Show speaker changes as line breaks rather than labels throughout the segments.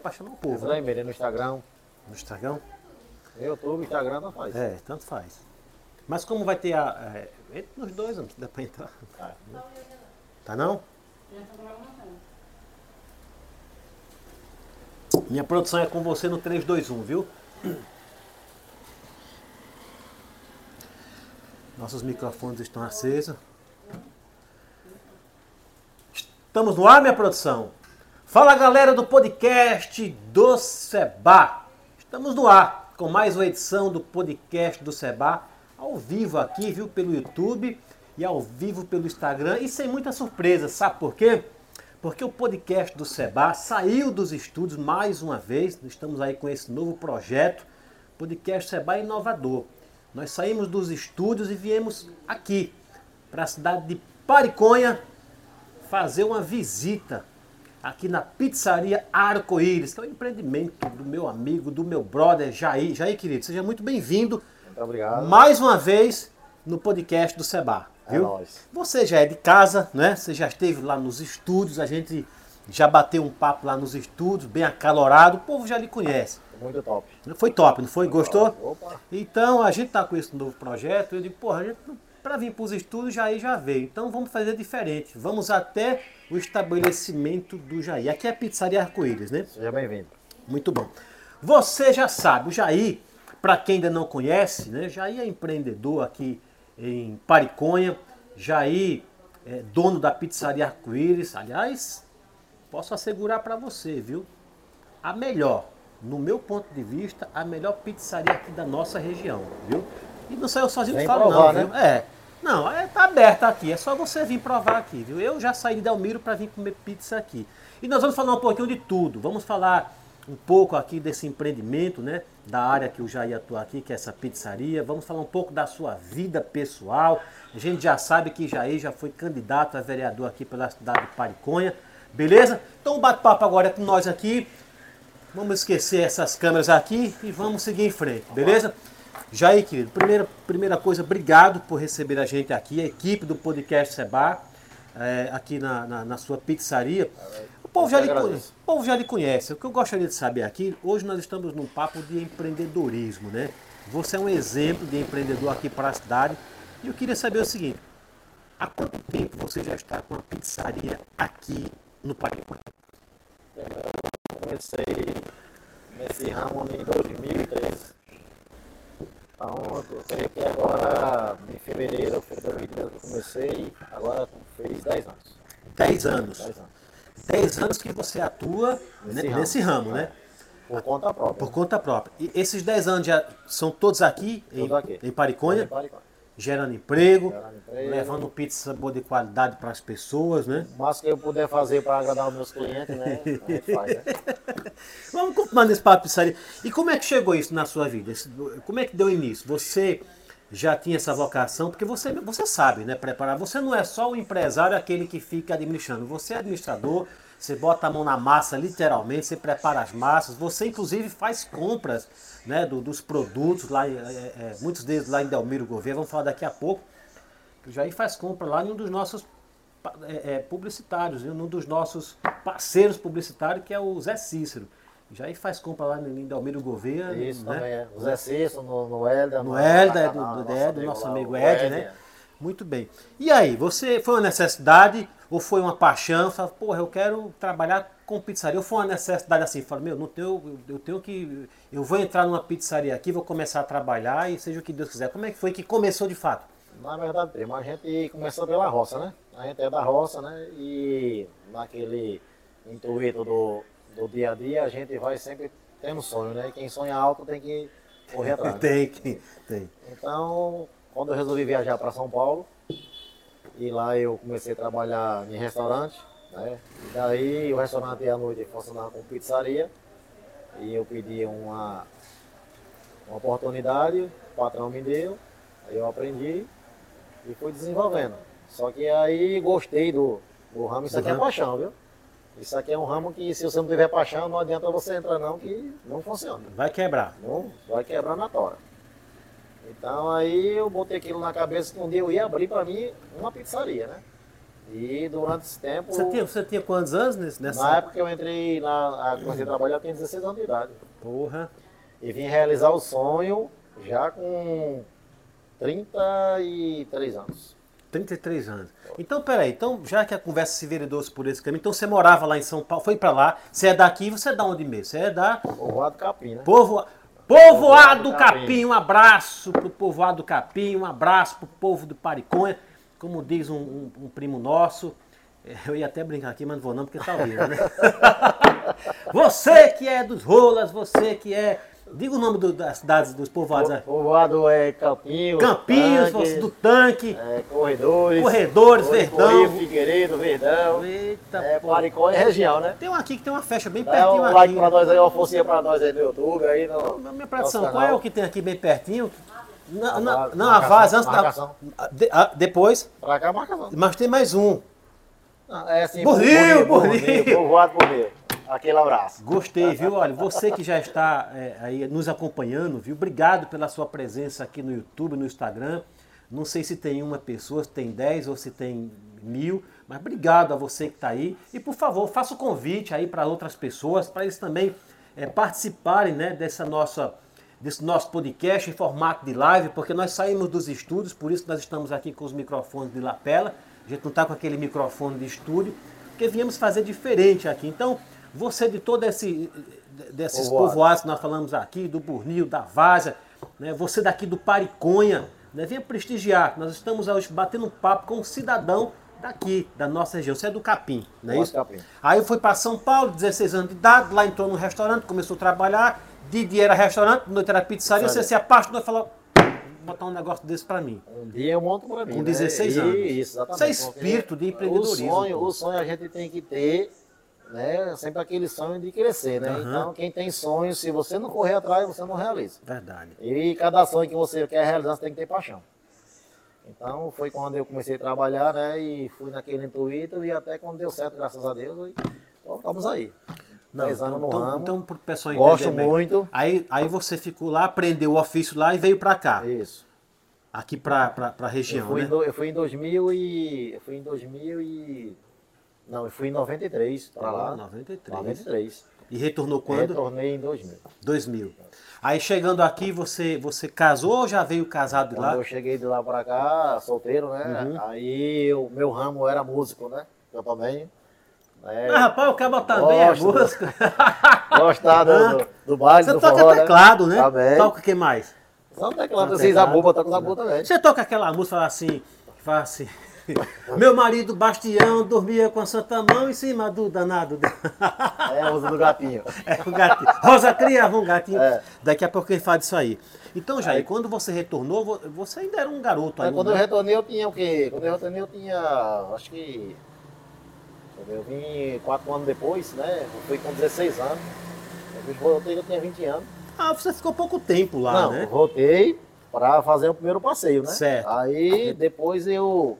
para chamar o povo.
Daí, Meire, no Instagram.
No Instagram?
YouTube, Instagram, não faz.
É, tanto faz. Mas como vai ter a. É, nos dois, não dá pra entrar.
Tá.
Tá não? Minha produção é com você no 321, viu? Nossos microfones estão acesos. Estamos no ar, minha produção. Fala galera do podcast do Seba. Estamos no ar com mais uma edição do podcast do Seba, ao vivo aqui, viu, pelo YouTube e ao vivo pelo Instagram e sem muita surpresa, sabe por quê? Porque o podcast do Seba saiu dos estúdios mais uma vez, estamos aí com esse novo projeto, podcast Seba inovador. Nós saímos dos estúdios e viemos aqui para a cidade de Pariconha fazer uma visita aqui na Pizzaria Arco-Íris, que é um empreendimento do meu amigo, do meu brother Jair. Jair, querido, seja muito bem-vindo.
Muito obrigado.
Mais uma vez no podcast do Seba.
É
Viu?
nóis.
Você já é de casa, né? Você já esteve lá nos estúdios, a gente já bateu um papo lá nos estúdios, bem acalorado, o povo já lhe conhece.
Muito top.
Foi top, não foi? Gostou?
Opa.
Então a gente tá com esse novo projeto, eu digo, porra, a gente para vir para os estúdios Jair já veio. Então vamos fazer diferente. Vamos até o estabelecimento do Jair. Aqui é a Pizzaria Arco-Íris, né?
Seja bem-vindo.
Muito bom. Você já sabe, o Jair, para quem ainda não conhece, né? Jair é empreendedor aqui em Pariconha. Jair é dono da Pizzaria Arco-Íris. Aliás, posso assegurar para você, viu? A melhor, no meu ponto de vista, a melhor pizzaria aqui da nossa região, viu? E não saiu sozinho que falo não,
né?
viu? É. Não, é, tá aberta aqui, é só você vir provar aqui, viu? Eu já saí de Delmiro para vir comer pizza aqui. E nós vamos falar um pouquinho de tudo. Vamos falar um pouco aqui desse empreendimento, né? Da área que o Jair atua aqui, que é essa pizzaria. Vamos falar um pouco da sua vida pessoal. A gente já sabe que Jair já foi candidato a vereador aqui pela cidade de Pariconha. Beleza? Então o bate-papo agora é com nós aqui. Vamos esquecer essas câmeras aqui e vamos seguir em frente, beleza? Jair, querido, primeira, primeira coisa, obrigado por receber a gente aqui, a equipe do podcast Seba, é, aqui na, na, na sua pizzaria. O povo,
Eu
já lhe, conhece, o povo já lhe conhece. O que eu gostaria de saber aqui, hoje nós estamos num papo de empreendedorismo, né? Você é um exemplo de empreendedor aqui para a cidade. E eu queria saber o seguinte, há quanto tempo você já está com a pizzaria aqui no Pariconha?
Comecei nesse ramo em 2013. Então, eu creio que agora, em fevereiro, eu comecei, agora fez 10 anos.
10 anos.
10 anos.
10 anos que você atua
Nesse
ne-
ramo.
nesse ramo, né?
Por conta própria.
Por conta própria. E esses 10 anos já são todos aqui, em,
Tudo aqui.
em Pariconha,
Em Pariconha.
Gerando emprego,
Gerando emprego.
levando pizza boa de qualidade para as pessoas, né?
Máximo que eu puder fazer para agradar os meus clientes, né? A gente faz, né?
Vamos continuar nesse papo de pizzaria. E como é que chegou isso na sua vida? Como é que deu início? Você já tinha essa vocação? Porque você, você sabe, né? Preparar. Você não é só o empresário, aquele que fica administrando. Você é administrador, você bota a mão na massa, literalmente, você prepara as massas. Você, inclusive, faz compras né, do- dos produtos, lá, em- é, é, muitos deles lá em Delmiro Gouveia. Vamos falar daqui a pouco. O Jair faz compra lá em um dos nossos é, é, publicitários, viu? num dos nossos parceiros publicitários, que é o Zé Cícero. O Jair faz compra lá em Delmiro Gouveia.
Isso
né?
também é. O Zé Cício, no, no Helder.
No Helder, do, do, é, do nosso amigo Ed, né? Muito bem. E aí, você foi uma necessidade ou foi uma paixão? Falou, porra, eu quero trabalhar com pizzaria. Ou foi uma necessidade assim? Falei, meu, não tenho, eu tenho que. Eu vou entrar numa pizzaria aqui, vou começar a trabalhar e seja o que Deus quiser. Como é que foi que começou de fato?
Na verdade, primo, a gente começou pela roça, né? A gente é da roça, né? E naquele intuito do, do dia a dia, a gente vai sempre tendo sonho, né? Quem sonha alto tem que correr atrás. né?
Tem, que- tem.
Então, quando eu resolvi viajar para São Paulo, e lá eu comecei a trabalhar em restaurante, né? E daí o restaurante à noite funcionava com pizzaria, e eu pedi uma, uma oportunidade, o patrão me deu, aí eu aprendi e fui desenvolvendo. Só que aí gostei do, do ramo, isso aqui é paixão, viu? Isso aqui é um ramo que se você não tiver paixão, não adianta você entrar não, que não funciona.
Vai quebrar.
Não, vai quebrar na tora. Então aí eu botei aquilo na cabeça que um dia eu ia abrir para mim uma pizzaria, né? E durante esse tempo.
Você tinha, você tinha quantos anos nesse, nessa?
Na época que eu entrei na. Comecei a trabalhar, eu tinha 16 anos de idade.
Porra.
E vim realizar o sonho já com 33 anos.
33 anos. Então, peraí, então, já que a conversa se veredou por esse caminho, então você morava lá em São Paulo, foi pra lá, você é daqui, você é da onde mesmo? Você é da.
Povoado Capim, né?
Povo... Povoado Capim, um abraço pro povoado Capim, um abraço pro povo do Pariconha, como diz um, um, um primo nosso, é, eu ia até brincar aqui, mas não vou não, porque tá ouvindo, né? você que é dos rolas, você que é Diga o nome do, das cidades, dos povoados.
O povoado é Campinhos.
Campinhos, tanque, do tanque.
É, corredores.
Corredores, Verdão.
Figueiredo, Verdão.
Eita,
é, Paricó é região, né?
Tem um aqui que tem uma festa bem
Dá
pertinho
um
aqui.
like pra nós aí, uma forcinha pra nós aí no YouTube. Aí no,
Minha produção, qual é o que tem aqui bem pertinho? Não a Vaz, antes da. De, a, depois.
Pra cá, marcação.
Mas tem mais um.
Não, é assim,
Burril, Burril.
Povoado Burril. Aquele abraço.
Gostei, viu? Olha, você que já está é, aí nos acompanhando, viu? Obrigado pela sua presença aqui no YouTube, no Instagram. Não sei se tem uma pessoa, se tem dez ou se tem mil, mas obrigado a você que está aí. E por favor, faça o convite aí para outras pessoas, para eles também é, participarem né, dessa nossa, desse nosso podcast em formato de live, porque nós saímos dos estúdios, por isso nós estamos aqui com os microfones de lapela. A gente não está com aquele microfone de estúdio, porque viemos fazer diferente aqui. Então, você de todo esse desses Povoado. povoados que nós falamos aqui, do Burnil, da Vaza, né? você daqui do Pariconha, né? venha prestigiar. Nós estamos hoje batendo um papo com um cidadão daqui, da nossa região. Você é do Capim, não é isso?
Capim.
Aí foi para São Paulo, 16 anos de idade, lá entrou no restaurante, começou a trabalhar, de dia era restaurante, noite era pizzaria, você se apaixonou e falou, botar um negócio desse para mim.
Um dia eu monto para mim.
Com 16 né? anos.
Isso, exatamente.
Isso é espírito de empreendedorismo.
O sonho, o sonho a gente tem que ter né? Sempre aquele sonho de crescer, né? Uhum. Então, quem tem sonho, se você não correr atrás, você não realiza.
Verdade.
E cada sonho que você quer realizar, você tem que ter paixão. Então, foi quando eu comecei a trabalhar, né? E fui naquele intuito e até quando deu certo, graças a Deus, e então, estamos aí.
Não, então, no então, ramo. Então, pro pessoal
Gosto muito.
Aí, aí você ficou lá, aprendeu o ofício lá e veio para cá.
Isso.
Aqui para a região,
eu fui,
né?
do, eu fui em 2000 e... Eu fui em 2000 e... Não, eu fui em 93 para lá.
93.
93.
E retornou quando?
Retornei em 2000.
2000. Aí chegando aqui, você, você casou ou já veio casado de
Quando
lá?
eu cheguei de lá para cá, solteiro, né? Uhum. Aí o meu ramo era músico, né? Eu também.
É, ah, rapaz, o cabo também é música.
Gostar do, do, do baile,
Você
do
toca
forró,
teclado, né?
né?
Toca o que mais?
Só teclado, assim, zabuba, toca zabuba também.
Você toca aquela música, fala assim, fala assim... Meu marido Bastião dormia com a santa mão em cima do danado.
É a música do gatinho.
É o gatinho. Rosa criava um gatinho. É. Daqui a pouco ele fala disso aí. Então, Jair, aí, quando você retornou, você ainda era um garoto ainda.
Quando eu retornei, eu tinha o quê? Quando eu retornei, eu tinha, acho que eu vim quatro anos depois, né? Eu fui com 16 anos. Eu voltei, eu tinha 20 anos.
Ah, você ficou pouco tempo lá,
Não,
né?
voltei para fazer o primeiro passeio, né?
Certo.
Aí depois eu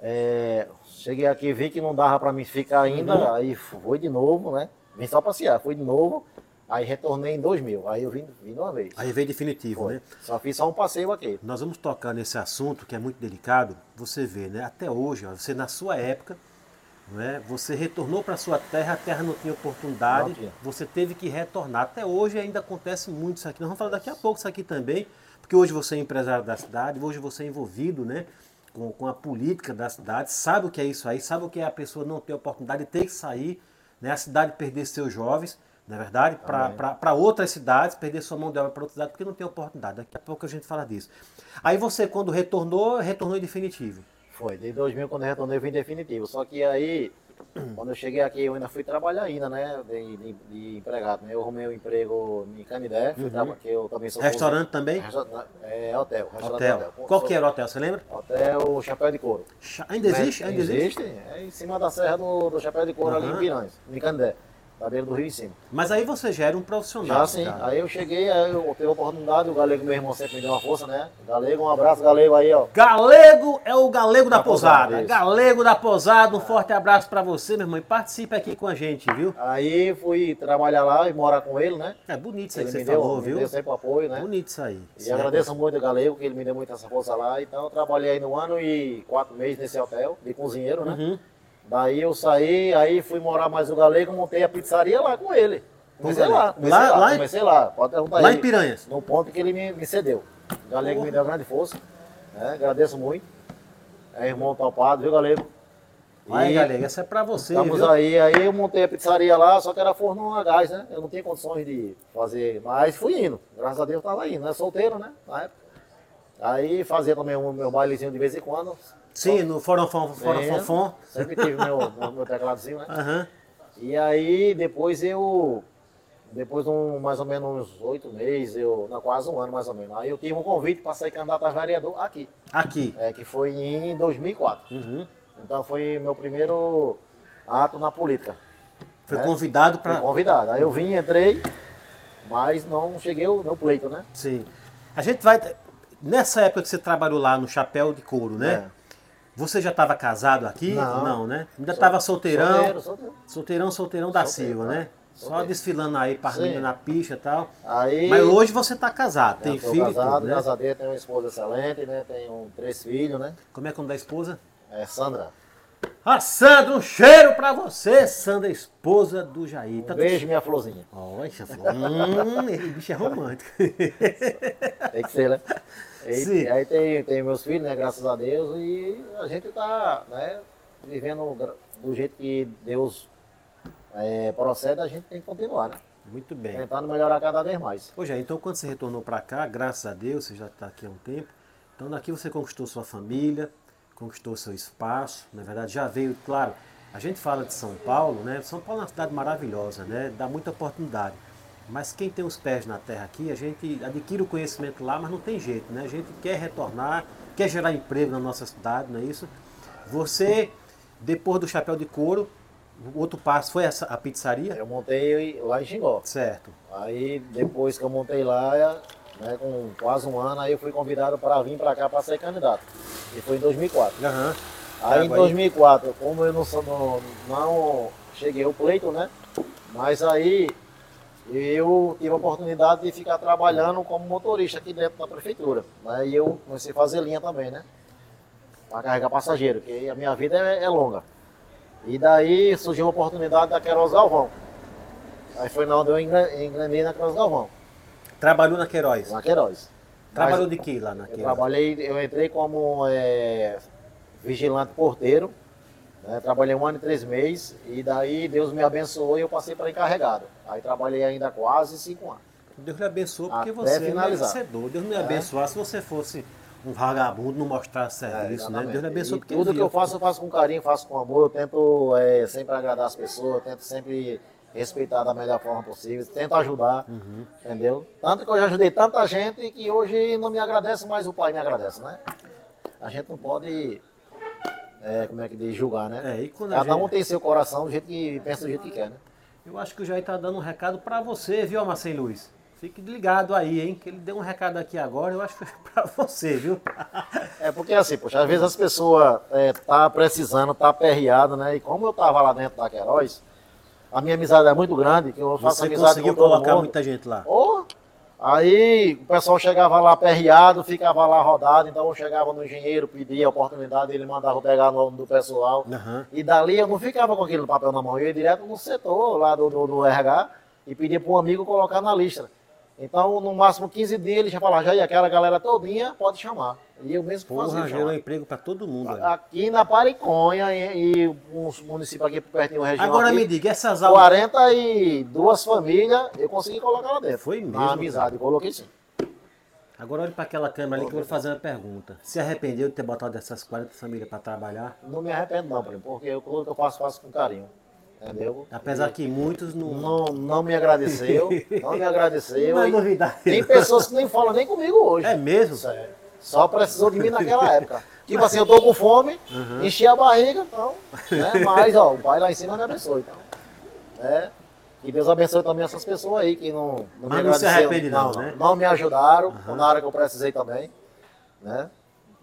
é, cheguei aqui, vi que não dava para mim ficar ainda, uhum. aí fui de novo, né? Vim só passear, fui de novo. Aí retornei em 2000, aí eu vim, vim de uma vez.
Aí veio definitivo,
Foi.
né?
Só fiz só um passeio aqui.
Nós vamos tocar nesse assunto que é muito delicado. Você vê, né? Até hoje, você na sua época, né? Você retornou para sua terra, a terra não tinha oportunidade, não tinha. você teve que retornar. Até hoje ainda acontece muito isso aqui. Nós vamos falar daqui a pouco isso aqui também, porque hoje você é empresário da cidade, hoje você é envolvido, né? Com, com a política da cidade, sabe o que é isso aí, sabe o que é a pessoa não ter oportunidade, ter que sair, né? A cidade perder seus jovens, na é verdade, para outras cidades, perder sua mão de obra para outras cidades, porque não tem oportunidade. Daqui a pouco a gente fala disso. Aí você, quando retornou, retornou em definitivo.
Foi, desde 2000 quando eu retornei eu vim definitivo. Só que aí, quando eu cheguei aqui, eu ainda fui trabalhar ainda, né, de, de, de empregado. Né? Eu arrumei um emprego em Canidé, fui uhum. que eu também sou...
Restaurante também?
É, hotel.
Hotel. hotel. Qual que era o hotel, você lembra?
Hotel Chapéu de Couro.
Ainda existe?
Ainda existe? É em cima da serra do, do Chapéu de Couro, uhum. ali em Piranhas, em Canidé. Da beira do rio em cima.
Mas aí você já era um profissional.
Já sim.
cara.
Aí eu cheguei, aí eu tive a oportunidade, o Galego, meu irmão, sempre me deu uma força, né? Galego, um abraço, Galego aí, ó.
Galego é o Galego da,
Da
Posada.
Posada, isso.
Galego da Posada, um forte abraço pra você, meu irmão. E participe aqui com a gente, viu?
Aí fui trabalhar lá e morar com ele, né?
É bonito isso aí
Ele
que
me
você
deu,
falou,
me
viu?
deu sempre apoio, né?
Bonito isso aí.
E agradeço muito o Galego, que ele me deu muita essa força lá. Então eu trabalhei aí no ano e quatro meses nesse hotel, de cozinheiro, né?
Uhum.
Daí eu saí, aí fui morar mais no Galego, montei a pizzaria lá com ele. Comecei
Com o
lá, comecei
Lá-
lá,
lá
comecei lá. Pode perguntar
Lá
ele.
em Piranhas.
No ponto que ele me, me cedeu. O Galego me deu grande força. né? Agradeço muito. É irmão topado, viu, Galego?
Aí, Galego, essa é pra você,
Estamos
viu?
aí, aí eu montei a pizzaria lá, só que era forno a gás, né? Eu não tinha condições de fazer, mas fui indo. Graças a Deus tava indo, né? Solteiro, né? Na época. Aí fazia também o meu bailezinho de vez em quando.
Sim, no Forofão,
Sim.
Forofão.
Sempre tive meu, meu tecladozinho, né?
Aham.
E aí depois eu, depois de um, mais ou menos uns oito meses, eu, não, quase um ano mais ou menos, aí eu tive um convite para sair candidato a vereador aqui,
Aqui.
é, que foi em 2004.
Uhum.
Então foi meu primeiro ato na política.
Foi
É.
convidado pra.
convidado. Aí eu vim, entrei, mas não cheguei no pleito, né?
Sim. A gente vai. Nessa época que você trabalhou lá no Chapéu de Couro, né?
É.
Você já estava casado aqui?
Não.
né? Ainda estava solteirão.
Solteiro, solteiro.
Solteirão, solteirão da Silva,
né?
né? Só
Solteiro.
desfilando aí,
Sim.
na picha e tal.
Aí,
Mas hoje você tá casado, tem filho
casado,
tudo, né?
graças a Deus, tenho uma esposa excelente, né? Tenho três filhos, né?
Como é que é o nome da esposa?
É Sandra.
Ah, Sandra, um cheiro pra você, Sandra, esposa do Jair.
Um
Tá
beijo, minha florzinha.
Olha, falou, hum, esse bicho é romântico.
Tem que ser, né? E,
Sim.
aí tem, tem meus filhos, né? Graças a Deus. E a gente tá, né? Vivendo do jeito que Deus é, procede, a gente tem que continuar, né?
Muito bem.
Tentando melhorar cada vez mais.
Ô, Jair, então quando você retornou pra cá, graças a Deus, você já está aqui há um tempo, então daqui você conquistou sua família, conquistou seu espaço, na verdade já veio, claro, a gente fala de São Paulo, né? São Paulo é uma cidade maravilhosa, né? Dá muita oportunidade. Mas quem tem os pés na terra aqui, a gente adquire o conhecimento lá, mas não tem jeito, né? A gente quer retornar, quer gerar emprego na nossa cidade, não é isso? Você, depois do chapéu de couro, o outro passo foi essa, a pizzaria?
Eu montei lá em Xingó.
Certo.
Aí depois que eu montei lá, né, com quase um ano, aí eu fui convidado para vir para cá para ser candidato. E foi em 2004.
Aham.
Aí em
Água
2004, como eu não, não, não cheguei ao pleito, né? Mas aí eu tive a oportunidade de ficar trabalhando como motorista aqui dentro da prefeitura. Aí eu comecei a fazer linha também, né? Para carregar passageiro, que a minha vida é, é longa. E daí surgiu a oportunidade da Queiroz Galvão. Aí foi na onde eu engra- engrenei na Queiroz Galvão,
Trabalhou na Queiroz.
na Queiroz.
Trabalhou
Mas
de que lá na
eu
Queiroz?
trabalhei, eu entrei como é, vigilante porteiro, né? trabalhei um ano e três meses, e daí Deus me abençoou e eu passei para encarregado. Aí trabalhei ainda quase cinco anos.
Deus lhe abençoou porque
Até
você é
finalizar.
merecedor. Deus não ia
É.
abençoar se você fosse um vagabundo, não mostrasse serviço, né?
exatamente.
Deus lhe abençoou
E
porque
tudo que eu faço, eu faço com carinho, faço com amor, eu tento é, sempre agradar as pessoas, eu tento sempre respeitar da melhor forma possível, tento ajudar,
Uhum.
entendeu? Tanto que eu já ajudei tanta gente que hoje não me agradece, mas o pai me agradece, né? A gente não pode, é, como é que diz, julgar, né?
É, e quando
Cada um
gente...
tem seu coração do jeito que pensa do jeito que quer, né?
Eu acho que o Jair tá dando um recado pra você, viu, Marcelo Luiz? Fique ligado aí, hein? Que ele deu um recado aqui agora, eu acho que foi pra você, viu?
É porque assim, poxa, às vezes as pessoas é, tá precisando, tá aperreado, né? E como eu tava lá dentro da Queiroz, a minha amizade é muito grande, que eu faço
Você
amizade
conseguiu
com todo
colocar
mundo.
muita gente lá.
Ô, Aí o pessoal chegava lá aperreado, ficava lá rodado, então eu chegava no engenheiro, pedia a oportunidade, ele mandava pegar o nome do pessoal.
Aham.
E dali eu não ficava com aquele papel na mão, eu ia direto no setor lá do, do, do RH e pedia para um amigo colocar na lista. Então, no máximo 15 dias, ele já falava, já ia aquela galera todinha, pode chamar. E eu mesmo fazia
Porra,
o
gerou emprego pra todo mundo.
Aqui na Pariconha e, e uns municípios aqui pertinho da região
Agora
aqui,
me diga, essas aulas.
42 famílias, eu consegui colocar lá dentro.
Foi mesmo,
Na amizade, eu coloquei sim.
Agora olhe pra aquela câmera ali que eu vou fazer uma pergunta. Se arrependeu de ter botado essas 40 famílias pra trabalhar?
Não me arrependo não, porque eu, eu faço, faço com carinho. Entendeu?
Apesar que muitos não.
Não, não me agradeceu, não me agradeceu.
Não é
e
novidade.
Tem pessoas que nem falam nem comigo hoje.
É mesmo?
Sério. Só precisou de mim naquela época. Tipo assim, eu tô com fome, enchi a barriga, então, né? Mas, ó, o pai lá em cima me abençoe, então. É. Que Deus abençoe também essas pessoas aí que não, não
Mas
me
não se arrepende não, né?
Não me ajudaram na hora que eu precisei também, né?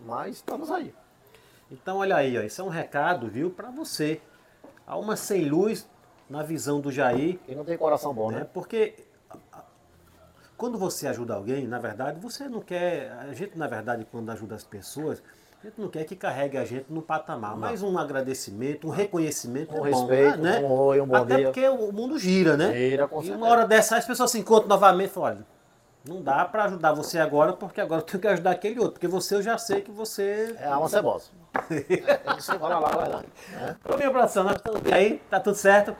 Mas estamos aí.
Então, olha aí, ó, isso é um recado, viu, para você. Há uma sem luz na visão do Jair,
Quem não tem coração bom,
né?
né?
Porque quando você ajuda alguém, na verdade, você não quer. A gente, na verdade, quando ajuda as pessoas, a gente não quer que carregue a gente no patamar. Mas um agradecimento, um reconhecimento.
Um
é bom,
respeito,
né?
um oi, um bom
Até
dia.
porque o mundo gira, né?
Gira, com
e
certeza.
uma hora dessa as pessoas se encontram novamente e falam, olha, não dá para ajudar você agora, porque agora eu tenho que ajudar aquele outro. Porque você eu já sei que você
É alma cebosa. É, você fala lá, vai lá.
Ô, minha produção, nós estamos aí, tá tudo certo.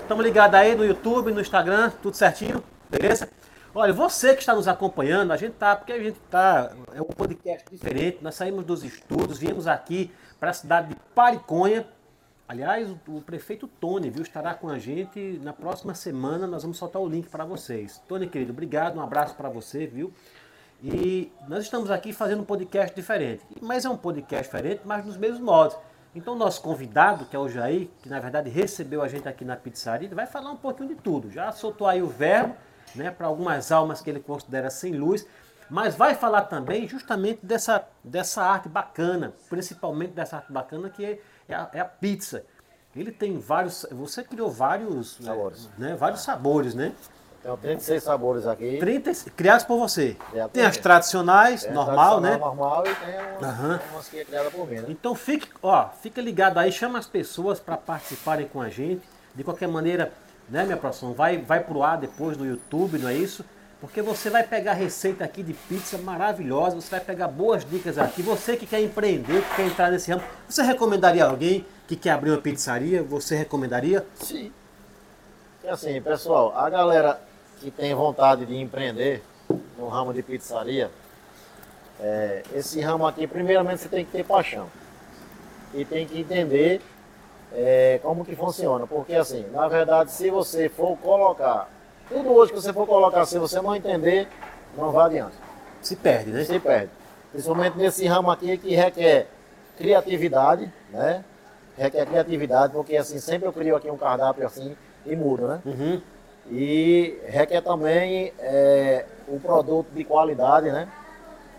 Estamos ligados aí no YouTube, no Instagram, tudo certinho, beleza? Olha, você que está nos acompanhando, a gente tá, porque a gente tá, é um podcast diferente, nós saímos dos estudos, viemos aqui para a cidade de Pariconha. Aliás, o, prefeito Tony, viu, estará com a gente na próxima semana, nós vamos soltar o link para vocês. Tony, querido, obrigado, um abraço para você, viu? E nós estamos aqui fazendo um podcast diferente. Mas é um podcast diferente, mas nos mesmos modos. Então, nosso convidado, que é o Jair, que na verdade recebeu a gente aqui na pizzaria, vai falar um pouquinho de tudo. Já soltou aí o verbo, né, para algumas almas que ele considera sem luz, mas vai falar também justamente dessa, dessa arte bacana, principalmente dessa arte bacana que é, é a, é a pizza. Ele tem vários. Você criou vários
Sabores.
Né, vários sabores, né?
Tem 36 sabores aqui.
30, criados por você.
Criado
Tem as tradicionais,
Tem a
normal, né?
tradicional Normal e tem umas,
Aham.
umas que é criada por mim, né?
Então fique, ó, fica ligado aí, chama as pessoas para participarem com a gente. De qualquer maneira, né, minha produção, vai, vai pro ar depois do YouTube, não é isso? Porque você vai pegar receita aqui de pizza maravilhosa, você vai pegar boas dicas aqui. Você que quer empreender, que quer entrar nesse ramo, você recomendaria alguém que quer abrir uma pizzaria? Você recomendaria?
Sim. E assim, pessoal, a galera que tem vontade de empreender no ramo de pizzaria, é, esse ramo aqui, primeiramente você tem que ter paixão. E tem que entender é, como que funciona. Porque assim, na verdade, se você for colocar, tudo hoje que você for colocar, se você não entender, não vai adiante.
Se perde, né?
se perde. Principalmente nesse ramo aqui que requer criatividade, né? Requer criatividade, porque assim, sempre eu crio aqui um cardápio assim e mudo, né?
Uhum.
E requer também é, o produto de qualidade, né?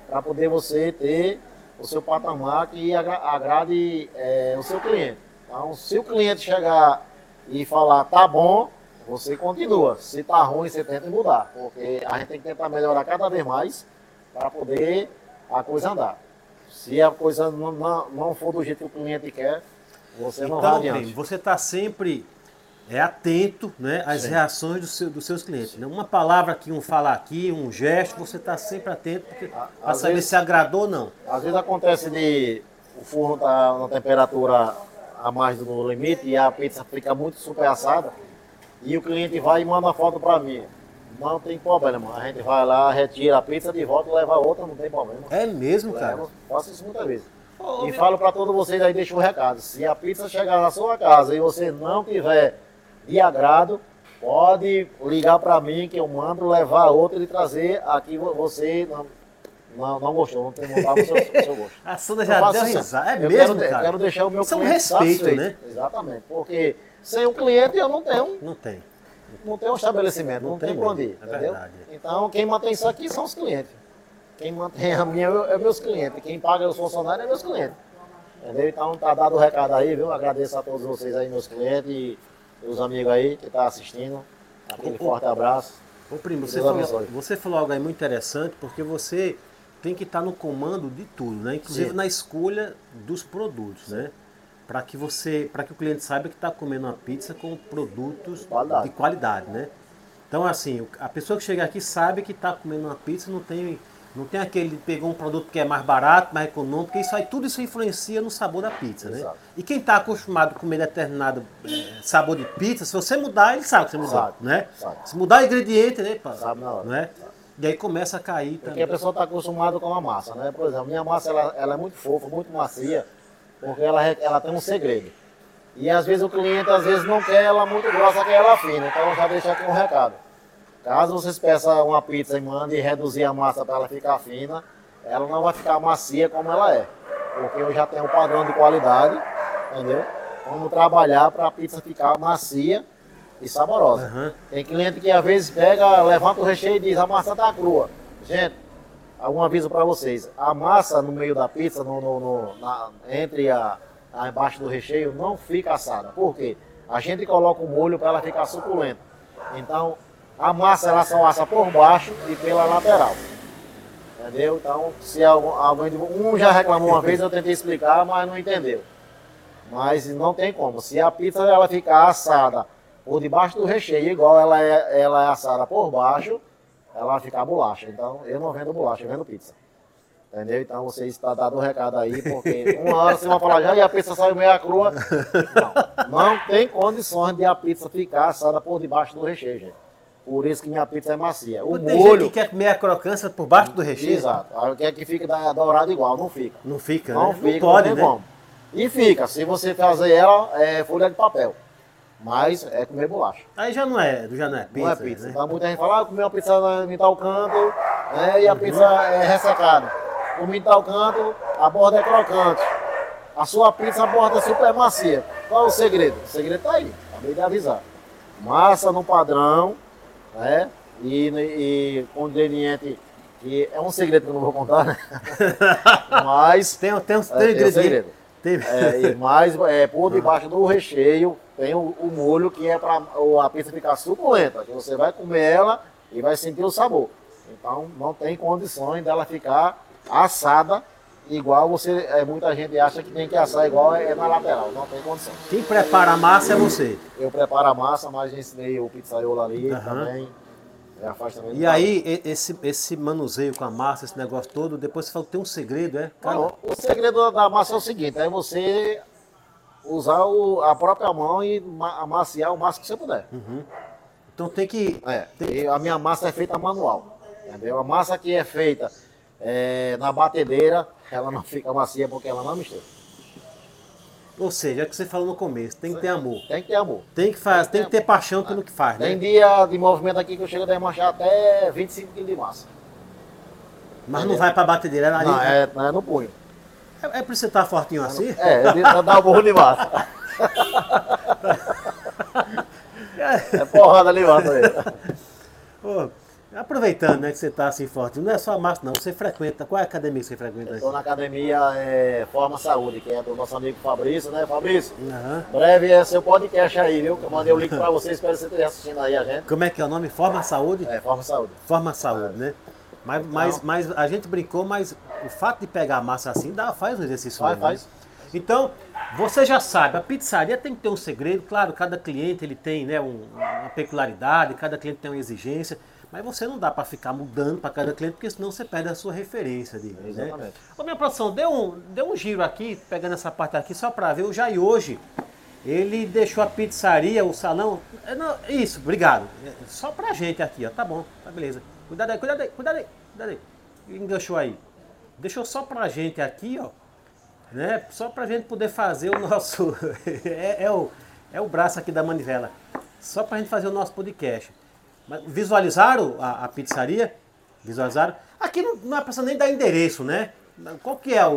Para poder você ter o seu patamar que agra- agrade é, o seu cliente. Então, se o cliente chegar e falar tá bom, você continua. Se tá ruim, você tenta mudar, porque a gente tem que tentar melhorar cada vez mais para poder a coisa andar. Se a coisa não, não, não for do jeito que o cliente quer, você não vai
Então,
adiante.
primo, você está sempre é, atento né, às
Sim.
reações do seu- dos seus clientes. Né? Uma palavra que um fala aqui, um gesto, você está sempre atento para saber
vezes-
se agradou ou não.
Às vezes acontece de o forno estar na temperatura a mais do limite e a pizza fica muito super assada e o cliente vai e manda foto para mim. Não tem problema, a gente vai lá, retira a pizza de volta e leva outra, não tem problema.
É mesmo, cara?
Faço isso muitas vezes.
Ô,
E falo para todos vocês aí, deixa um recado. Se a pizza chegar na sua casa e você não tiver de agrado, pode ligar para mim que eu mando levar outra e trazer aqui vo- você não, não, não gostou, não tem montado o seu, o seu gosto.
A Sandra
Eu
já deu
assim,
risada. É
eu
mesmo,
quero,
cara?
quero deixar o meu
Isso é um respeito,
satisfeito.
né?
Exatamente. Porque sem o cliente eu não tenho,
Não tem.
não tenho um estabelecimento,
Não
não,
tem
tem pra onde ir,
é
entendeu?
verdade.
Então quem mantém isso aqui são os clientes. Quem mantém a minha é meus clientes. Quem paga os funcionários é meus clientes. Entendeu? Então tá dado o recado aí, viu? Agradeço a todos vocês aí, meus clientes e os amigos aí que estão assistindo. Aquele forte abraço.
Ô, primo, você falou, você falou algo aí muito interessante, porque você tem que estar no comando de tudo, né? Inclusive
Sim.
na escolha dos produtos, né? Para que você, para que o cliente saiba que está comendo uma pizza com produtos
Qualidade.
de qualidade, né? Então assim, a pessoa que chega aqui sabe que está comendo uma pizza, não tem, não tem aquele pegou um produto que é mais barato, mais econômico, porque isso aí tudo isso influencia no sabor da pizza, né?
Exato.
E quem está acostumado a comer determinado eh, sabor de pizza, se você mudar, ele sabe que você mudou,
Sabe,
né?
sabe.
Se mudar o ingrediente, né, pá?
Sabe na hora.
Não é? E aí começa a cair
Porque a
também.
pessoa está acostumada com a massa, né? Por exemplo, minha massa ela, ela é muito fofa, muito macia, porque ela, ela tem um segredo. E às vezes o cliente às vezes não quer ela muito grossa, quer ela fina. Então eu já deixo aqui um recado. Caso vocês peçam uma pizza e mandem reduzir a massa para ela ficar fina, ela não vai ficar macia como ela é. Porque eu já tenho um padrão de qualidade, entendeu? Vamos trabalhar para a pizza ficar macia e saborosa.
Aham.
Tem cliente que às vezes pega, levanta o recheio e diz, a massa tá crua. Gente, algum aviso para vocês, a massa no meio da pizza, no, no- no- na- entre a, a embaixo do recheio, não fica assada. Por quê? A gente coloca o molho para ela ficar suculenta. Então, a massa ela só assa por baixo e pela lateral. Entendeu? Então, se alguém um já reclamou uma vez, eu tentei explicar, mas não entendeu. Mas não tem como. Se a pizza ela ficar assada por debaixo do recheio, igual ela é, ela é assada por baixo, ela vai ficar bolacha. Então, eu não vendo bolacha, eu vendo pizza. Entendeu? Então, vocês estão dando o recado aí, porque uma hora você vai falar, já e a pizza saiu meia crua. Não, não tem condições de a pizza ficar assada por debaixo do recheio, gente. Por isso que minha pizza é macia. O
Tem gente
molho.
que quer comer a crocância por baixo do recheio.
Exato. Aí quer que fique da- dourado igual, não fica.
Não fica,
Não
né?
fica,
não pode,
tem
né?
como. E fica, se você fazer ela, é folha de papel. Mas é comer bolacha.
Aí já não é, já não é pizza.
não é pizza.
Né?
Então muita gente fala, ah, comi uma pizza em tal canto, né, e a pizza é ressecada. Comi em tal canto, a borda é crocante. A sua pizza, a borda é super macia. Qual é o segredo? O segredo tá aí, acabei de avisar. Massa no padrão, né? E, e com ingrediente que é um segredo que eu não vou contar, né? Mas
Tem, tem, uns-
É,
tem um
tem segredo.
Tem-
É, mais é, por debaixo do recheio tem o, o molho que é para a pizza ficar suculenta, que você vai comer ela e vai sentir o sabor. Então não tem condições dela ficar assada igual você. é, muita gente acha que tem que assar igual é, na lateral. Não tem condição.
Quem prepara a massa é você.
Eu preparo a massa, mas ensinei o pizzaiolo ali
Aham.
também. Também.
E aí, esse, esse manuseio com a massa, esse negócio todo, depois você falou que tem um segredo, é? Cada-
Não, o segredo da massa é o seguinte, é você usar o- a própria mão e ma- amaciar o máximo que você puder.
Então tem que.
É, e a minha massa é feita manual. Entendeu? A massa que é feita é, na batedeira, ela não fica macia porque ela não mistura.
Ou seja, é o que você falou no começo, tem que ter amor.
Tem que ter amor.
Tem que, faz, tem que ter paixão pelo que faz,
Tem
né?
dia de movimento aqui que eu chego a desmanchar até 25 kg de massa.
Mas não vai pra batedeira, é ali.
Não, é, não é no punho.
É, é por você estar fortinho assim?
É, ele dá o burro de massa. É porrada ali massa aí.
Aproveitando, né, que você tá assim forte, não é só a massa, não. Você frequenta. Qual é a academia que você frequenta aí?
Estou na academia é, Forma Saúde, que é do nosso amigo Fabrício, né, Fabrício?
Aham.
Breve é seu podcast aí, viu? Que eu mandei o link pra você, espero que você esteja assistindo aí a gente.
Como é que é o nome? Forma Saúde?
É, Forma Saúde.
Forma Saúde, né? Mas,
Então-
mas, mas a gente brincou, mas o fato de pegar a massa assim dá, faz um exercício.
Faz,
mesmo, né?
faz.
Então, você já sabe, a pizzaria tem que ter um segredo, claro, cada cliente ele tem né, um- uma peculiaridade, cada cliente tem uma exigência, mas você não dá para ficar mudando para cada cliente, porque senão você perde a sua referência de. Né?
Exatamente.
Ô, minha produção, deu um, deu um giro aqui, pegando essa parte aqui, só para ver, o Jair hoje, ele deixou a pizzaria, o salão. é, não, isso, obrigado. É, Só pra gente aqui, ó. Tá bom, tá beleza. Cuidado aí, cuidado aí, cuidado aí, cuidado aí. Enganchou aí. Deixou só pra gente aqui, ó. Né? Só pra gente poder fazer o nosso. é, é o, é o braço aqui da manivela. Só pra gente fazer o nosso podcast. Mas visualizaram a, a pizzaria? Visualizaram? Aqui não, não é pra nem dar endereço, né? Qual que é o,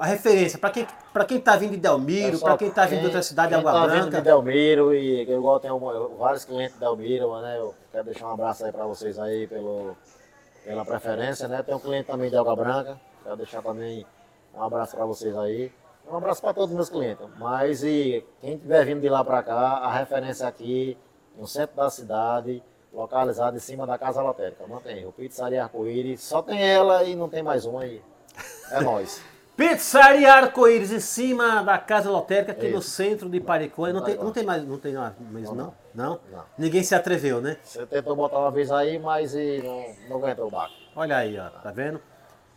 a, referência? Para quem, pra quem tá vindo de Delmiro,
É
para quem tá vindo de outra cidade, de Água
tá vindo
Branca.
de Delmiro e igual um- vários clientes de Delmiro, né? Eu quero deixar um abraço aí pra vocês aí pelo, pela preferência, né? Tem um cliente também de Água Branca, quero deixar também um abraço pra vocês aí. Um abraço pra todos os meus clientes. Mas e quem estiver vindo de lá pra cá, a referência aqui, no centro da cidade, localizado em cima da Casa Lotérica. Tem erro. Pizzaria Arco-Íris, só tem ela e não tem mais uma aí. É nóis.
Pizzaria Arco-Íris, em cima da Casa Lotérica, aqui no
Isso.
centro de Paricóia. Não tem, não tem mais, não tem mais, não?
Não,
Não?
Não.
Ninguém se atreveu, né?
Você tentou botar uma vez aí, mas não, não aguentou o barco.
Olha aí, ó, tá vendo?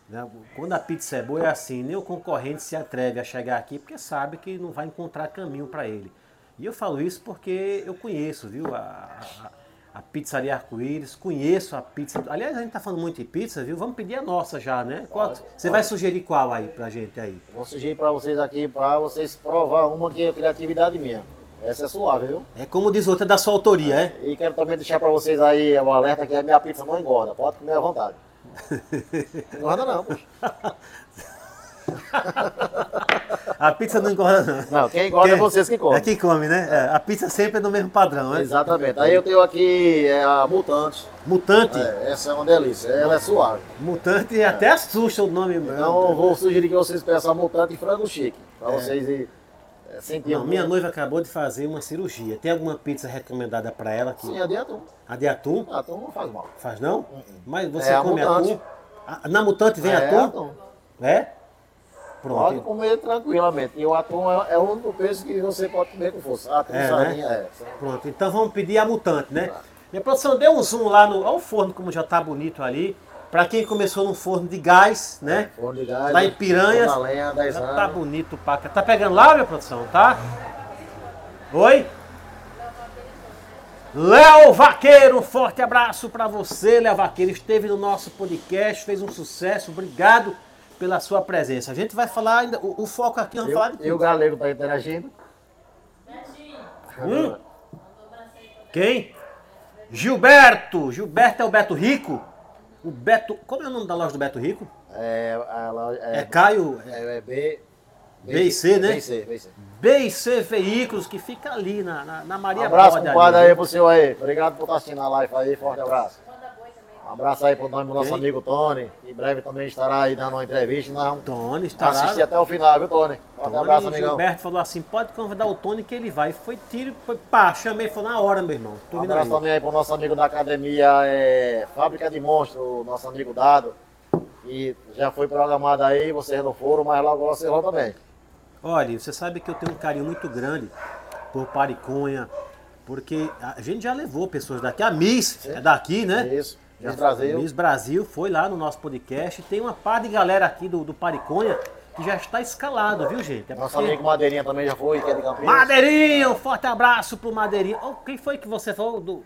Né, Quando a pizza é boa é assim, nem o concorrente se atreve a chegar aqui porque sabe que não vai encontrar caminho para ele. E eu falo isso porque eu conheço, viu, a, a, a pizzaria Arco-Íris, conheço a pizza. Aliás, a gente tá falando muito de pizza, viu? Vamos pedir a nossa já, né? Qual- você vai sugerir qual aí pra gente aí?
Vou sugerir pra vocês aqui, pra vocês provar uma que é criatividade minha. Essa é suave, viu?
É como diz outra, é da sua autoria, é?
E quero também deixar pra vocês aí o alerta que a minha pizza não engorda. Pode comer à vontade. Engorda não, poxa.
A pizza não engorda, não.
Não, quem engorda é vocês que comem.
É quem come, né? É, a pizza sempre é do mesmo padrão, né?
Exatamente. Aí eu tenho aqui é, a Mutante.
Mutante.
É, essa é uma delícia. Ela é suave.
Mutante até assusta o nome.
Então eu vou sugerir que vocês peçam a Mutante e frango chique. Pra vocês ir, é, sentir.
Não, minha noiva acabou de fazer uma cirurgia. Tem alguma pizza recomendada pra ela? Que...
Sim, é de atum.
A de atum?
Atum não faz mal.
Faz não? Mas você
É a
come atum? Na Mutante vem
é
atum?
atum.
É?
Pode
Pronto.
comer tranquilamente. E o atum é, é o único peixe que você pode comer com força. Atum,
É,
sardinha, é.
Pronto, então vamos pedir a mutante, né? Minha produção, dê um zoom lá no. Olha o forno como já tá bonito ali. Pra quem começou no forno de gás, né?
Forno de gás.
Lá em Piranhas.
Lenha, 10
Já
anos.
tá bonito, paca. Tá pegando lá, minha produção, tá? Oi? Léo Vaqueiro, um forte abraço pra você, Léo Vaqueiro. Esteve no nosso podcast, fez um sucesso. Obrigado pela sua presença. A gente vai falar ainda. O, o foco aqui, vamos falar de
E o galego tá interagindo.
Hum? Quem? Gilberto! Gilberto é o Beto Rico? O Beto. Como é o nome da loja do Beto Rico?
É, ela, é,
É Caio.
é, é B,
B e C, né?
B e C, B e C.
B e C Veículos, que fica ali na, na, na
Um
Maria
abraço,
Bode
compadre, aí pro senhor aí. Obrigado por estar assistindo a live aí. Forte abraço. Um abraço aí pro nome do nosso
Quem?
amigo Tony. Em breve também estará aí dando uma entrevista. Nós vamos
Tony estará.
assistir até o final, viu, Tony?
Tony,
abraço, amigão.
Gilberto falou assim: pode convidar o Tony que ele vai. Foi tiro, foi pá, chamei, foi na hora, meu irmão. Tô
Um abraço
aí.
também aí pro nosso amigo da academia é, Fábrica de Monstros, nosso amigo Dado. E já foi programado aí, vocês não foram, mas logo vocês vão também.
Olha, você sabe que eu tenho um carinho muito grande por Pariconha, porque a gente já levou pessoas daqui. A Miss é daqui, né?
Isso. Miss Brasil.
Miss Brasil foi lá no nosso podcast. Tem uma par de galera aqui do, do Pariconha que já está escalado, viu, gente? É
Nosso
porque-
amigo Madeirinha também já foi, que é de Campinas.
Madeirinha, um forte abraço pro Madeirinha. Oh, quem foi que você falou? Do...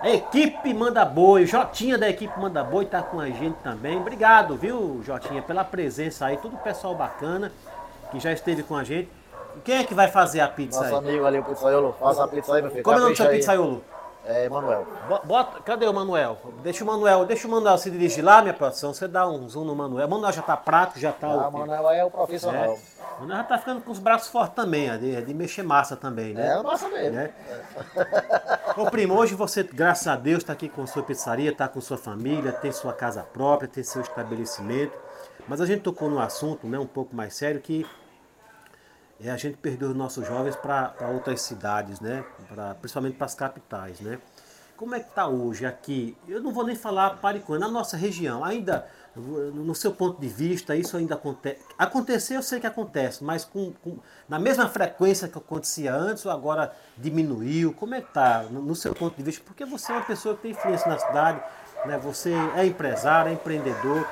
A equipe Manda Boi, Jotinha da equipe Manda Boi tá com a gente também. Obrigado, viu, Jotinha, pela presença aí. Todo o pessoal bacana que já esteve com a gente. Quem é que vai fazer a pizza
Nosso
aí?
amigo ali, o pizzaiolo. Faça a pizza aí, meu filho.
Como é o nome do seu pizzaiolo?
É, Emanuel.
Bo- Bota, cadê o Manuel? Deixa o Manuel, deixa o Manuel se dirigir lá, minha produção. Você dá um zoom no Manuel. O Manuel já tá prato, já tá.
Ah,
o-
Manuel é o
é.
profissional.
O Manuel já tá ficando com os braços fortes também, é de, é de mexer massa também, né?
É, o nosso mesmo.
né? Ô primo, hoje você, graças a Deus, está aqui com sua pizzaria, está com sua família, tem sua casa própria, tem seu estabelecimento. Mas a gente tocou num assunto né, um pouco mais sério que é, a gente perdeu os nossos jovens para outras cidades, né? Pra, principalmente para as capitais, né? Como é que está hoje aqui? Eu não vou nem falar Pariconha, na nossa região, ainda, no seu ponto de vista, isso ainda acontece. Acontecer, eu sei que acontece, mas com, com- na mesma frequência que acontecia antes, ou agora diminuiu? Como é que está, no, no seu ponto de vista? Porque você é uma pessoa que tem influência na cidade, né? você é empresário, é empreendedor.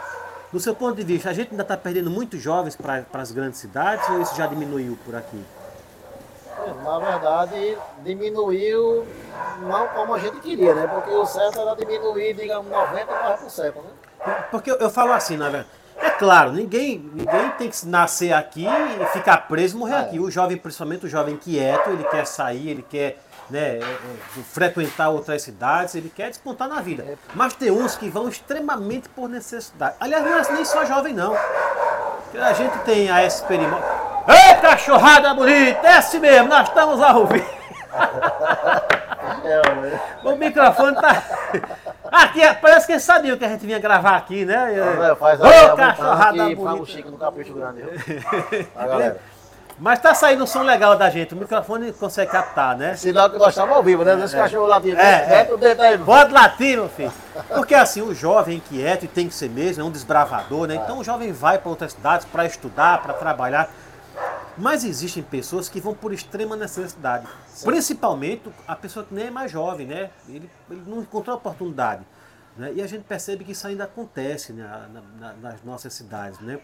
Do seu ponto de vista, a gente ainda está perdendo muitos jovens para as grandes cidades ou isso já diminuiu por aqui?
Na verdade, diminuiu não como a gente queria, né? Porque o certo era diminuir, digamos, 99%, né?
Porque eu, eu falo assim, na verdade. É claro, ninguém, ninguém tem que nascer aqui e ficar preso e morrer
É.
aqui. O jovem, principalmente o jovem inquieto, ele quer sair, ele quer né, é, é, frequentar outras cidades, ele quer despontar na vida. Mas tem uns que vão extremamente por necessidade. Aliás, não é nem só jovem, não. Porque A gente tem a experimento. Ei, cachorrada bonita! É assim mesmo, nós estamos ao vivo.
É?
O microfone tá. Aqui, parece que eles sabiam que a gente vinha gravar aqui, né?
Manuel, faz
Ô,
a
cachorrada
e fala o
bonita.
Chico do Capricho Grande, viu? A galera.
Mas tá saindo um som legal da gente, o microfone consegue captar, né?
Sinal que nós estamos ao vivo, né? Esse cachorro latindo.
É, é.
Mete o dedo aí,
Pode latir, meu filho. Porque assim, o jovem inquieto, e tem que ser mesmo, é um desbravador, né? Então o jovem vai para outras cidades para estudar, para trabalhar. Mas existem pessoas que vão por extrema necessidade. Principalmente a pessoa que nem é mais jovem, né? Ele, ele não encontrou oportunidade. Né? E a gente percebe que isso ainda acontece né? na- na- nas nossas cidades, né?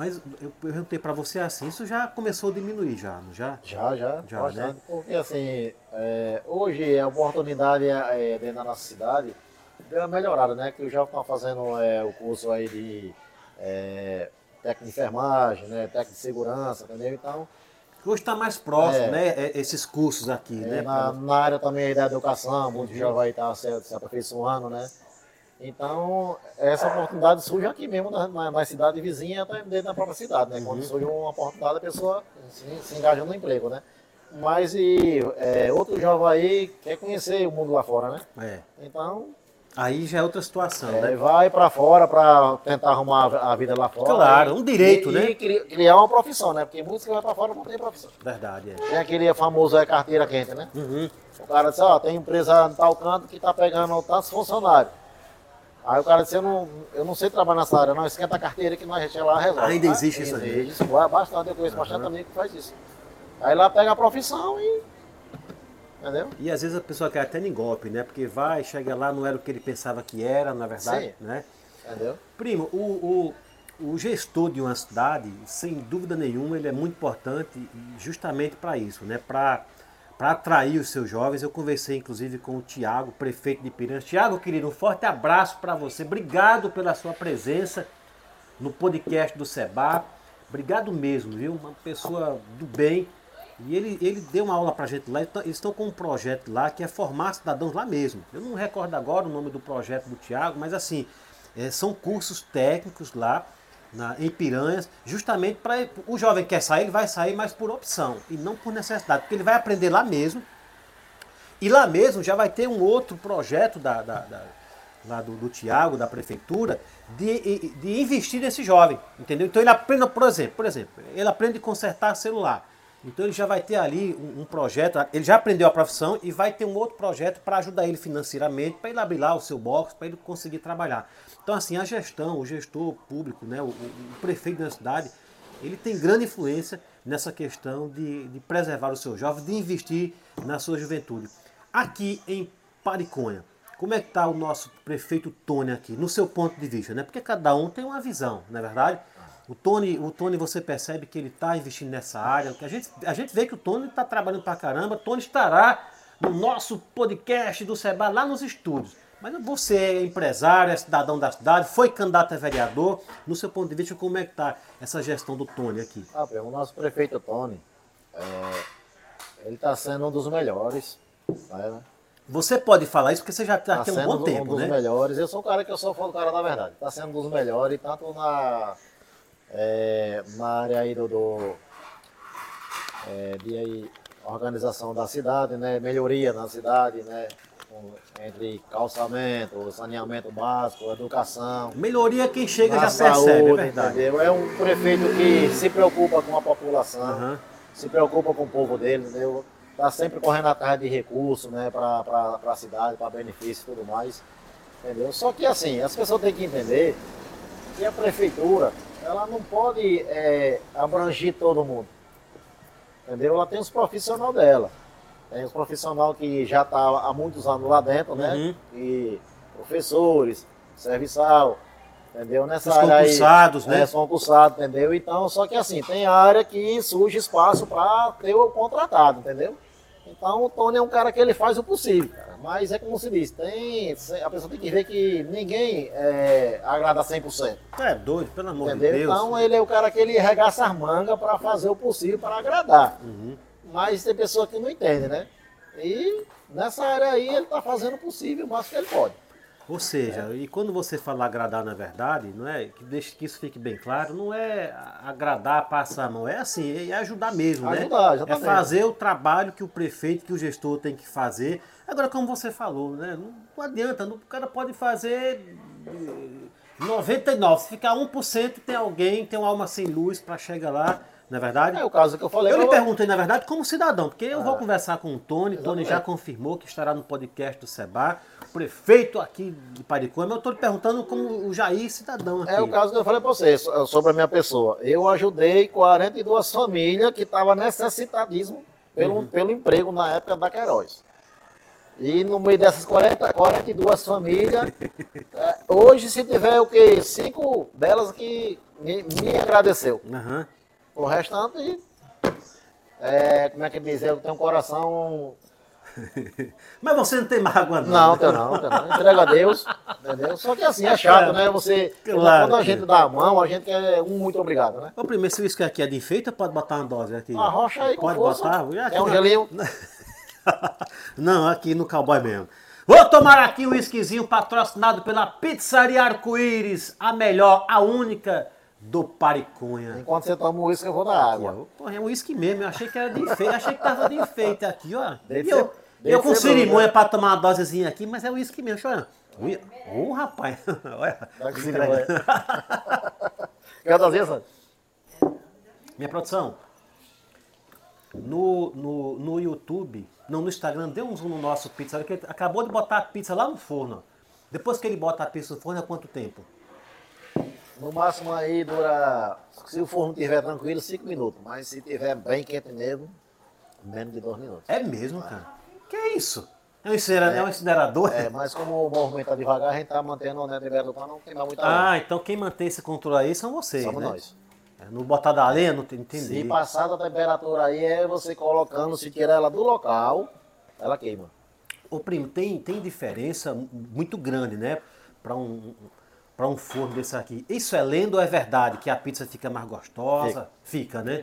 Mas eu perguntei para você assim, isso já começou a diminuir já, não já?
Já, já,
Já,
bastante.
né?
Porque assim, é, hoje a oportunidade é, dentro da nossa cidade deu uma melhorada, né? Que o jovem está fazendo é, o curso aí de é, técnico de enfermagem, né? Técnico de segurança, entendeu? Então,
Hoje está mais próximo,
É.
né? é- Esses cursos aqui,
é,
né?
na, na área também da educação, muito jovem aí está se, se aperfeiçoando, né? Então, essa oportunidade surge aqui mesmo, na, na, na cidade vizinha, até dentro da própria cidade, né?
Uhum.
Quando surge uma oportunidade, a pessoa se, se engaja no emprego, né? Mas e é, outro jovem aí quer conhecer o mundo lá fora, né?
É.
Então,
Aí já é outra situação,
é,
né?
vai para fora para tentar arrumar a vida lá fora.
Claro, um direito,
e,
né?
E cri- criar uma profissão, né? Porque muitos que vão para fora não tem profissão.
Verdade, é.
Tem aquele famoso é, carteira quente, né?
Uhum.
O cara disse, ó, tem empresa em tal canto que tá pegando tantos funcionários. Aí o cara disse, eu não, eu não sei trabalhar nessa área, não, esquenta a carteira que nós lá resolve.
Ainda
Ah,
existe isso aí?
Existe, ba- bastante, eu conheço bastante amigo que faz isso. Aí lá pega a profissão e... Entendeu?
E às vezes a pessoa quer até nem golpe, né? Porque vai, chega lá, não era o que ele pensava que era, na verdade,
Sim.
né?
Entendeu?
Primo, o, o, o gestor de uma cidade, sem dúvida nenhuma, ele é muito importante justamente para isso, né? Para atrair os seus jovens. Eu conversei inclusive com o Tiago, prefeito de Piranhas. Tiago, querido, um forte abraço para você. Obrigado pela sua presença no podcast do Seba. Obrigado mesmo, viu? Uma pessoa do bem. E ele, ele deu uma aula pra gente lá. Eles estão com um projeto lá que é formar cidadãos lá mesmo. Eu não recordo agora o nome do projeto do Tiago, mas assim, é, são cursos técnicos lá na, em Piranhas, justamente para o jovem que quer sair, ele vai sair, mas por opção e não por necessidade, porque ele vai aprender lá mesmo. E lá mesmo já vai ter um outro projeto da, da- da- lá do, do Tiago, da prefeitura, de, de investir nesse jovem, entendeu? Então ele aprende, por exemplo, por exemplo, ele aprende a consertar celular. Então ele já vai ter ali um, um projeto, ele já aprendeu a profissão e vai ter um outro projeto para ajudar ele financeiramente, para ele abrir lá o seu box, para ele conseguir trabalhar. Então assim, a gestão, o gestor público, né, o, o- prefeito da cidade, ele tem grande influência nessa questão de, de preservar o seu jovem, de investir na sua juventude. Aqui em Pariconha, como é que está o nosso prefeito Tony aqui, no seu ponto de vista, né? Porque cada um tem uma visão, não é verdade? O Tony, o Tony você percebe que ele está investindo nessa área. A gente, a gente vê que o Tony está trabalhando pra caramba. Tony estará no nosso podcast do Seba lá nos estúdios. Mas você é empresário, é cidadão da cidade, foi candidato a vereador. No seu ponto de vista, como é que está essa gestão do Tony aqui?
Ah, o nosso prefeito Tony, é, ele está sendo um dos melhores. Né?
Você pode falar isso porque você já está
Tá
aqui há um bom tempo,
um dos
né?
melhores. Eu sou um cara que eu sou fã do cara da verdade. Está sendo um dos melhores, tanto na, é, na área aí do, do é, de aí, organização da cidade, né? melhoria na cidade, né? Entre calçamento, saneamento básico, educação.
Melhoria quem chega já
saúde,
percebe, é verdade.
entendeu? É um prefeito que se preocupa com a população
Aham.
se preocupa com o povo dele, entendeu? Tá sempre correndo atrás de recursos, né, para a cidade, para benefício e tudo mais, entendeu? Só que assim, as pessoas têm que entender que a prefeitura, ela não pode é, abranger todo mundo, entendeu? Ela tem os profissionais dela, tem os profissionais que já tá há muitos anos lá dentro, né?
Uhum.
E professores, serviçal, entendeu? Nessa
Os
área aí,
concursados, né?
é, são concursados, entendeu? Então, só que assim, tem área que surge espaço para ter o contratado, entendeu? Então, o Tony é um cara que ele faz o possível, cara. Mas é como se diz, tem, a pessoa tem que ver que ninguém é, agrada 100%,
É doido, pelo amor
entendeu?
de Deus.
Então, ele é o cara que ele regaça as mangas para fazer o possível para agradar.
Uhum.
Mas tem pessoa que não entende, né? E nessa área aí ele está fazendo o possível, o máximo que ele pode.
Ou seja, e quando você fala agradar na verdade, não é? Que deixe que isso fique bem claro, não é agradar, passar a mão, é assim, é ajudar mesmo,
Ajudar,
né? É fazer o trabalho que o prefeito, que o gestor tem que fazer. Agora, como você falou, né? Não, adianta, não- o cara pode fazer eh, 99, se ficar 1%, tem alguém, tem uma alma sem luz para chegar lá, não é verdade?
É o caso que eu falei.
Eu lhe
eu-
perguntei, na verdade, como cidadão, porque eu vou conversar com o Tony. O Tony já confirmou que estará no podcast do Seba, prefeito aqui de Paricuã. Mas eu estou lhe perguntando como o Jair, cidadão aqui.
É o caso que eu falei para você so- sobre a minha pessoa. Eu ajudei 42 famílias que estavam necessitadíssimo pelo, pelo emprego na época da Queiroz. E no meio dessas 40, 42 famílias, é, hoje se tiver o quê? Cinco delas que me, me agradeceu.
Aham.
O restante, é, como é que diz? Eu tenho um coração.
Mas você não tem mágoa, não.
Não, tenho não, tenho não. Entrega a Deus, entendeu? Só que assim, é chato, né? Você.
Claro
quando a gente
é.
dá a mão, a gente quer um muito obrigado, né?
O primeiro serviço que aqui é de enfeite, pode botar uma dose aqui.
Arrocha aí com
Pode
força.
botar? Aqui
É um gelinho.
não, aqui no cowboy mesmo. Vou tomar aqui um whiskyzinho patrocinado pela Pizzaria Arco-Íris, a melhor, a única do Paricunha.
Enquanto você toma o uísque, eu vou na água.
Porra, é um uísque mesmo, eu achei que era de enfeite, achei que tava de enfeite aqui, ó.
Deve
E eu,
ser-
eu com cerimônia
bom,
pra tomar uma dosezinha aqui, mas é uísque mesmo, chorando. Ô, rapaz, olha. Entrega.
Quer trazer, Sandro?
Minha produção, no, no, no YouTube, não, no Instagram, dê um zoom no nosso pizza, ele acabou de botar a pizza lá no forno. Depois que ele bota a pizza no forno, é quanto tempo?
No máximo aí dura, se o forno estiver tranquilo, 5 minutos. Mas se estiver bem quente mesmo, menos de 2 minutos.
É mesmo, cara. Que é isso? É um, incinera- é um incinerador?
É, mas como o movimento está devagar, a gente está mantendo né, temperatura para não queimar muito a
Ah,
lenha.
então quem mantém esse controle aí são vocês,
Somos
né?
nós.
É, No botar da lenha, não tem- entendi.
Se passar da temperatura aí, é você colocando, se tirar ela do local, ela queima.
Ô, primo, tem, tem diferença muito grande, né? Para um, para um forno desse aqui. Isso é lenda ou é verdade? Que a pizza fica mais gostosa? Fica, né?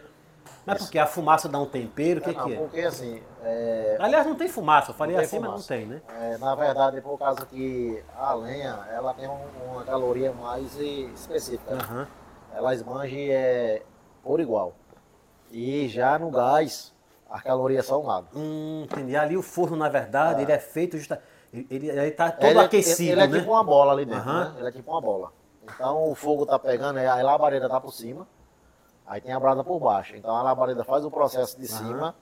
Mas porque a fumaça dá um tempero, o que,
É, não,
que é?
Porque assim, é,
Aliás, não tem fumaça, eu falei assim, mas não
fumaça.
tem, né?
É, na verdade, por causa que a lenha, ela tem um- uma caloria mais específica.
Aham.
Ela esbange é, por igual. E já no gás, a caloria é só um lado.
Hum, entendi. Ali o forno, na verdade, ele é feito justa... Ele, ele, ele tá todo
ele, é-
aquecido,
ele é
né?
tipo uma bola ali dentro,
Aham.
né? Ele é tipo uma bola. Então o fogo tá pegando, aí a labareda tá por cima, aí tem a brasa por baixo. Então a labareda faz o processo de cima,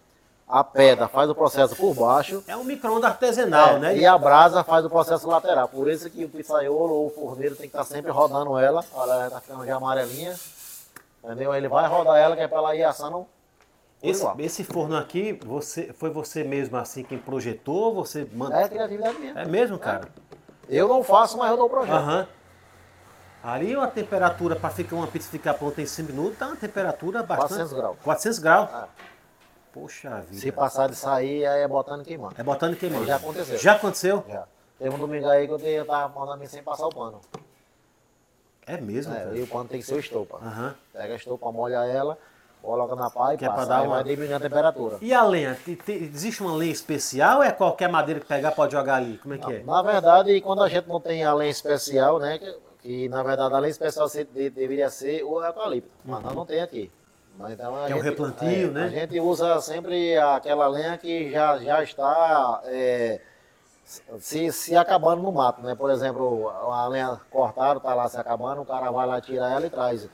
a pedra faz o processo por baixo,
É um micro-ondas artesanal,
É,
né?
E a brasa faz o processo lateral. Por isso que o pizzaiolo ou o forneiro tem que estar sempre rodando ela. Olha, ela tá ficando já amarelinha. Entendeu? Ele vai rodar ela que é para ela ir assando.
Esse,
igual.
esse forno aqui, você, foi você mesmo assim quem projetou? Você manda...
É criatividade minha.
É mesmo, cara?
Eu não faço, mas eu dou o projeto.
Aham. Ali a temperatura para ficar uma pizza ficar pronta em 5 minutos tá uma temperatura bastante.
400 graus.
400 graus?
Ah.
Poxa vida.
Se passar de sair, aí é botando e queimando.
É botando e queimando.
Já aconteceu.
Já aconteceu?
Já. Teve um domingo aí que eu te- eu tava mandando mim sem passar o pano.
É mesmo,
É,
cara.
e o pano tem que ser o estopa.
Aham.
Pega a estopa, molha ela, coloca na pá e
Que é pra
passa.
dar uma-
a temperatura.
E a lenha? Te- te- existe uma lenha especial ou é qualquer madeira que pegar pode jogar ali? Como é que é?
Na verdade, quando a gente não tem a lenha especial, né? Que, que, na verdade a lenha especial deveria ser o eucalipto, mas nós não tem aqui. Mas, então,
é o replantio, né?
A gente usa sempre aquela lenha que já, já está é, se, se acabando no mato, né? Por exemplo, a lenha cortada, está lá se acabando, o cara vai lá tirar ela e traz.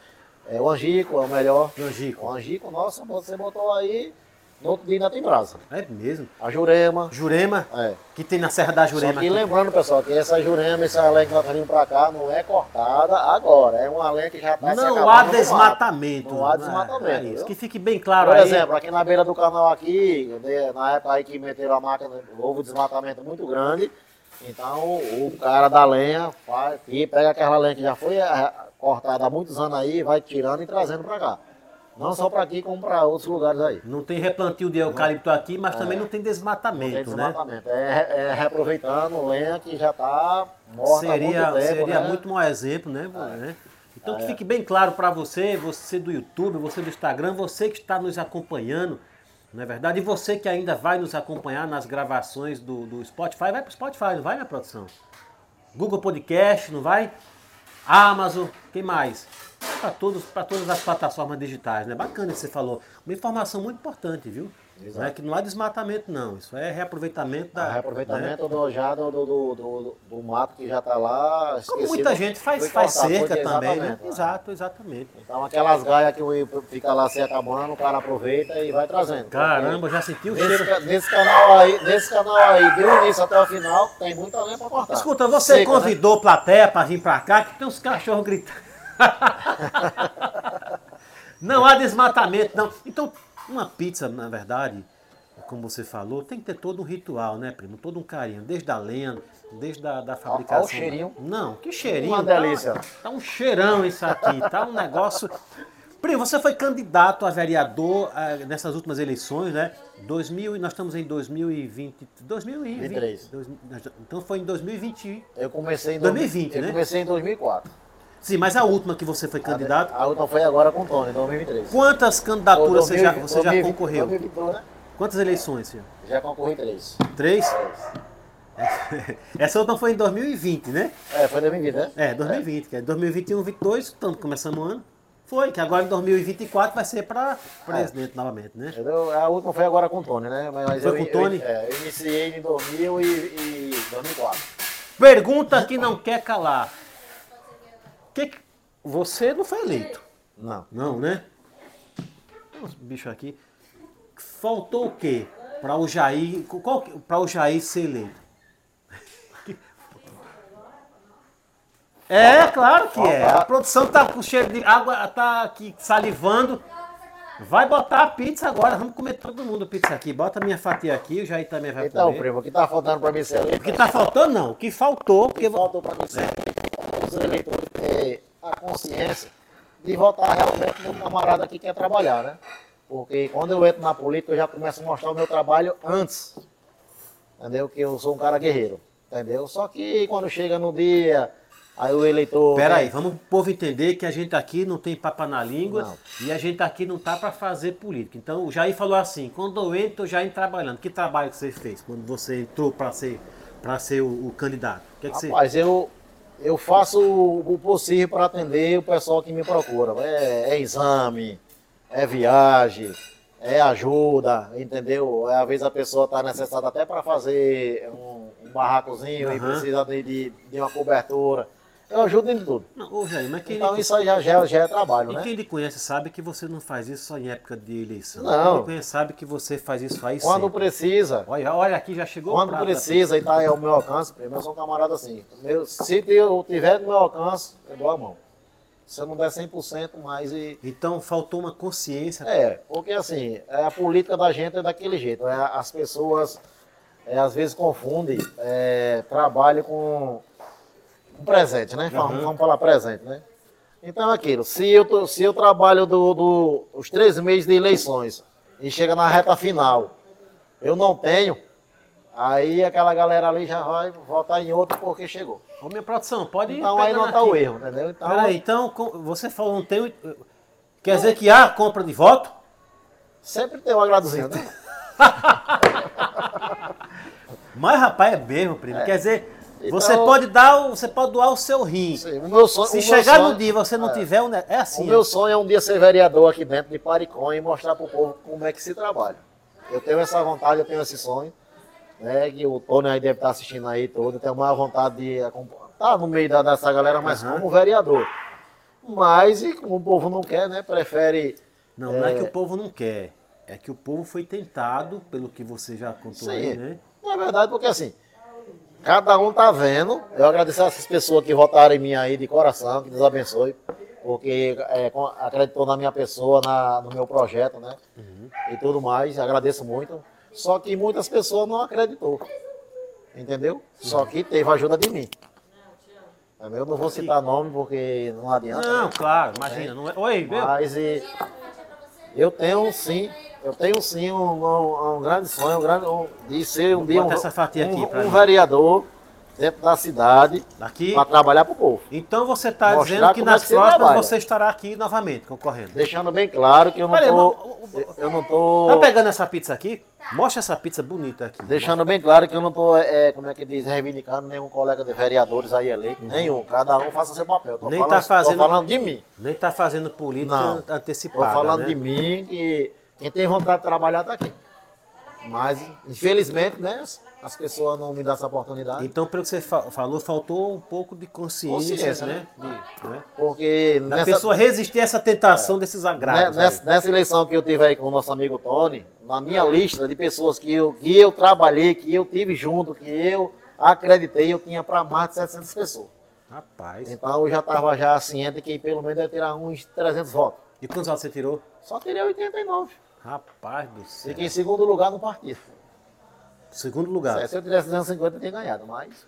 É, o angico é o melhor.
Angico.
O angico, nossa, você botou aí, no outro dia ainda tem brasa.
É mesmo.
A jurema,
Jurema,
é.
que tem na Serra da
Só
Jurema.
que
aqui.
lembrando, pessoal, que essa jurema, essa lenha que nós tá vindo pra cá, não é cortada agora. É uma lenha que já tá se
Não há desmatamento.
Não há
É,
desmatamento.
é isso.
viu?
Que fique bem claro
Por
aí.
exemplo, aqui na beira do canal aqui, né, na época aí que meteram a máquina, houve um desmatamento muito grande. Então o cara da lenha faz, pega aquela lenha que já foi eh, cortada há muitos anos aí, vai tirando e trazendo pra cá. Não só pra aqui, como pra outros lugares aí.
Não tem replantio de eucalipto aqui, mas também não tem
Não
desmatamento,
tem
né?
desmatamento. É, é reaproveitando lenha que já está morta
Seria,
há muito tempo.
seria
né?
muito mau exemplo, né? né? Então que fique bem claro para você, você do YouTube, você do Instagram, você que está nos acompanhando, não é verdade? E você que ainda vai nos acompanhar nas gravações do, do Spotify, vai para o Spotify, não vai na produção? Google Podcast, não vai? Amazon, quem mais? Para todas as plataformas digitais, né? Bacana que você falou. Uma informação muito importante, viu? Não é que não há desmatamento, não. Isso é reaproveitamento da.
É,
né?
reaproveitamento do, já do, do, do, do- mato que já está lá.
Como muita gente faz, faz cerca também, né?
exatamente,
Exato, exatamente.
Então aquelas gaias que o- fica lá se acabando, o cara aproveita e vai trazendo.
Caramba, já sentiu o
Desse,
cheiro.
desse canal aí, desse canal aí, do início até o final, tem muita lenha para cortar.
Escuta, você
Seca, né?
convidou plateia para vir para cá, que tem uns cachorros gritando. não há desmatamento, não. Então, uma pizza, na verdade, como você falou, tem que ter todo um ritual, né, primo? Todo um carinho, desde a lenha, desde a da fabricação.
Olha o cheirinho.
Não, que cheirinho.
Uma
tá-
delícia.
Tá, um cheirão isso aqui, tá um negócio. Primo, você foi candidato a vereador ah, nessas últimas eleições, né? 2000, e nós estamos em 2020. 2020.
23.
dois- então foi em 2020.
Eu comecei em
2020,
eu
né?
comecei em 2004.
Sim, mas a última que você foi candidato,
A outra foi agora com o Tony, em 2023.
quantas candidaturas você já,
2020,
você já concorreu?
2022, né?
Quantas eleições, senhor?
Já concorri três.
Três? Essa outra foi em 2020, né?
É, foi 2020, né?
É, 2020, que é 2021, 2022, estamos começando o ano. Foi, que agora em 2024 vai ser para presidente novamente, né?
A última foi agora com o Tony, né? Mas
Foi
eu,
com o Tony?
Eu, é, eu iniciei em 2000 e, e 2004.
Pergunta que não quer calar. Que que- Você não foi eleito?
Não.
Não, né? Uns bichos aqui. Faltou o quê? Para o Jair. Qual para o Jair ser eleito? É, claro que é. A produção tá com cheiro de água, tá aqui salivando. Vai botar a pizza agora. Vamos comer todo mundo pizza aqui. Bota a minha fatia aqui, o Jair também vai
Então,
comer.
primo, o que tá faltando pra mim ser
O
eleito?
que tá faltando não. O que faltou, porque
que faltou para você, os eleitores ter a consciência de votar realmente no camarada que quer trabalhar, né? Porque quando eu entro na política, eu já começo a mostrar o meu trabalho antes, entendeu? Que eu sou um cara guerreiro, entendeu? Só que quando chega no dia, aí o eleitor...
Pera aí, vamos o povo entender que a gente aqui não tem papa na língua
Não.
e a gente aqui não tá para fazer política. Então o Jair falou assim, quando eu entro, eu já entro trabalhando. Que trabalho que você fez quando você entrou para ser, pra ser o, o candidato? O que, que você...
Rapaz, eu, eu faço o, possível para atender o pessoal que me procura. É, é exame, é viagem, é ajuda, entendeu? É, Às vezes a pessoa está necessitada até para fazer um, um barracozinho e
Aham.
precisa de, de, de uma cobertura. Eu ajudo em tudo.
Não, ô mas quem,
Então
lhe,
isso aí já, já, já é trabalho,
e
né?
quem lhe conhece sabe que você não faz isso só em época de eleição.
Não.
Quem lhe conhece sabe que você faz isso aí
Quando
sempre.
precisa,
Olha, olha aqui, já chegou
quando precisa e tá ao meu alcance, primeiro eu sou um camarada assim. Meu, se eu tiver no meu alcance, eu dou a mão. Se eu não der 100% mais e...
Então faltou uma consciência.
É, porque assim, é, a política da gente é daquele jeito. é, as pessoas é, às vezes confundem é, trabalho com, com presente, né? Vamos,
Uhum.
vamos falar presente, né? Então é aquilo, se eu, se eu trabalho do, do- os três meses de eleições e chega na reta final, eu não tenho, aí aquela galera ali já vai votar em outro porque chegou.
Ô minha produção, pode
Então aí não
pegando
tá o erro, entendeu? Então,
Peraí, então você falou não tem. o- Quer dizer que há compra de voto?
sempre tem um agradozinho, né?
Mas rapaz, é mesmo, primo. Quer dizer,
Então-
você pode dar, o- você pode doar o seu rim.
Sim, O meu sonho,
Se
o
chegar
sonho-
no dia e você não
é.
tiver, o ne- é
O
assim.
meu
ó.
sonho é um dia ser vereador aqui dentro de Paricó e mostrar para o povo como é que se trabalha. Eu tenho essa vontade, eu tenho esse sonho, né? Que o Tony aí deve estar assistindo aí todo, eu tenho mais vontade de estar tá no meio da- dessa galera, mas
Aham.
como vereador. Mas, e como o povo não quer, né? Prefere.
Não, não é que o povo não quer. É que o povo foi tentado, pelo que você já contou aí,
Sim.
né?
Na verdade, porque assim, cada um tá vendo. Eu agradeço a essas pessoas que votaram em mim aí de coração, que Deus abençoe. Porque é, acreditou na minha pessoa, na- no meu projeto, né? E tudo mais, agradeço muito. Só que muitas pessoas não acreditou. Entendeu? Só que teve a ajuda de mim. Eu não vou citar nome porque não adianta.
Não,
né?
claro, imagina. Não é... Oi, meu.
Mas e, eu tenho sim, eu tenho sim um, um- um grande sonho, um grande, de ser um dia um, um- um vereador dentro da cidade para trabalhar para o povo.
Então você está dizendo que
é
nas
que você
próximas
trabalha.
você estará aqui novamente concorrendo.
Deixando bem claro que eu não
o-
eu não tô,
Tá pegando essa pizza aqui? Mostra essa pizza bonita aqui.
deixando bem claro que eu não tô, é, como é que diz, reivindicando nenhum colega de vereadores aí eleito, nenhum. Cada um faça seu papel. Tô
Nem
falando,
tá fazendo-
Tô falando de mim.
Nem tá fazendo política
Não.
Antecipada.
falando
né?
de mim que quem tem vontade de trabalhar tá aqui. Mas, infelizmente, né, as pessoas não me dão essa oportunidade.
Então, pelo que você fa- falou, faltou um pouco de consciência,
Consciência,
né? De- né?
Porque
Da
nessa,
pessoa resistir a essa tentação desses
né,
agravos.
nessa,
aí.
nessa eleição que eu tive aí com o nosso amigo Tony, na minha lista de pessoas que eu, que eu trabalhei, que eu tive junto, que eu acreditei, eu tinha para mais de 700 pessoas.
Rapaz.
Então eu já estava já ciente que pelo menos ia tirar uns 300 votos.
E quantos votos você tirou?
Só tirei 89.
Rapaz do céu.
Fiquei em segundo lugar no partido.
Segundo lugar.
Se eu tivesse 250, eu tinha ganhado, mas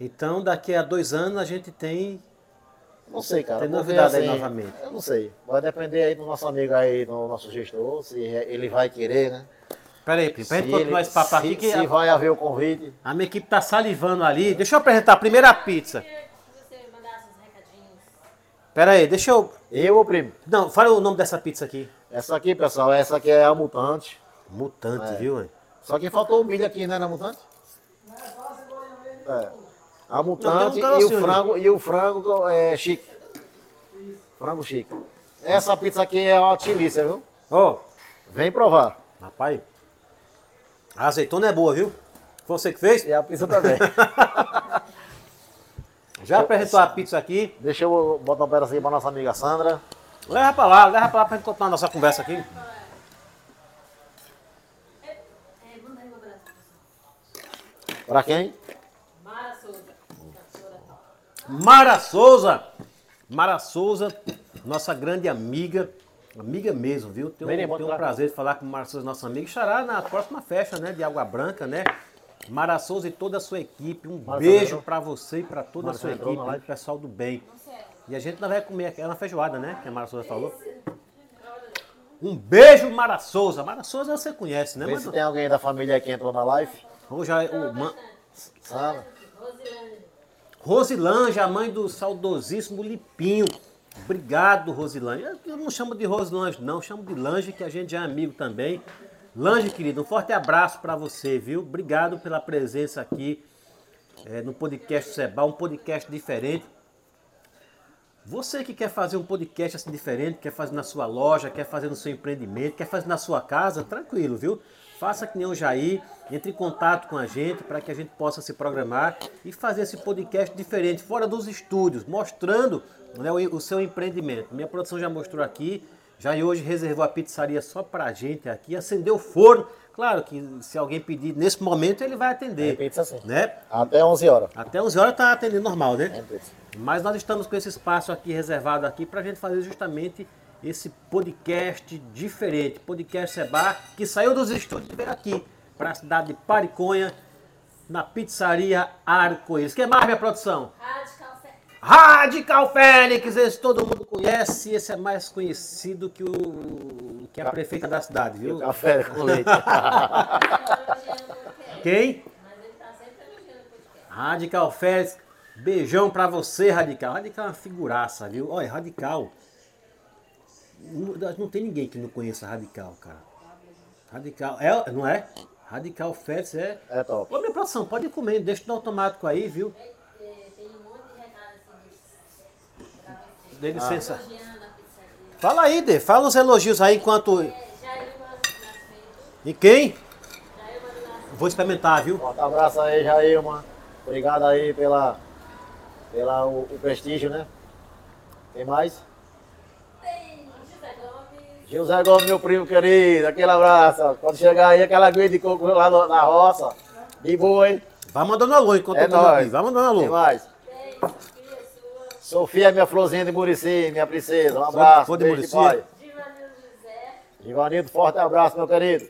Então, daqui a dois anos a gente tem.
Não sei, cara.
Tem novidade aí novamente.
Eu não sei. Vai depender aí do nosso amigo aí, do nosso gestor, se ele vai querer, né?
Pera aí, Primo, pra gente
Se
continuar esse papo
se-
aqui, que
se
a,
vai haver o convite.
a minha equipe tá salivando ali. Deixa eu apresentar a primeira pizza.
Queria que você mandasse uns recadinhos.
Pera aí, deixa eu.
Eu, ô primo.
Não, fala o nome dessa pizza aqui.
Essa aqui, pessoal, essa aqui é a mutante.
Mutante,
É.
viu? hein?
Só que faltou o milho aqui, né, na mutante? É. A
Não,
mutante
tem um
e o frango, e o frango é chique. Frango chique. Essa pizza aqui é uma tilícia, viu?
Ó,
Vem provar.
rapaz, a azeitona é boa, viu? Foi você que fez?
E a pizza também.
Já apresentou a pizza aqui.
Deixa eu botar um pedacinho pra nossa amiga Sandra.
Leva pra lá, leva pra lá pra gente continuar a nossa conversa aqui.
É, manda aí um abraço.
Pra quem?
Mara Souza.
Mara Souza. Mara Souza, nossa grande amiga. Amiga mesmo, viu? Tenho,
bota
tenho o
lá.
prazer de falar com Mara Souza, nossa amiga. Estará na próxima festa, né? De Água Branca, né? Mara Souza e toda a sua equipe. Um
Mara
beijo pra você e pra toda
Mara
a sua equipe, pessoal do bem. E a gente não vai comer aqui, é na feijoada, né? Que a Mara Souza falou. Um beijo, Mara Souza. Mara Souza você conhece, né?
Vê
Mas,
se tem alguém da família que entrou na live.
hoje já, o, ma-
Sandra.
Rosilane.
Rosilange, a mãe do saudosíssimo Lipinho. Obrigado, Rosilange. Eu não chamo de Rosilange, não, chamo de Lange, que a gente é amigo também. Lange, querido, um forte abraço para você, viu? Obrigado pela presença aqui eh, no podcast Seba, um podcast diferente. Você que quer fazer um podcast assim diferente, quer fazer na sua loja, quer fazer no seu empreendimento, quer fazer na sua casa, tranquilo, viu? Faça que nem o Jair, entre em contato com a gente para que a gente possa se programar e fazer esse podcast diferente, fora dos estúdios, mostrando né, o, o seu empreendimento. Minha produção já mostrou aqui, Jair hoje reservou a pizzaria só para a gente aqui, acendeu o forno. Claro que se alguém pedir nesse momento, ele vai atender.
É pizza sim.
Né?
Até 11 horas.
Até 11 horas tá atendendo normal, né?
É pizza.
Mas nós estamos com esse espaço aqui reservado aqui para a gente fazer justamente esse podcast diferente, podcast Seba, que saiu dos estúdios e veio aqui para a cidade de Pariconha, na pizzaria Arco-Íris. que mais, minha produção?
Radical Fé.
Radical Fênix, esse todo mundo conhece, esse é mais conhecido que o que a prefeita da cidade, viu?
Café com leite.
Quem?
Mas ele tá sempre elogiando o podcast.
Radical Félix, beijão pra você, Radical. Radical é uma figuraça, viu? Olha, Radical. Não, não tem ninguém que não conheça Radical, cara. Radical, é, não é? Radical Félix é.
É top.
Ô, minha produção, pode ir comendo, deixa no automático aí, viu?
Tem um monte de recado pra você.
Dê licença.
Elogiando a pizzaria.
Fala aí, Dê, fala os elogios aí enquanto.
É.
E quem?
Jailma do Nascimento.
Vou experimentar, viu?
Forte abraço aí, Jailma. Obrigado aí pela, pela o, o prestígio, né? Tem mais?
Tem José Gomes.
José Gomes, meu primo querido, aquele abraço. Quando chegar aí, aquela aguinha de coco lá no- na roça. De boa, hein?
Vai mandando alô enquanto
É
eu tô
nóis.
aqui. Vai mandando
Tem
alô.
mais?
Tem Sofia Sua.
Sofia, minha florzinha de Murici, minha princesa. Um abraço.
Flor de
pai.
Divanildo José.
Givanildo, forte abraço, meu querido.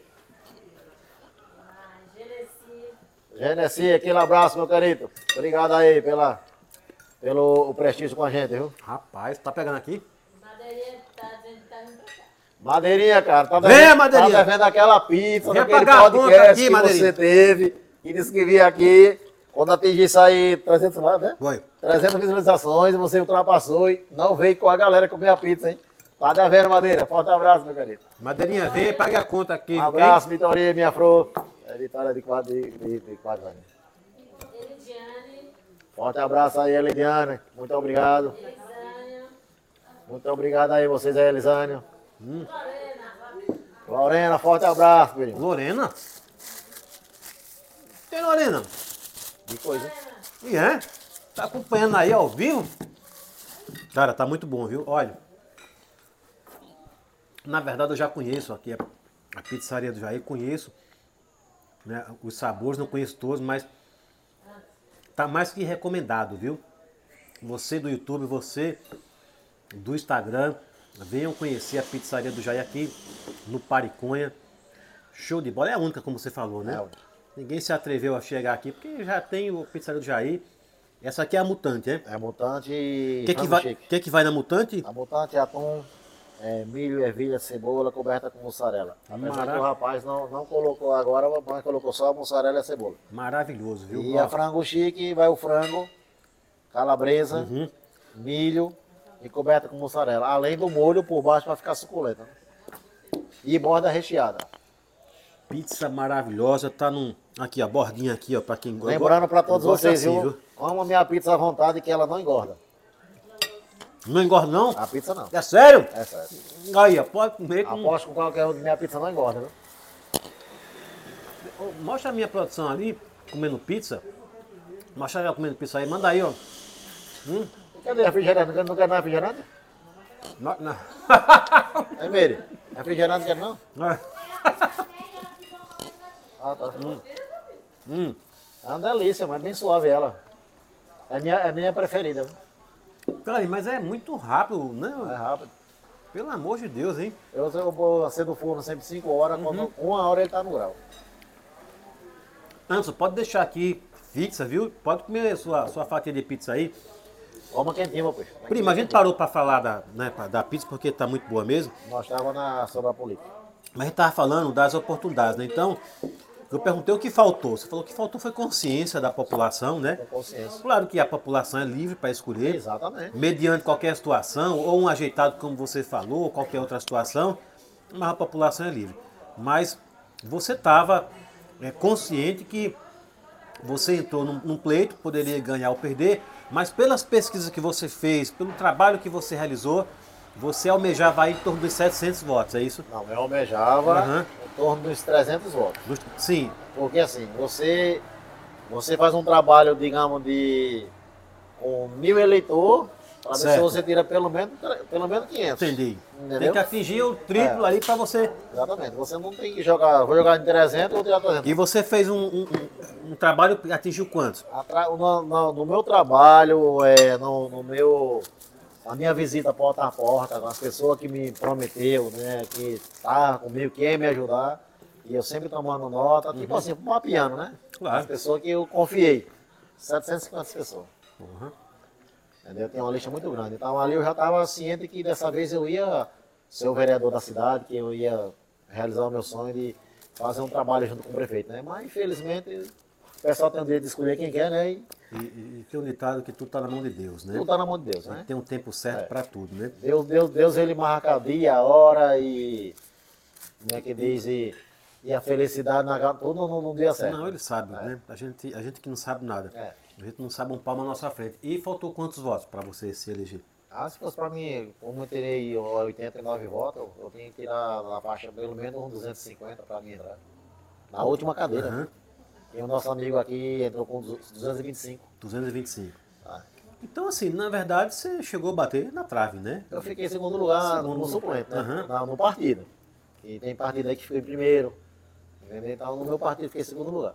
Genesi,
aquele abraço, meu querido. Obrigado aí pela, pelo prestígio com a gente, viu?
Rapaz, tá pegando aqui?
Madeirinha tá dizendo que tá vindo pra cá.
Madeirinha, cara, tá
Vem,
devendo,
Madeirinha.
tá devendo aquela pizza,
Vem
daquele
pagar a conta
podcast
aqui,
que
Madeirinha.
você teve, que disse que vinha aqui, quando atingir isso aí, 300, lá, né?
Foi.
300 visualizações, você ultrapassou e não veio com a galera comer a pizza, hein? Tá devendo, Madeira. Forte abraço, meu querido.
Madeirinha, vem, pague a conta aqui.
Um abraço, Vitória, minha flor. É Vitória de quadro de, de, de quadro, né? Forte abraço aí, Elidiane. Muito obrigado. Muito obrigado aí, vocês aí, Elisânia.
Lorena.
Lorena, forte abraço, filho.
Lorena? Tem Lorena?
Que coisa.
E é? Tá acompanhando aí ao vivo? Cara, tá muito bom, viu? Olha. Na verdade, eu já conheço aqui a, a pizzaria do Jair, conheço né, os sabores, não conheço todos, mas tá mais que recomendado, viu? Você do YouTube, você do Instagram, venham conhecer a pizzaria do Jair aqui no Pariconha. Show de bola, é a única, como você falou, né?
É a.
Ninguém se atreveu a chegar aqui, porque já tem o pizzaria do Jair. Essa aqui é a mutante, é?
É mutante e
O que, que, vai, que, que vai na mutante?
A mutante é atum, é, milho, ervilha, cebola, coberta com mussarela. Apesar
Maravilha.
que o rapaz não, não colocou agora, mas colocou só a mussarela e a cebola.
Maravilhoso, viu?
E a frango chique vai o frango, calabresa,
Uhum.
milho e coberta com mussarela. Além do molho por baixo para ficar suculenta. né? E borda recheada.
pizza maravilhosa, tá num. Aqui, a bordinha aqui, ó, pra quem gosta.
Lembrando para todos vocês,
assim,
viu? Coma minha pizza à vontade que ela não engorda.
Não engorda, não?
A pizza não.
É sério?
É sério.
Aí, ó, pode comer com.
Aposto com qualquer um que minha pizza não engorda?
Ô, Mostra a minha produção ali, comendo pizza. Mostra ela comendo pizza aí, manda aí, ó.
Cadê refrigerante? Não quer- Não mais refrigerante?
Não, não.
É, Meire? Refrigerante quer não?
É.
Ah, tá.
Hum.
É uma delícia, mas bem suave ela. É minha, é minha preferida.
Cara, mas é muito rápido, né?
É rápido.
Pelo amor de Deus, hein?
Eu, eu vou acender o forno sempre 5 horas, quando uma hora ele tá no grau.
Anderson, pode deixar aqui fixa, viu? Pode comer sua, sua fatia de pizza aí.
Toma quentinho, meu peixe.
Prima, a gente parou pra falar da, né, da pizza porque tá muito boa mesmo.
Nós estávamos na sobre a política.
Mas a gente tava falando das oportunidades, né? Então, eu perguntei o que faltou. Você falou que faltou foi consciência da população, né?
Consciência.
Claro que a população é livre para escolher,
Exatamente.
mediante qualquer situação, ou um ajeitado, como você falou, ou qualquer outra situação, mas a população é livre. Mas você estava consciente que você entrou num, num pleito, poderia ganhar ou perder, mas pelas pesquisas que você fez, pelo trabalho que você realizou, você almejava aí em torno dos 700 votos, é isso?
Não, eu almejava
Aham.
Em torno dos 300 votos.
Sim,
Porque assim, você, você faz um trabalho, digamos, de com mil eleitores, para ver se você tira pelo menos, pelo menos 500.
entendi. Tem
Entendeu?
que atingir o triplo
É.
ali para você.
Exatamente. Você não tem que jogar, vou jogar em 300 ou tirar 300.
E você fez um, um- um- trabalho que atingiu quantos?
No, no- no meu trabalho, é, no, no meu, a minha visita porta a porta, com as pessoas que me prometeu, né, que tá comigo, quer me ajudar, e eu sempre tomando nota, tipo assim, mapeando, né?
Claro.
As pessoas que eu confiei. 750 pessoas.
Uhum.
Entendeu? Tem uma lista muito grande. Então ali eu já estava ciente que dessa vez eu ia ser o vereador da cidade, que eu ia realizar o meu sonho de fazer um trabalho junto com o prefeito, né? Mas infelizmente o pessoal tem o direito de escolher quem quer, né? E
E, e, tem um ditado que tudo está na mão de Deus, né?
tudo está na mão de Deus, né?
Tem um tempo certo
É.
para tudo, né?
Deus, Deus, Deus ele marca o dia, a hora e. Como é que diz? E, e a felicidade na, tudo no, no dia certo.
Não, ele sabe, né? A gente, a gente que não sabe nada.
É.
A gente não sabe um palmo na nossa frente. E faltou quantos votos para você se eleger?
Ah, se fosse para mim, como eu terei 89 votos, eu, tenho que tirar na faixa pelo menos uns 250 para mim entrar. Na última cadeira.
Aham.
E o nosso amigo aqui entrou com 225.
225.
Tá?
Então, assim, na verdade, você chegou a bater na trave, né?
Eu fiquei em segundo lugar
Segundo
no suplente, né?
Aham.
Na- no partido. E tem partido aí que ficou em primeiro. Entendeu? Então no meu partido fiquei em segundo lugar.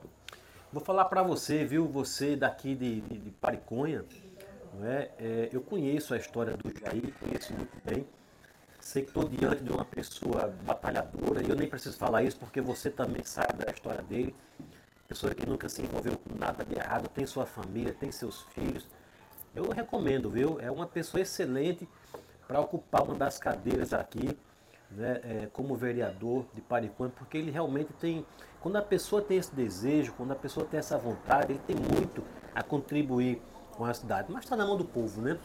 Vou falar para você, viu? Você daqui de, de, de Pariconha, não é? É, eu conheço a história do Jair, conheço muito bem. Sei que estou diante de uma pessoa batalhadora, e eu nem preciso falar isso porque você também sabe da história dele. Pessoa que nunca se envolveu com nada de errado, tem sua família, tem seus filhos. Eu recomendo, viu? É uma pessoa excelente para ocupar uma das cadeiras aqui, né, é, como vereador de Pariconha, porque ele realmente tem. Quando a pessoa tem esse desejo, quando a pessoa tem essa vontade, ele tem muito a contribuir com a cidade. Mas está na mão do povo, né?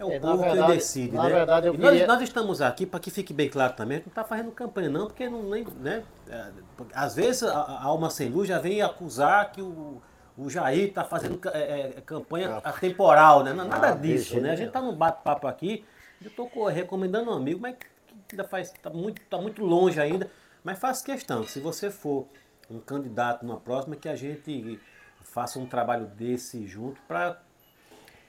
É o
É,
povo que
verdade-
decide,
na
né?
verdade, eu
E nós,
queria-
nós estamos aqui, para que fique bem claro também, a gente não está fazendo campanha não, porque não nem, né? é, Às vezes a, a alma sem luz já vem acusar que o, o Jair está fazendo ca- é, é, campanha atemporal, né? Não, nada
Ah,
disso, né? A gente está num bate-papo aqui, eu estou recomendando um amigo, mas que ainda faz, está muito, tá muito longe ainda, mas faço questão, se você for um candidato numa próxima, que a gente faça um trabalho desse junto para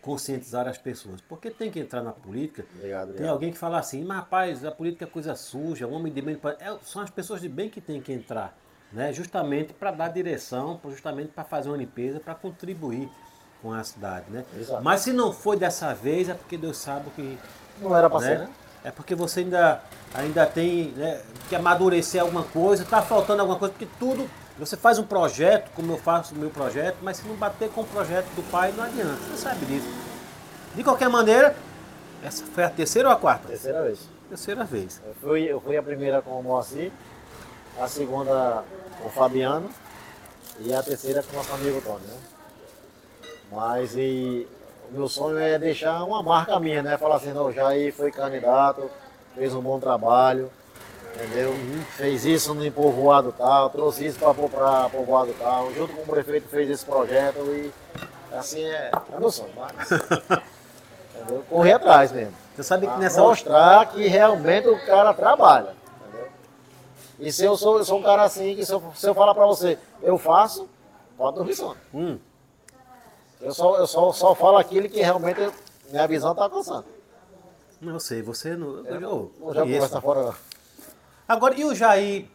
conscientizar as pessoas. Porque tem que entrar na política.
Obrigado,
Tem
obrigado.
alguém que fala assim, mas rapaz, a política é coisa suja, o homem de bem. É, são as pessoas de bem que têm que entrar. Né? Justamente para dar direção, justamente para fazer uma limpeza, para contribuir com a cidade. Né?
Exato.
Mas se não foi dessa vez, é porque Deus sabe que.
Não era para
né?
ser, né?
É porque você ainda, ainda tem né, que amadurecer alguma coisa, está faltando alguma coisa, porque tudo. Você faz um projeto, como eu faço o meu projeto, mas se não bater com o projeto do pai, não adianta. Você sabe disso. De qualquer maneira, essa foi a terceira ou a quarta?
Terceira vez.
Terceira vez.
Eu fui, eu fui a primeira com o Moacir, a segunda com o Fabiano e a terceira com o nosso amigo Tony, né? Mas e, o meu sonho é deixar uma marca minha, né? Falar assim, não, Jair foi candidato, fez um bom trabalho, entendeu? Fez isso no povoado tal, trouxe isso para para povoado tal, junto com o prefeito fez esse projeto e assim é, é meu sonho, mas, entendeu? Correr atrás mesmo.
Você sabe que nessa
mostrar que realmente o cara trabalha. Entendeu? E se eu sou, eu sou um cara assim, que se eu, se eu falar pra você, eu faço, pode dormir sono.
Hum,
Eu só, eu só, só falo aquilo que realmente minha visão está alcançando.
não sei, você não. Eu,
Eu
eu
já
conheço.
conversar fora. não.
Agora, e o Jair?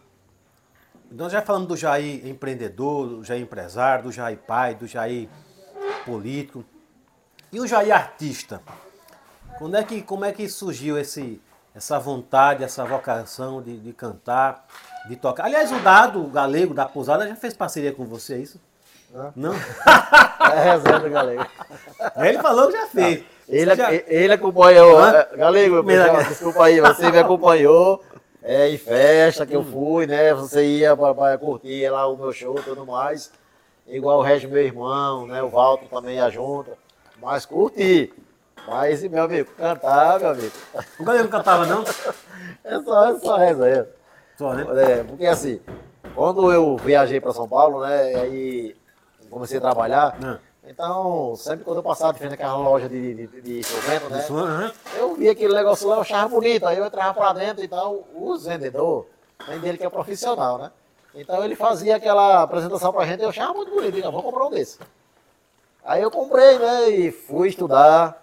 Nós já falamos do Jair empreendedor, do Jair empresário, do Jair pai, do Jair político. E o Jair artista? Quando é que, como é que surgiu esse, essa vontade, essa vocação de, de cantar, de tocar? Aliás, o Dado, o galego da Pousada, já fez parceria com você, é isso?
Não.
Não?
É resenha do Galego.
Ele falou que já fez.
Ele,
já-
ele acompanhou.
Hã?
é, Galego,
Primeira-
pessoal, desculpa aí, você me acompanhou é, em festa que eu fui, né? Você ia para curtir lá o meu show e tudo mais. Igual o Regis, meu irmão, né? O Walter também ia junto. Mas curti. Mas, meu amigo, cantar, meu amigo,
O galego não cantava, não?
é só, é só resenha.
Só, né?
É, porque assim, quando eu viajei para São Paulo, né, e aí comecei a trabalhar,
Ah.
Então sempre quando eu passava de frente àquela loja de, de, de instrumento, né,
aham.
eu via aquele negócio lá, eu achava bonito, aí eu entrava pra dentro e tal, os vendedores, tem dele que é profissional, né, então ele fazia aquela apresentação pra gente, eu achava muito bonito, digo, vou comprar um desse. Aí eu comprei, né, e fui estudar,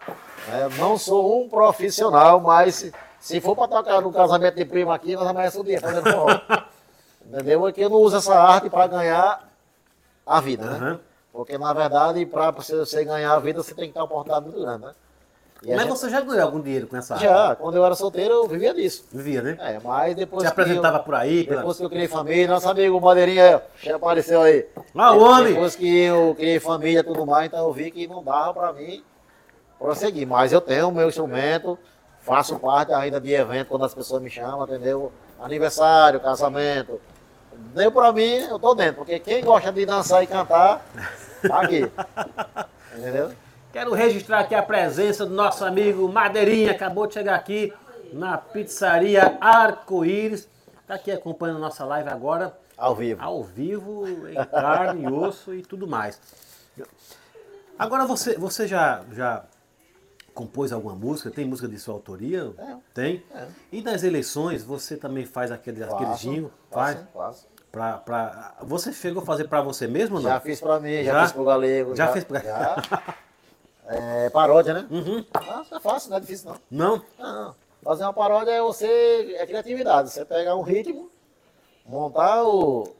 né, não sou um profissional, mas se, for pra tocar no casamento de primo aqui, nós amanhecemos o dia fazendo forró. Entendeu? Porque eu não uso essa arte pra ganhar a vida, né?
Aham.
Porque, na verdade, para você, ganhar a vida, você tem que ter uma oportunidade muito grande, né? E
Mas
gente-
você já ganhou algum dinheiro com essa arte?
já, quando eu era solteiro, eu vivia disso.
Vivia, né?
É, mas depois
Se apresentava
eu,
por aí?
Depois que eu criei família, nosso amigo Madeirinha já apareceu aí.
Ah, homem!
Depois que eu criei família e tudo mais, então eu vi que não dava pra mim prosseguir. Mas eu tenho o meu instrumento, faço parte ainda de evento quando as pessoas me chamam, entendeu? Aniversário, casamento. Deu pra mim, eu tô dentro. Porque quem gosta de dançar e cantar, aqui. Entendeu?
Quero registrar aqui a presença do nosso amigo Madeirinha, acabou de chegar aqui na pizzaria Arco-Íris. Está aqui acompanhando a nossa live agora,
Ao vivo.
ao vivo, em carne, osso e tudo mais. Agora você, você já, já compôs alguma música? Tem música de sua autoria?
É.
Tem?
É.
E nas eleições você também faz aquele, aquele
Faço,
jingle? Faz?
faço, faço.
Pra, pra... Você chegou a fazer pra você mesmo ou não?
Já fiz pra mim, já,
Já?
fiz pro Galego.
Já fez pra-
Já. É, paródia, né?
Uhum.
Ah, é fácil, não é difícil não.
Não?
Não, fazer uma paródia é você, é criatividade. Você pegar um ritmo, montar o,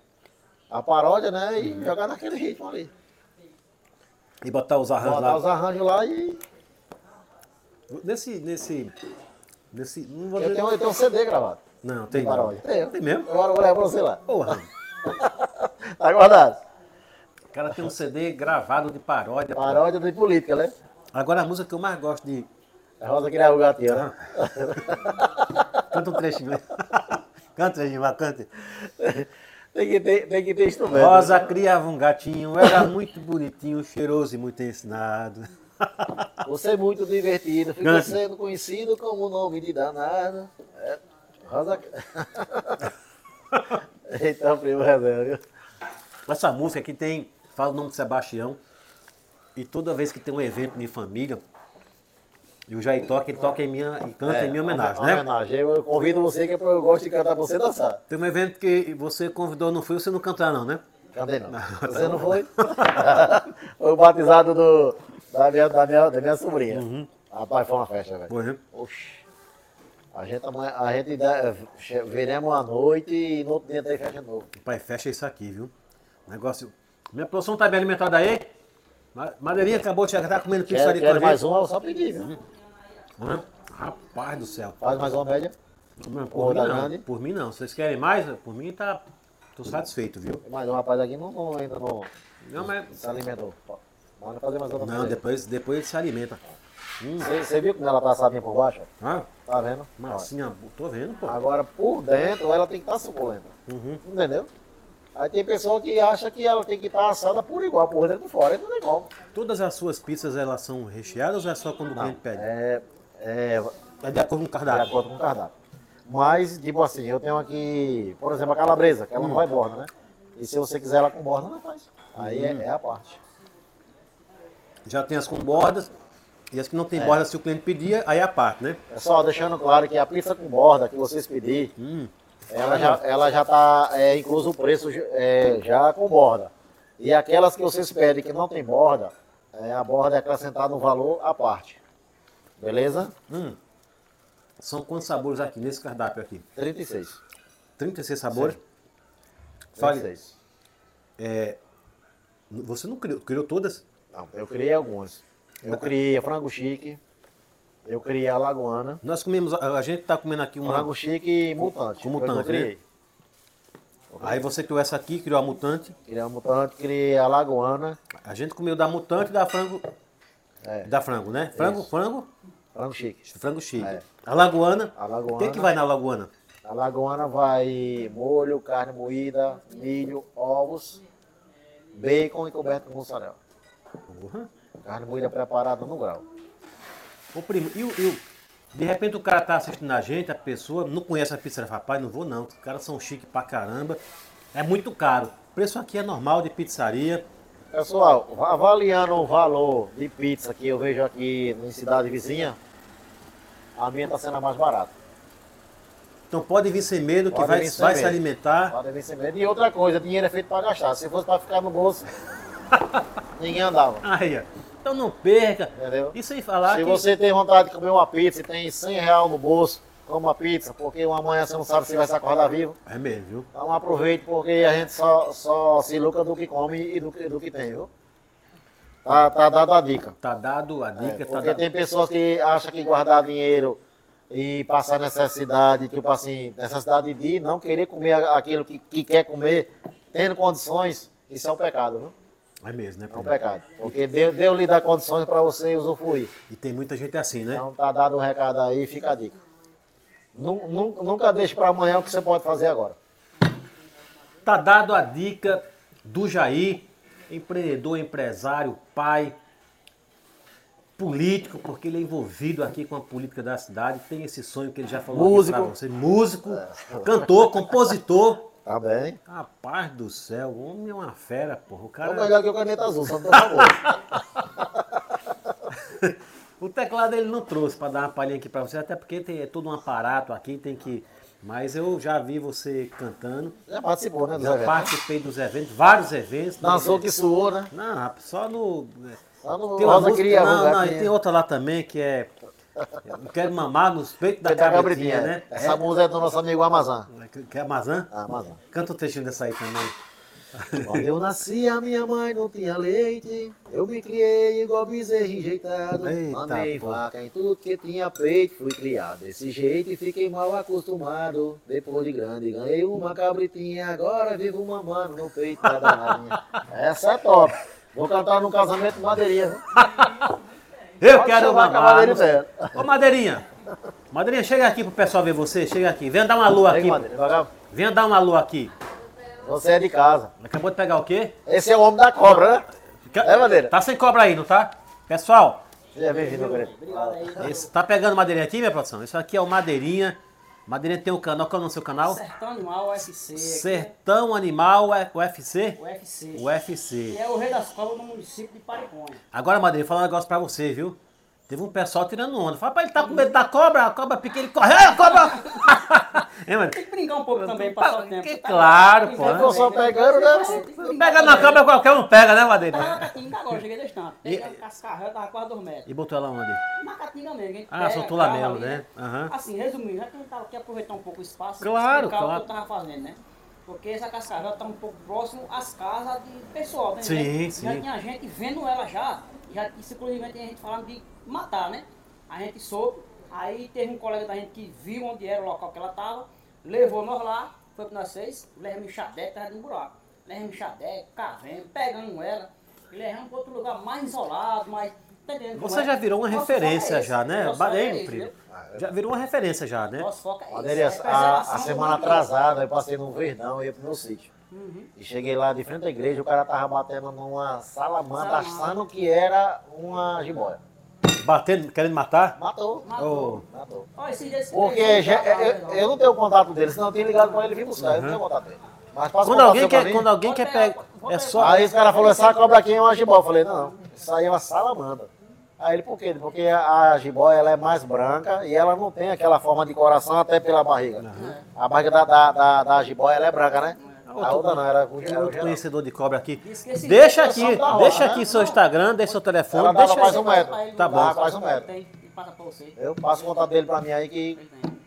a paródia, né? E jogar naquele ritmo ali.
E botar os arranjos
Botar
lá.
os arranjos lá e.
Nesse, nesse, nesse, não vou
Eu
dizer-
tenho, eu tenho um CD gravado.
Não, tem
paródia. Tenho.
Tem mesmo?
Agora eu vou levar pra você lá.
Porra,
Tá guardado?
o cara tem um CD gravado de paródia.
Paródia de política, né?
Agora a música que eu mais gosto de...
A Rosa criava o gatinho, né?
Canta um trechinho. Canta vai, cante.
Tem que ter, tem que ter instrumento.
Rosa criava um gatinho, era muito bonitinho, cheiroso e muito ensinado.
Você é muito divertido, fica
Cante.
sendo conhecido como nome de danado. É, Rosa. Eita, primo reserva, viu?
Essa música aqui tem, fala o nome de Sebastião, e toda vez que tem um evento de família, e o Jair toca, ele toca em minha, e canta em minha homenagem,
uma
né?
homenagem. Eu convido você que eu gosto de cantar pra você dançar.
Tem um evento que você convidou, não foi, você não cantar não, né?
Cantei não. Você não foi? foi o batizado do, da, minha, da, minha, da minha sobrinha.
Uhum.
Rapaz, foi uma festa, velho.
Foi, né?
Oxi. A gente, a gente viremos à noite e no outro dia tem festa de novo.
Pai, fecha isso aqui, viu? Negócio. Minha produção tá bem alimentada aí? Ma- Madeirinha acabou de chegar, tá comendo pizza
Quer,
ali
quer
com a
mais
gente.
um, eu só pedi, viu?
Hã? Rapaz do céu.
Faz mais uma média.
Por mim não.
grande.
Por mim não. Vocês querem mais? Por mim tá. Tô satisfeito, viu?
Mais um rapaz aqui não, não ainda não
Não, mas.
se alimentou. Manda fazer mais outra
Não, depois, depois ele se alimenta.
Você, viu como ela tá assadinha por baixo?
Ah,
Tá vendo?
massinha, tô vendo, pô.
Agora, por dentro, ela tem que estar suculenta.
Uhum.
Entendeu? Aí tem pessoa que acha que ela tem que estar assada por igual, por dentro e fora. Então é igual.
Todas as suas pizzas, elas são recheadas ou é só quando o cliente pede? É,
É, é,
de acordo com o
de
cardápio.
acordo com o cardápio. Mas, tipo assim, eu tenho aqui, por exemplo, a calabresa, que ela não vai borda, né? E se você quiser ela com borda, não faz. Aí é, é a parte.
Já tem as com bordas e as que não tem
É.
borda se o cliente pedir, aí é a parte, né?
Pessoal, deixando claro que a pizza com borda que vocês pedirem,
Hum.
ela já, ela já tá é, incluso o preço é, já com borda. E aquelas que vocês pedem que não tem borda, é, a borda é acrescentada no valor à parte. Beleza?
Hum. São quantos sabores aqui nesse cardápio aqui?
36.
36 sabores. Fale,
36.
você não criou, criou todas?
Não, eu criei algumas. Eu criei a frango chique, eu criei a lagoana,
Nós comemos, a, a gente tá comendo aqui uma.
frango chique e mutante.
Com
o
mutante,
eu criei.
Aí você criou essa aqui, criou a mutante.
Criei a mutante, criei a lagoana,
A gente comeu da mutante e da frango.
É.
Da frango, né? Frango,
Isso.
frango,
frango chique.
frango chique.
É.
A lagoana.
A
O
lagoana.
que, que vai na lagoana?
A lagoana vai molho, carne moída, milho, ovos, bacon e coberto com mussarela.
Porra.
Carne moída preparada no grau.
Ô primo, e o, De repente o cara tá assistindo a gente, a pessoa não conhece a pizza rapaz, não vou não. Os caras são chiques pra caramba. É muito caro. O preço aqui é normal de pizzaria.
Pessoal, avaliando o valor de pizza que eu vejo aqui em cidade vizinha, a minha está sendo a mais barata.
Então pode vir sem medo que
Pode
vai, vai se
medo.
alimentar.
Pode vir sem medo. E outra coisa, dinheiro é feito para gastar. Se fosse para ficar no bolso, ninguém andava.
Aí, ó. Então não perca.
Entendeu?
E sem falar
Se
que.
você tem vontade de comer uma pizza e tem 100 reais no bolso, coma uma pizza, porque uma manhã você não sabe se vai se acordar vivo.
É mesmo, viu?
Então aproveite porque a gente só, só se lucra do que come e do que, do que tem, viu? Tá, tá dada a dica.
Tá dado a
É,
dica, tá
porque
dado.
tem pessoas que acham que guardar dinheiro e passar necessidade, tipo assim, necessidade de não querer comer aquilo que, que quer comer, tendo condições, isso é um pecado, viu?
É mesmo, né,
É um pecado. Porque Deus, Deus lhe dá condições para você usufruir.
E tem muita gente assim, né?
Então tá dado o recado aí, fica a dica. Nu- nu- Nunca deixe para amanhã o que você pode fazer agora.
Tá dado a dica do Jair, empreendedor, empresário, pai, político, porque ele é envolvido aqui com a política da cidade, tem esse sonho que ele já falou
Músico.
você. Músico, cantor, compositor.
Tá bem?
Rapaz do céu, o homem é uma fera, porra. O
É
cara.
melhor que o caneta azul, só por favor.
O teclado ele não trouxe para dar uma palhinha aqui para você, até porque tem é todo um aparato aqui, tem que. Mas eu já vi você cantando,
Já participou, né, dos
já
eventos?
participei dos eventos, vários eventos.
Dançou que suou, né?
Não, rapaz, só no.
Só no
Tem uma
Rosa
música, não, não, e tem outra lá também que é. Eu quero mamar nos peitos da cabritinha, né?
Essa música é do nosso amigo Amazon.
É, que- é Amazã?
Ah, Amazon.
Canta um trechinho dessa aí também.
Quando eu nasci, a minha mãe não tinha leite. Eu me criei igual bezerro enjeitado.
Eita,
Mandei
pô.
vaca em tudo que tinha peito. Fui criado desse jeito e fiquei mal acostumado. Depois de grande, ganhei uma cabritinha. Agora vivo mamando no peito da danadinha. Essa é top. Vou cantar num casamento madeirinha.
Eu
Pode
quero
chamar a
mamar.
Cavaleiro
nos-
Zero.
Ô Madeirinha! Madeirinha, chega aqui pro pessoal ver você, chega aqui. Venha dar uma alô
Vem,
aqui.
Madeira.
Venha dar uma alô aqui.
Você é de casa.
Acabou de pegar o quê?
Esse é o homem da cobra, né? É, Madeira?
Tá sem cobra aí, não tá? Pessoal,
Seja bem-vindo,
esse, tá pegando madeirinha aqui, minha produção? Isso aqui é o Madeirinha. Madeirinha tem um canal. Qual é o nome do seu canal?
Sertão Animal UFC.
Sertão Animal UFC?
UFC.
UFC.
Que é o rei das cobras no município de Pariconha.
Agora, Madeirinha, falar um negócio pra você, viu? Teve um pessoal tirando onda. Fala, pai, ele tá com medo da cobra, a cobra pequena, ele corre. É, a cobra! hein, mano?
Tem que brincar um pouco também, passar o tempo.
Que
tá
claro,
ligado?
pô, né?
que
Ficou só pegando, né?
que
Pega na cobra, qualquer um pega, né, Madeirinha?
Tava na catinga agora, cheguei tanto. Peguei a cascavel, tava quase dois metros.
E botou ela onde?
Na catinga mesmo. a
Ah, soltou lá mesmo, né? Aham.
Assim, resumindo, já que a gente tava aqui aproveitar um pouco o espaço.
Claro, claro.
o que eu tava fazendo, né? Porque essa cascavel tá um pouco próximo às casas de pessoal, né?
Sim,
já,
sim.
Já tinha gente vendo ela já, já inclusive tinha gente falando de matar, né? A gente soube, aí teve um colega da gente que viu onde era o local que ela tava, levou nós lá, foi pra nós seis, levamos enxadeque, tava no buraco. Levamos enxadeque, cavendo, pegamos ela, e levamos pra outro lugar mais isolado, mais... Tá entendendo
Você
é?
já virou uma referência
é esse,
já, né?
nosso foco é
primo.
entendeu?
Já virou uma referência já, né?
É é
a, semana atrasada eu passei no Verdão e ia pro meu sítio.
Uhum.
E cheguei lá de frente à igreja, o cara tava batendo numa salamandra,
Salamandra.
achando que era uma jiboia.
Batendo, querendo matar?
Matou.
Matou.
Matou.
Esses dias-
Porque
esses
já-
dias-
eu, eu não tenho o contato dele, senão eu tinha ligado pra ele vir buscar. Eu não tenho contato dele. Mas o
Quando alguém quer, quando alguém quer
pegar-
é só...
Aí esse cara falou, essa cobra aqui é uma jiboia. Eu falei, não, isso aí é uma salamandra. Aí ele, por quê? Porque a jiboia ela é mais branca e ela não tem aquela forma de coração até pela barriga. A barriga da, da, da, da jiboia ela é branca, né? A outra não, era com
Tem
era o geral.
conhecedor de cobra aqui. Deixa aqui, deixa
hora,
aqui
né?
seu Instagram, deixa seu telefone,
Ela
deixa
mais um metro.
Tá bom.
Mais um metro. Eu passo o contato dele pra mim aí que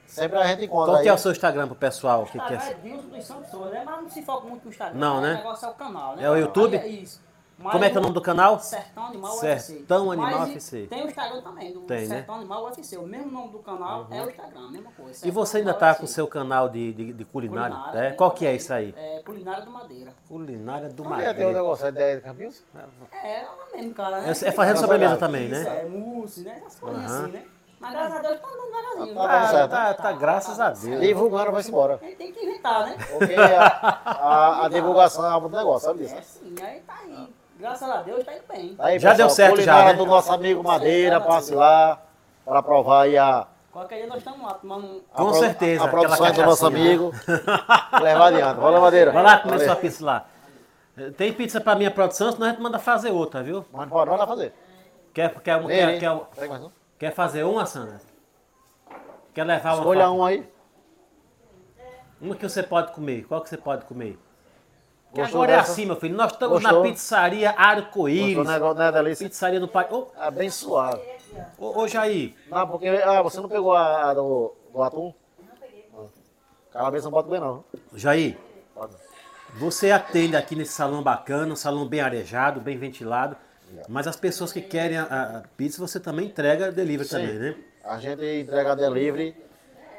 sempre a gente encontra
Qual que é o seu Instagram pro pessoal que
Instagram
quer?
é Dilson dos Santos né? Mas não se foca muito no Instagram.
Não, né?
O negócio é o canal, né?
É o YouTube?
É isso. Mas
Como é que é o nome do canal?
Sertão Animal
Sertão
UFC.
Animal
Mas
UFC.
Tem o Instagram também, do
Tem, né?
Sertão Animal UFC. O mesmo nome do canal é o Instagram, a mesma coisa.
E
Sertão
você ainda
Animal
tá
UFC.
com o seu canal de, de, de culinária?
Culinária,
É?
né?
Qual que é isso aí?
É Culinária do Madeira.
Culinária do
ia ter um
Madeira.
negócio aí de ideia de Campinhos?
É, é lá mesmo, cara. Né?
É, é fazendo sobremesa também,
Isso,
né?
É mousse, né? Essas coisas
Aham.
assim, né? Mas graças a Deus tá andando devagarzinho.
Tá
Tá,
dando certo,
tá, tá, graças a Deus.
Divulgando vai-se embora.
Ele tem que inventar, né?
Porque a, a, a divulgação é muito negócio, sabe disso?
É sim, aí tá aí. Graças a Deus tá indo bem.
Aí,
Já deu certo já, né?
do nosso amigo Madeira, passe lá para provar aí a,
Qualquer dia nós estamos lá tomando
a
Com certeza,
a produção do nosso amigo. Levar adiante. Valeu, Madeira.
Vai lá comer sua pizza lá. Tem pizza pra minha produção, senão a gente manda fazer outra, viu?
Pode mandar fazer.
Quer, quer, quer, quer,
um?
quer fazer uma, Sandra? Quer levar uma?
Escolha
pra-
um aí.
Uma que você pode comer. Qual que você pode comer? Que
Gostou
agora é
dessa?
assim, meu filho. Nós estamos
Gostou?
na pizzaria Arco-Íris.
né?
Pizzaria do pai. Ô,
É bem suave.
ô, ô, Jair.
Não, porque ah, você não pegou a, a do, do atum? Não peguei. Calabresa não pode comer, não.
Jair,
Pode.
você atende aqui nesse salão bacana, um salão bem arejado, bem ventilado. Mas as pessoas que querem a, a pizza, você também entrega delivery
Sim.
também, né?
A gente entrega delivery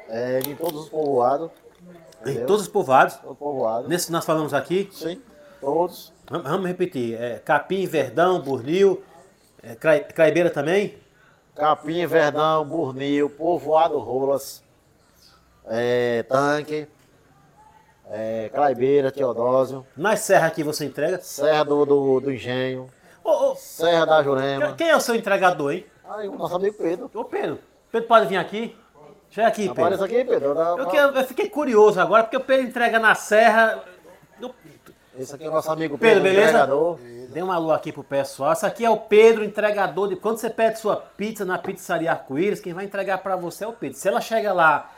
é, em todos os povoados.
Em
Entendeu?
todos os povoados.
Todo povoado.
Nesse que nós falamos aqui,
Sim, todos.
vamos, vamos repetir. É, Capim, Verdão, Burnil, é, Crai- Craibeira também.
Capim, Verdão, Burnil, Povoado Rolas, é, Tanque, é, Craibeira, Teodósio,
Nas serras aqui você entrega.
Serra do, do, do Engenho,
Ô, ô,
Serra da Jurema.
quem é o seu entregador, hein?
Aí o nosso amigo Pedro.
Ô, Pedro. Pedro pode vir aqui? Chega aqui, Pedro.
Apareça aqui, Pedro. Dá-
Eu, que- eu fiquei curioso agora, porque o Pedro entrega na serra. Eu-
Esse aqui é o nosso amigo
Pedro,
Pedro,
beleza?
entregador.
Dê uma alô aqui pro pessoal. Esse aqui é o Pedro, entregador de. Quando você pede sua pizza na pizzaria Arco-Íris, quem vai entregar pra você é o Pedro. Se ela chega lá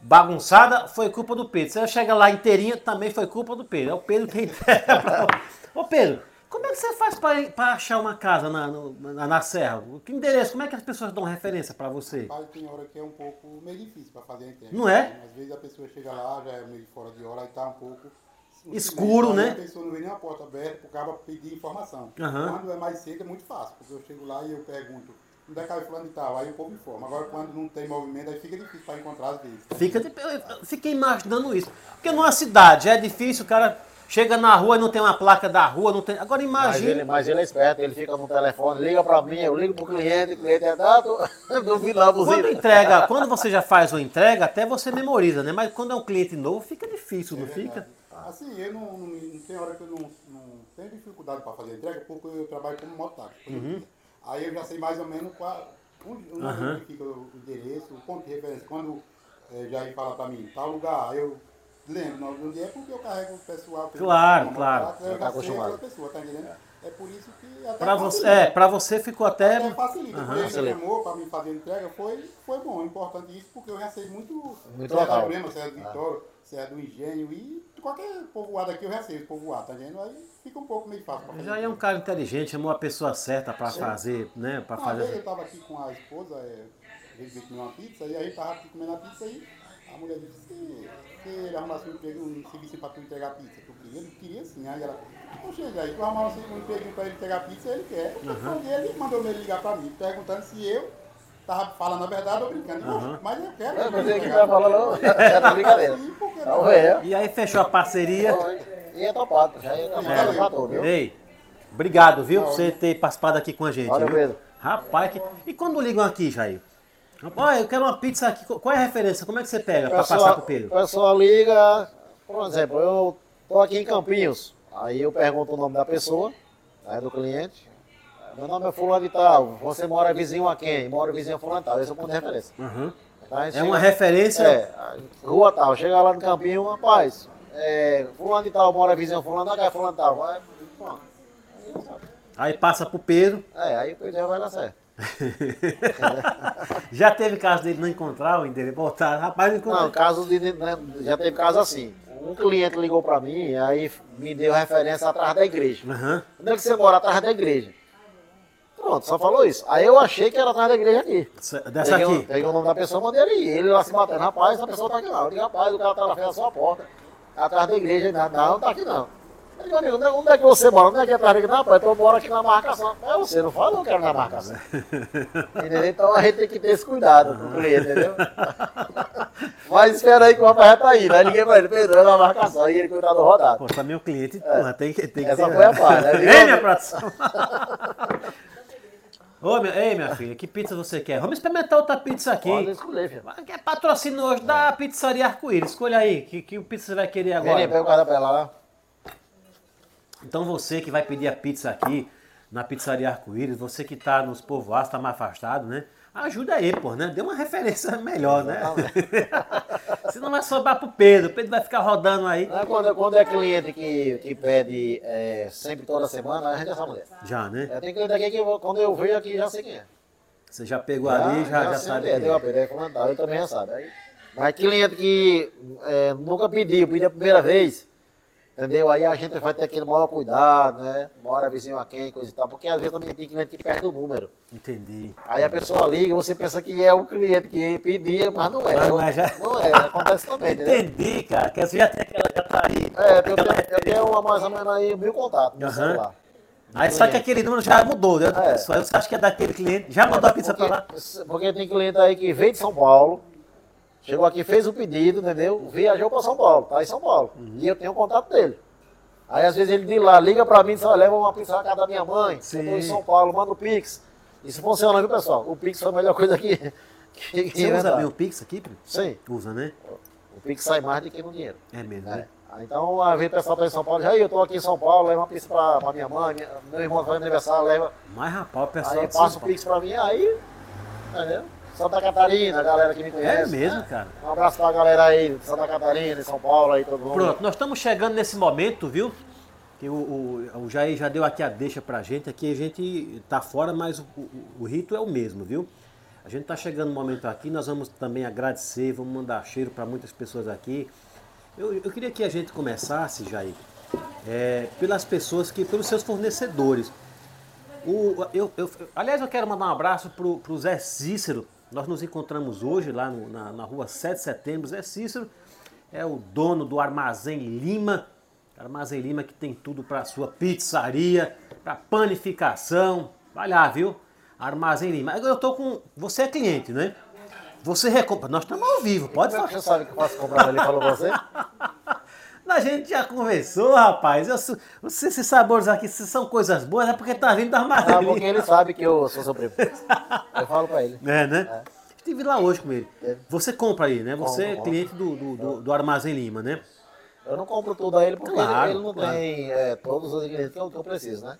bagunçada, foi culpa do Pedro. Se ela chega lá inteirinha, também foi culpa do Pedro. É o Pedro que entrega pra Ô Pedro, como é que você faz pra achar uma casa na, na, na serra? Que endereço? Como é que as pessoas dão referência pra você?
Pai, tem hora que é um pouco meio difícil para fazer a entrega.
Não é?
Às vezes a pessoa chega lá, já é meio fora de hora, e tá um pouco...
Escuro,
silêncio, aí
né?
A pessoa não vê nem a porta aberta pro cara pedir informação.
Aham.
Quando é mais cedo é muito fácil, porque eu chego lá e eu pergunto, onde é que é fulano e tal? Aí o povo informa. Agora quando não tem movimento, aí fica difícil para encontrar às vezes.
Fica eu fiquei imaginando isso. Porque numa cidade é difícil, o cara chega na rua e não tem uma placa da rua, não tem. Agora
Mas ele,
imagina.
mas ele é esperto, ele fica no telefone, liga pra mim, eu ligo pro cliente, o cliente é dado, duvido lá,
Quando entrega, quando você já faz uma entrega, até você memoriza, né? Mas quando é um cliente novo, fica difícil, não fica?
Assim, eu não, não, não tem hora que eu não, não tenho dificuldade para fazer entrega, porque eu trabalho como mototáxi. exemplo. Aí eu já sei mais ou menos qual, onde, onde
Uhum.
fica o endereço, o ponto de referência. Quando eh, já fala para mim, tal lugar, eu lembro nome do dia, porque eu carrego o pessoal. que
Claro,
como
claro.
mototáxi, Eu
Já tá
já
acostumado.
pessoa, tá entendendo? É por isso que até
Pra você, é, pra você ficou até.
Até facilita. Quando ele chamou para mim fazer a entrega, foi, foi bom, importante isso, porque eu já sei muito,
Muito
da
local.
Jurema, Serra do Vitória, Serra do Engenho e qualquer povoado aqui eu já sei, povoado, tá entendendo? Aí fica um pouco meio fácil pra fazer.
Já é um cara inteligente, chamou a pessoa certa pra fazer, né? Pra
Uma vez eu
fazer.
tava aqui com a esposa, é, a gente veio comer uma pizza, e aí tava aqui comendo a pizza e a mulher disse, se, se ele arrumasse um emprego, um serviço pra tu entregar pizza, tu queria? Ele queria sim, aí ela, poxa, aí tu arrumasse um emprego pra ele entregar a pizza, ele quer. Então, ele mandou ele ligar pra mim, perguntando se eu tava falando a verdade ou brincando. Eu, Mas eu quero.
É, mas
ele
ele que tá
pizza."
falando, não, era brincadeira.
Sim, por que
Não,
não?
é.
E aí fechou a parceria.
E é topado, já é topado viu?
Ei, obrigado, viu, por você ter participado aqui com a gente.
Valeu,
viu?
Pedro.
Rapaz, que... e quando ligam aqui, Jair? Olha, eu quero uma pizza aqui. Qual é a referência? Como é que você pega pra passar pro
O
Pedro?
pessoal liga, por exemplo, eu tô aqui em Campinhos, aí eu pergunto o nome da pessoa, né, do cliente, meu nome é fulano de tal, você mora vizinho a quem? Mora vizinho a fulano de tal, esse é o ponto de referência.
Uhum.
Então,
É
chega-
uma referência.
É, rua tal, chega lá no campinho, rapaz, é, fulano de tal, mora vizinho a fulano, da casa fulano de tal, vai, pronto. Aí,
passa pro Pedro.
É, aí o Pedro vai dar certo.
Já teve caso dele não encontrar o endereço, voltar, rapaz, não encontrou.
Não, caso de, né, já teve caso assim. Um cliente ligou pra mim, aí me deu referência atrás da igreja.
Aham.
Onde é que você mora? Atrás da igreja. Pronto, só falou isso. Aí eu achei que era atrás da igreja aqui.
Dessa
peguei,
aqui.
peguei o nome da pessoa, mandei ele ir. Ele lá se batendo, rapaz, a pessoa tá aqui não. Eu digo, rapaz, o cara tá na frente da sua porta, atrás da igreja. Não, não tá aqui não. Eu digo, amigo, onde é- onde é que você mora? Onde é que é igreja? Não, rapaz, eu moro aqui na marcação. Mas você não falou que era na marcação. Entendeu? Então a gente tem que ter esse cuidado com o cliente, entendeu? Mas espera aí que o rapaz já tá aí. Aí liguei pra ele, Pedro, é na marcação. E ele cuidado rodado.
Pô, também o cliente, porra, tem que, tem que
Essa
ter-
foi a parte, né?
Ei, minha produção. Ô, meu, ei, minha filha, que pizza você quer? Vamos experimentar outra pizza aqui.
Pode escolher, filho.
Quer patrocínio hoje da pizzaria Arco-Íris. Escolha aí, que, que pizza você vai querer
Vem
agora.
pega o ela lá.
Então você que vai pedir a pizza aqui na pizzaria Arco-Íris, você que tá nos povoados, tá mais afastado, né? Ajuda aí, pô, né? Dê uma referência melhor, né? Senão vai sobrar pro Pedro. O Pedro vai ficar rodando aí.
Não é Quando, quando é cliente que, que pede é, sempre toda semana, a gente é essa mulher.
Já, né?
É, tem cliente aqui que eu- quando eu vejo aqui já sei quem é.
Você já pegou ali, já, já,
sei
sabe.
é, deu
é.
a comentário, eu também já sabe. Aí, mas cliente que é, nunca pediu, pediu a primeira vez, entendeu? Aí a gente vai ter aquele maior cuidado, né? Mora vizinho a quem, coisa e tal, porque às vezes também tem cliente que perde o número.
Entendi.
Aí a pessoa liga, você pensa que é o cliente que pedia, mas não é.
Mas não é, já-
Não é, acontece também?
Entendi, cara. Que você já tem aquela já tá aí.
É, eu tenho, eu tenho uma, mais ou menos aí mil contatos no
Aham.
celular.
Aí só que aquele número já mudou, né?
É.
Você acha que é daquele cliente. Já mandou a pizza pra lá?
Porque, porque tem cliente aí que veio de São Paulo, chegou aqui, fez o pedido, entendeu? Viajou para São Paulo, tá em São Paulo. E eu tenho o contato dele. Aí às vezes ele de lá liga para mim e diz, "Ó, leva uma pizza na casa da minha mãe,
Sim.
eu tô em São Paulo, manda o Pix. Isso funciona, viu pessoal? O Pix foi a melhor coisa que, que, que
Você usa
inventaram.
bem o Pix aqui, Pedro?
Sim,
Usa, né?
o Pix sai mais do que no dinheiro.
É mesmo,
É.
né?
Ah, Então, às vezes o pessoal tá em São Paulo, já "Aí, eu tô aqui em São Paulo, leva uma pizza pra, pra minha mãe, minha- meu irmão faz aniversário, leva.
Mas, rapaz, o pessoal
Aí passa o Pix pra mim, aí, entendeu? Santa Catarina, a galera que me
É
conhece.
mesmo,
né?
cara.
Um abraço pra galera aí de Santa Catarina, de São Paulo aí, todo mundo.
Pronto, nós estamos chegando nesse momento, viu? Que o, o, o Jair já deu aqui a deixa pra gente. Aqui a gente tá fora, mas o, o, o rito é o mesmo, viu? A gente tá chegando no momento aqui, nós vamos também agradecer, vamos mandar cheiro para muitas pessoas aqui. Eu, eu queria que a gente começasse, Jair, é, pelas pessoas que, pelos seus fornecedores. O, eu, eu- aliás, eu quero mandar um abraço pro, pro Zé Cícero. Nós nos encontramos hoje lá no- na, na rua 7 de setembro. Zé Cícero é o dono do Armazém Lima. Armazém Lima que tem tudo para sua pizzaria, para panificação. Vai lá, viu? Armazém Lima. Agora eu tô com. Você é cliente, né? Você recompra. Nós estamos ao vivo, pode
é
falar.
você sabe que eu faço comprar ele falou você?
A gente já conversou, rapaz. Eu, sou- esses sabores aqui se são coisas boas, é porque tá vindo da
Ah,
Armazém
porque
Lima.
ele sabe que eu sou seu primo. Eu falo pra ele.
É, né? Estive lá hoje com ele.
É.
Você compra aí, né? Você é cliente do, do, do- do Armazém Lima, né?
Eu não compro tudo a ele porque
Claro,
ele, ele não
claro.
tem é, todos os ingredientes que eu, que eu preciso, né?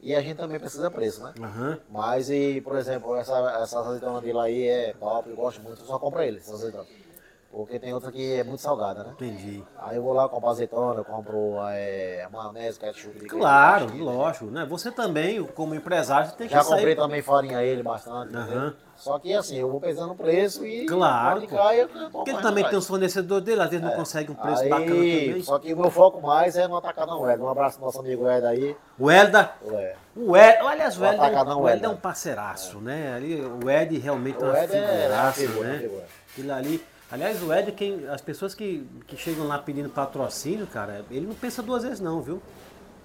E a gente também precisa preço, né?
Aham.
Mas, e, por exemplo, essa, essa azeitona dele aí é top, eu gosto muito, eu só compro ele, essa azeitona. Porque tem outra que é muito salgada, né?
Entendi.
Aí eu vou lá, compro azeitona, eu compro é, maionese, ketchup. de
Claro,
queijo,
lógico, né? Você também, como empresário, tem que
Já
sair.
comprei também farinha ele bastante, entendeu? Só que assim, eu vou pesando o preço e
Claro,
cai, eu
Porque ele também tem os fornecedores dele, às vezes não consegue um preço
Aí,
bacana também.
Só que o meu foco mais é no Atacadão Ed. Um abraço pro nosso amigo Ed aí.
O Elda,
Ué.
o Ed, aliás, o Ed, é um, o Ed é um parceiraço, né? Ali, o Ed realmente é uma
é- é
figuraça,
figura,
né? Aquilo ali. Aliás, o Ed, é quem, as pessoas que, que chegam lá pedindo patrocínio, cara, ele não pensa duas vezes não, viu?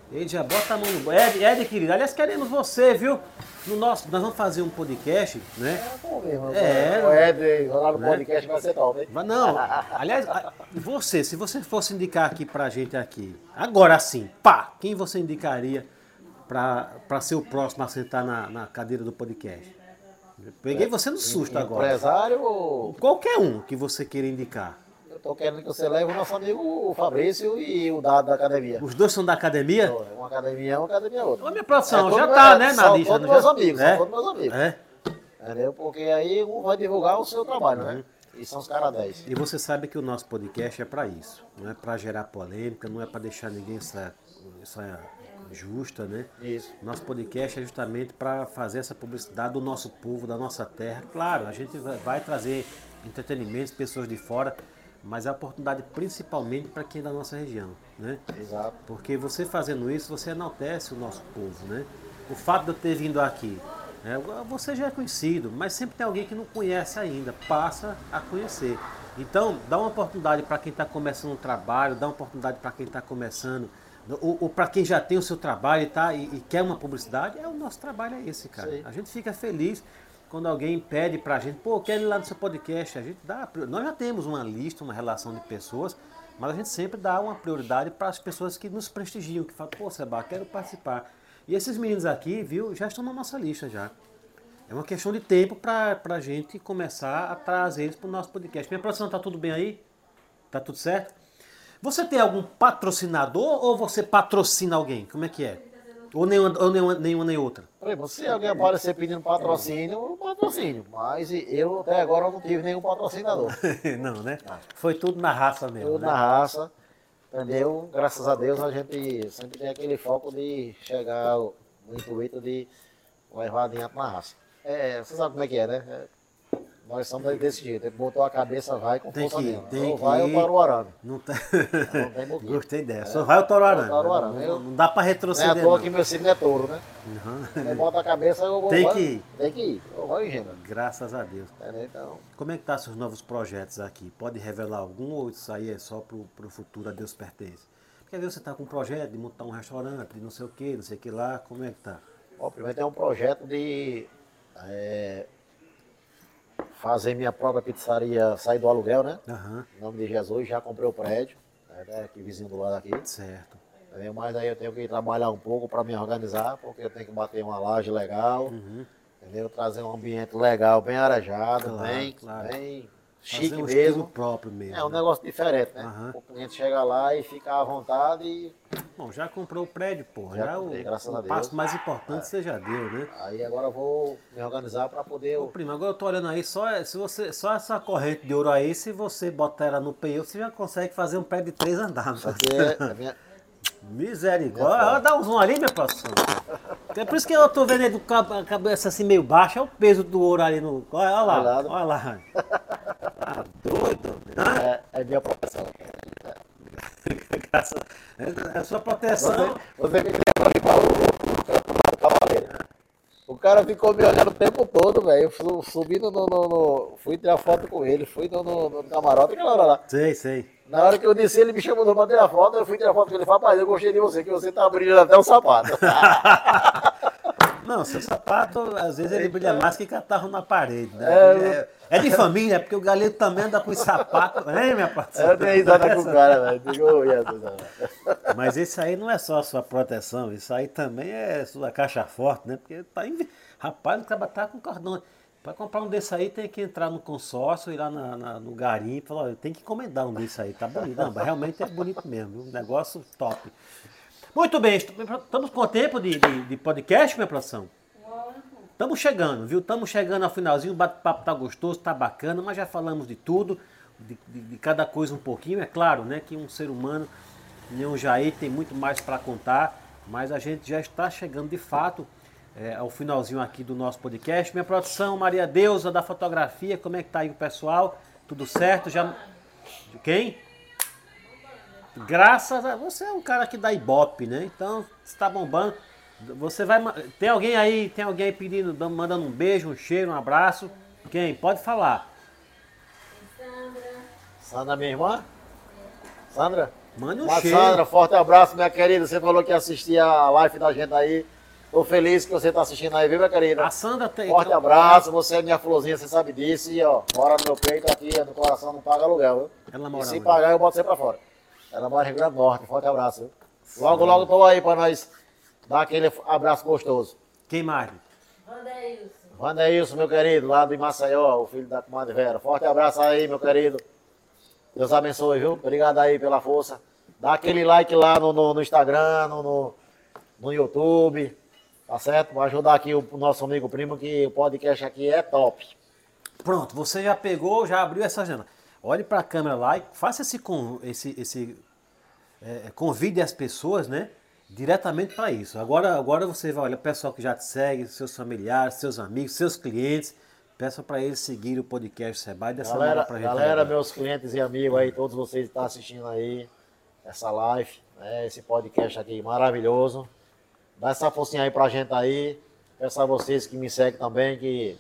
Ele já bota a mão no. Ed, Ed, querido, aliás, queremos você, viu? No nosso, nós vamos fazer um podcast, né?
Mesmo?
É.
O Ed lá no
Né?
podcast vai ser top, hein?
Mas não, aliás, você, se você fosse indicar aqui pra gente aqui, agora sim, pá, quem você indicaria pra, pra ser o próximo a sentar na, na cadeira do podcast? Peguei você no susto agora.
Empresário ou...
Qualquer um que você queira indicar.
Eu tô querendo que você leve o nosso amigo o Fabrício e o Dado da academia.
Os dois são da academia?
Uma academia é uma academia outra.
Ô, minha produção,
É,
já tá,
é,
né, na
são
lista.
todos
não
meus
já?
amigos,
é?
todos meus amigos.
É.
Entendeu? Porque aí um vai divulgar o seu trabalho, né? E são os caras 10.
E você sabe que o nosso podcast é para isso. Não é para gerar polêmica, não é para deixar ninguém essa, essa justa, né?
Isso.
Nosso podcast é justamente para fazer essa publicidade do nosso povo, da nossa terra. Claro, a gente vai- trazer entretenimento, pessoas de fora, mas a oportunidade principalmente para quem é da nossa região, né?
Exato.
Porque você fazendo isso, você enaltece o nosso povo, né? O fato de eu ter vindo aqui, né, você já é conhecido, mas sempre tem alguém que não conhece ainda, passa a conhecer. Então, dá uma oportunidade para quem está começando um trabalho, dá uma oportunidade para quem está começando, ou, ou para quem já tem o seu trabalho e, tá, e, e quer uma publicidade, é o nosso trabalho é esse, cara.
Sim.
A gente fica feliz quando alguém pede pra gente, pô, quero ir lá no seu podcast, a gente dá, nós já temos uma lista, uma relação de pessoas, mas a gente sempre dá uma prioridade para as pessoas que nos prestigiam, que falam, pô, Seba, quero participar. E esses meninos aqui, viu, já estão na nossa lista já. É uma questão de tempo para a gente começar a trazer eles para o nosso podcast. Minha produção, tá tudo bem aí? Tá tudo certo? Você tem algum patrocinador ou você patrocina alguém? Como é que é? Ou nenhuma, ou nenhuma, nenhuma nem outra?
Se alguém aparecer pedindo patrocínio, eu patrocínio. Mas eu até agora não tive nenhum patrocinador.
não, né? Foi tudo na raça mesmo.
Tudo
né?
na raça. Entendeu? Graças a Deus a gente sempre tem aquele foco de chegar no intuito de levar adiante na raça. É, você sabe como é que é, né? É, nós somos desse jeito. Ele botou a cabeça, vai com
Tem
força
que-
nenhuma.
tem
Ou vai ou para o arame.
Não tá...
Não tem boquinha.
Gostei dessa. Só vai o Toruarana.
Toruarana,
Não, não dá para
Não é à
retroceder.
toa que meu signo é touro, né? Ele bota a cabeça, eu vou.
Tem
vai-
que ir.
Tem que ir. Eu vou em gênero.
Graças a Deus.
Entendeu? Então,
Como é que tá seus novos projetos aqui? Pode revelar algum ou isso aí é só pro, futuro a Deus pertence? Porque às vezes você tá com um projeto de montar um restaurante, de não sei o que, não sei o que lá, como é que tá?
ó, primeiro tem um projeto de é, fazer minha própria pizzaria sair do aluguel, né?
Aham,
Em nome de Jesus, já comprei o prédio, né, aqui vizinho do lado aqui.
certo.
Mas aí eu tenho que trabalhar um pouco para me organizar, porque eu tenho que bater uma laje legal, entendeu? Trazer um ambiente legal, bem arejado,
Claro,
bem,
claro.
bem chique
um
mesmo.
próprio mesmo.
É um
né?
negócio diferente, né?
Aham.
O cliente chega lá e fica à vontade e
Bom, já comprou o prédio, pô.
Já
Já,
comprei,
o, o passo mais importante você já deu, né?
aí agora eu vou me organizar para poder.
Ô, primo, agora eu tô olhando aí, só, se você, só essa corrente de ouro aí, se você botar ela no peio, você já consegue fazer um prédio de três andares.
Isso aqui é, é minha,
Misericórdia. Olha, dá um zoom ali, minha produção. É por isso que eu tô vendo ele com a cabeça assim meio baixa, é o peso do ouro ali no. Olha, lá, olha lá.
É, é minha proteção.
Graças- É a sua proteção.
Você me lembra de Paulo, o do Cavaleiro. O cara ficou me olhando o tempo todo, velho. Eu su- subi no, no, no- Fui tirar foto com ele, fui no, no, no camarote, aquela hora lá.
Sei, sei.
Na hora que eu desci, ele me chamou pra tirar foto, eu fui tirar foto com ele. Falei, rapaz, eu gostei de você, que você tá brilhando até o sapato.
Não, seu sapato, às vezes ele brilha mais que catarro na parede. Né?
É,
É, é de família, porque o galego também anda com sapato. Hein, minha produção?
eu dei risada com o cara, velho.
Mas isso aí não é só a sua proteção, isso aí também é sua caixa forte, né? Porque tá em... Rapaz, o cara tá com cordão. Para comprar um desse aí tem que entrar no consórcio, ir lá na, na- no garimpo e falar, tem que encomendar um desse aí, tá bonito. Não, mas realmente é bonito mesmo, um negócio top. Muito bem, estamos com o tempo de, de, de podcast, minha produção? Estamos chegando, viu? Estamos chegando ao finalzinho, o bate-papo tá gostoso, tá bacana, mas já falamos de tudo, de, de- de cada coisa um pouquinho. É claro, né, que um ser humano, nem um Jair, tem muito mais para contar, mas a gente já está chegando de fato é, ao finalzinho aqui do nosso podcast. Minha produção, Maria Deusa da fotografia, como é que tá aí o pessoal? Tudo certo? Já... Quem? Graças a você é um cara que dá ibope, né? Então, se tá bombando, você vai tem alguém aí, tem alguém aí pedindo, dando- mandando um beijo, um cheiro, um abraço? Quem? Pode falar.
Sandra, minha irmã? Sandra?
Manda um
Mas,
cheiro.
Sandra, forte abraço, minha querida. Você falou que ia assistir a live da gente aí. Tô feliz que você tá assistindo aí, viu, minha querida?
A Sandra tem
Forte abraço, você é minha florzinha, você sabe disso. E ó, mora no meu peito aqui, no coração, não paga aluguel, viu?
Ela
E
mora
se
onde?
pagar, eu boto você pra fora. Ela mora em Rio Grande do Norte, forte abraço, viu? Logo, logo tô aí pra nós dar aquele abraço gostoso.
Quem mais?
Vandeilson.
Wanderilson, meu querido, lá do Maceió, o filho da comadre Vera. Forte abraço aí, meu querido. Deus abençoe, viu? Obrigado aí pela força. Dá aquele like lá no, no, no Instagram, no, no, no YouTube. Tá certo? Vai ajudar aqui o, o nosso amigo primo, que o podcast aqui é top.
Pronto, você já pegou, já abriu essa janela. Olhe para a câmera lá e faça esse, esse, esse é, convide as pessoas, né? Diretamente para isso. Agora, agora você vai olhar o pessoal que já te segue, seus familiares, seus amigos, seus clientes. Peça para eles seguirem o podcast Seba e dessa
Galera,
moral gente.
galera
agora.
meus clientes e amigos aí, todos vocês que estão assistindo aí, essa live, né, esse podcast aqui maravilhoso. Dá essa forcinha aí pra gente aí. Peço a vocês que me seguem também, que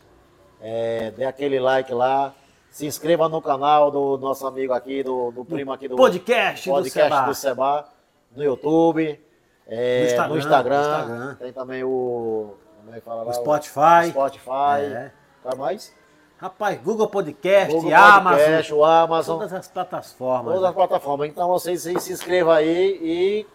é, dê aquele like lá. Se inscreva no canal do nosso amigo aqui, do, do primo aqui do
podcast do
podcast do Seba, no YouTube, é,
No Instagram,
no, Instagram,
no Instagram.
Tem também o. Como é que fala lá?
O Spotify.
O Spotify.
É.
Tá mais?
Rapaz, Google Podcast,
Google
Amazon,
Podcast, o Amazon.
todas as plataformas.
Todas as plataformas. Então vocês se, se inscrevam aí e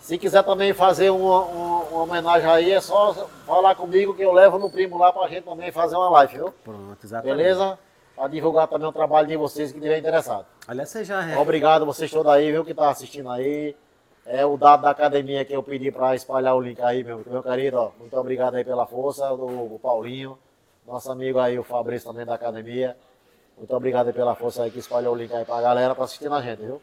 se quiser também fazer uma, uma, uma homenagem aí, é só falar comigo que eu levo no primo lá pra gente também fazer uma live, viu?
Pronto, exatamente.
Beleza? Pra divulgar também o trabalho de vocês que tiver interessado.
Aliás, você já é.
Obrigado vocês todos aí, viu, que tá assistindo aí. É o dado da academia que eu pedi para espalhar o link aí, meu, meu querido. Ó, muito obrigado aí pela força do, Paulinho, nosso amigo aí, o Fabrício também da academia. Muito obrigado aí pela força aí que espalhou o link aí pra galera pra assistir na gente, viu?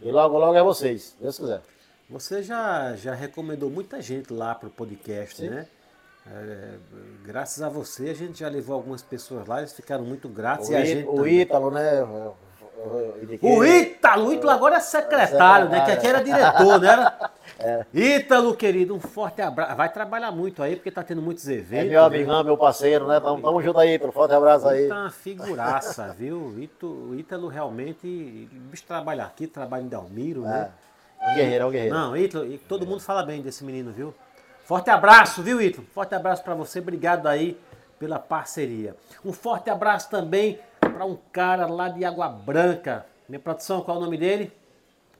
E logo, logo é vocês, se Deus quiser.
Você já, já recomendou muita gente lá pro podcast,
Sim.
né? É, graças a você, a gente já levou algumas pessoas lá, eles ficaram muito gratos.
O,
e a gente
o
também.
Ítalo, né?
O Ítalo, o Ítalo agora é secretário, né? Que aqui era diretor, né? Era... Ítalo, querido, um forte abraço. Vai trabalhar muito aí, porque tá tendo muitos
É
eventos.
meu
né?
amigão, meu parceiro, né? Tamo, tamo junto aí, Ítalo. Forte abraço aí.
Tá uma figuraça, viu? O Ítalo, realmente. O bicho trabalha aqui, trabalha em Dalmiro, né?
É um guerreiro, é um guerreiro.
Não, Ítalo, todo mundo fala bem desse menino, viu? Forte abraço, viu, Ítalo? Forte abraço pra você, obrigado aí pela parceria. Um forte abraço também pra um cara lá de Água Branca. Minha produção, qual é o nome dele?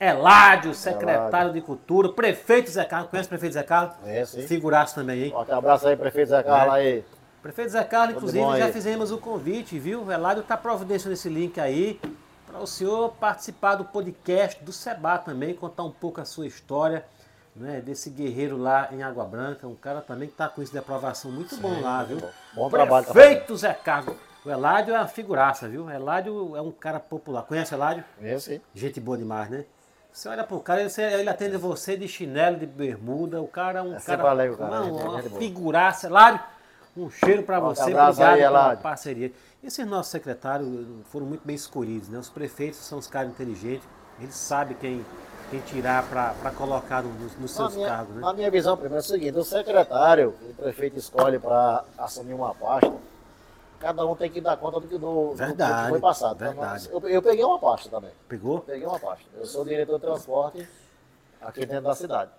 Eládio, secretário de Cultura, prefeito Zé Carlos. Conhece o prefeito Zé Carlos?
É, sim.
Figuraço também, hein?
Forte abraço aí, prefeito Zé Carlos aí.
Prefeito Zé Carlos,
Tudo
inclusive, já
aí?
fizemos o convite, viu? O Eládio está providenciando esse link aí para o senhor participar do podcast do Seba também, contar um pouco a sua história, né? Desse guerreiro lá em Água Branca, um cara também que está com isso de aprovação muito bom lá, viu?
bom. Bom trabalho,
Prefeito Zé Carlos. O Eládio é uma figuraça, viu? O Eládio é um cara popular. Conhece o Eládio?
É, sim.
Gente boa demais, né? Você olha pro cara, ele, atende você de chinelo, de bermuda. O cara é um
É
cara.
o cara,
uma
gente boa.
figuraça. Eládio, um cheiro pra
Forte
você. Obrigado
aí,
pela parceria. Esses nossos secretários foram muito bem escolhidos, né? Os prefeitos são os caras inteligentes. Eles sabem quem, quem tirar pra, pra colocar no- nos, nos seus
minha,
cargos, né?
na minha visão, primeiro é o seguinte, o secretário que o prefeito escolhe para assumir uma pasta, cada um tem que dar conta do que, do, do
Verdade,
que foi passado. Então,
verdade.
eu, eu peguei uma pasta também.
Pegou?
Peguei uma pasta. Eu sou diretor de transporte aqui dentro da cidade.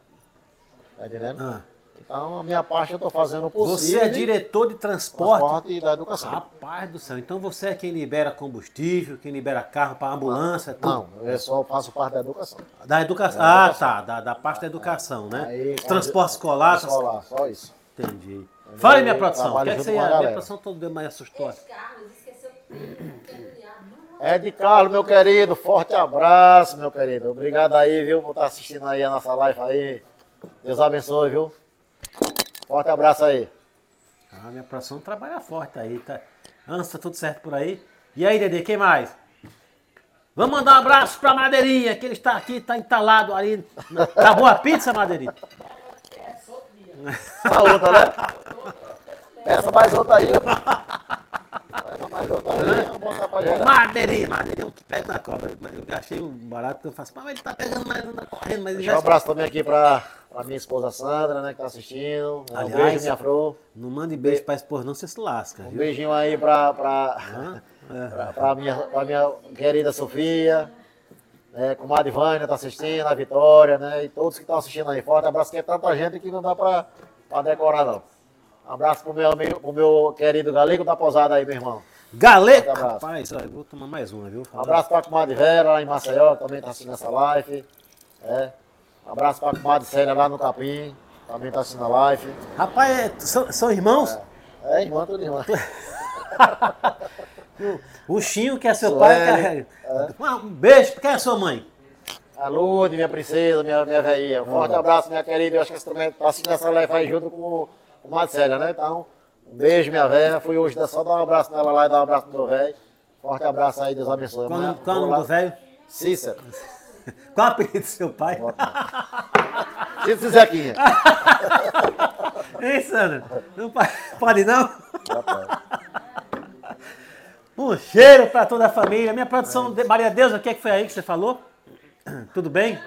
Tá entendendo?
Ah.
Então, a minha parte eu estou fazendo o
Você
possível.
é diretor de transporte?
transporte e da educação.
Rapaz do céu, então você é quem libera combustível, quem libera carro para ambulância, tudo.
Não, eu só faço parte da educação.
Da educação. Ah,
educação.
tá. Da, da parte da educação, né?
Aí,
Transporte escolar. essas-
Escolar, só isso.
Entendi. Fala aí, minha produção. O que é que você ia? Minha
galera.
produção todo dia mais assustou.
É de Carlos, meu querido, forte abraço, meu querido. Obrigado aí, viu, por estar assistindo aí a nossa live aí. Deus abençoe, viu? Forte abraço aí.
Ah, minha produção trabalha forte aí, tá? Antes, tá tudo certo por aí? E aí, Dedê, quem mais? Vamos mandar um abraço pra Madeirinha, que ele está aqui, tá entalado ali. Tá boa a pizza, Madeirinha?
Essa outra, né? Essa mais outra aí. Essa mais outra aí.
Madeirinha, Madeirinha, que pega na cobra. Eu achei um barato que eu faço. Mas ele tá pegando mais, não tá correndo, mas ele
Deixa um
já...
abraço também aqui pra, pra minha esposa Sandra, né, que tá assistindo. Um
Aliás,
beijo, minha fro.
Não mande beijo pra esposa, não, você se lasca,
Um
viu?
beijinho aí pra, pra?
É.
pra, pra minha, pra minha querida Sofia. Né, comadre Vânia tá assistindo, a Vitória, né? E todos que estão assistindo aí. Forte abraço, que é tanta gente que não dá pra, pra decorar, não. Um abraço pro meu, amigo, pro meu querido Galego da Posada aí, meu irmão.
Galego!
Um.
Rapaz, vou tomar mais uma, viu?
Um abraço pra comadre Vera lá em Maceió, que também tá assistindo essa live. É. Abraço pra comadre Célia lá no Capim, também tá assistindo a live.
Rapaz, é- são, são irmãos?
É, irmã, tudo irmã.
O Chinho, que é seu
Sueli,
pai, é- um beijo. Quem é sua mãe?
A Lourdes, minha princesa, minha, minha velhinha. Um forte abraço, minha querida. Eu acho que você também tá assistindo essa live aí junto com o Marcela, né? Então, um beijo, minha velha. Fui hoje só dar um abraço nela lá e dar um abraço pro meu velho. Forte abraço aí, Deus abençoe.
Qual,
Amanhã,
qual é o nome do velho?
Cícero.
Qual é o apelido do seu pai?
Cícero Zequinha.
Ei, Sandra, não pode não? Um cheiro para toda a família. Minha produção, de Maria Deus, o que, é que foi aí que você falou? Tudo bem?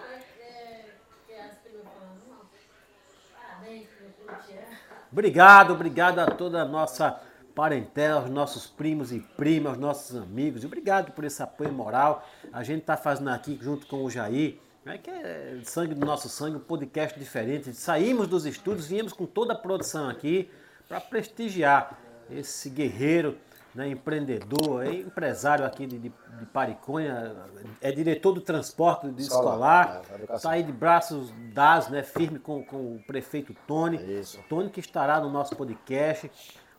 Obrigado, obrigado a toda a nossa parentela, aos nossos primos e primas, aos nossos amigos. Obrigado por esse apoio moral. A gente está fazendo aqui junto com o Jair, né, que é sangue do nosso sangue, um podcast diferente. Saímos dos estúdios, viemos com toda a produção aqui para prestigiar esse guerreiro, né, empreendedor, é empresário aqui de, de, de Pariconha, é diretor do transporte de
Escolar, é,
está aí de braços dados, né, firme com, com o prefeito Tony.
Isso.
Tony que estará no nosso podcast.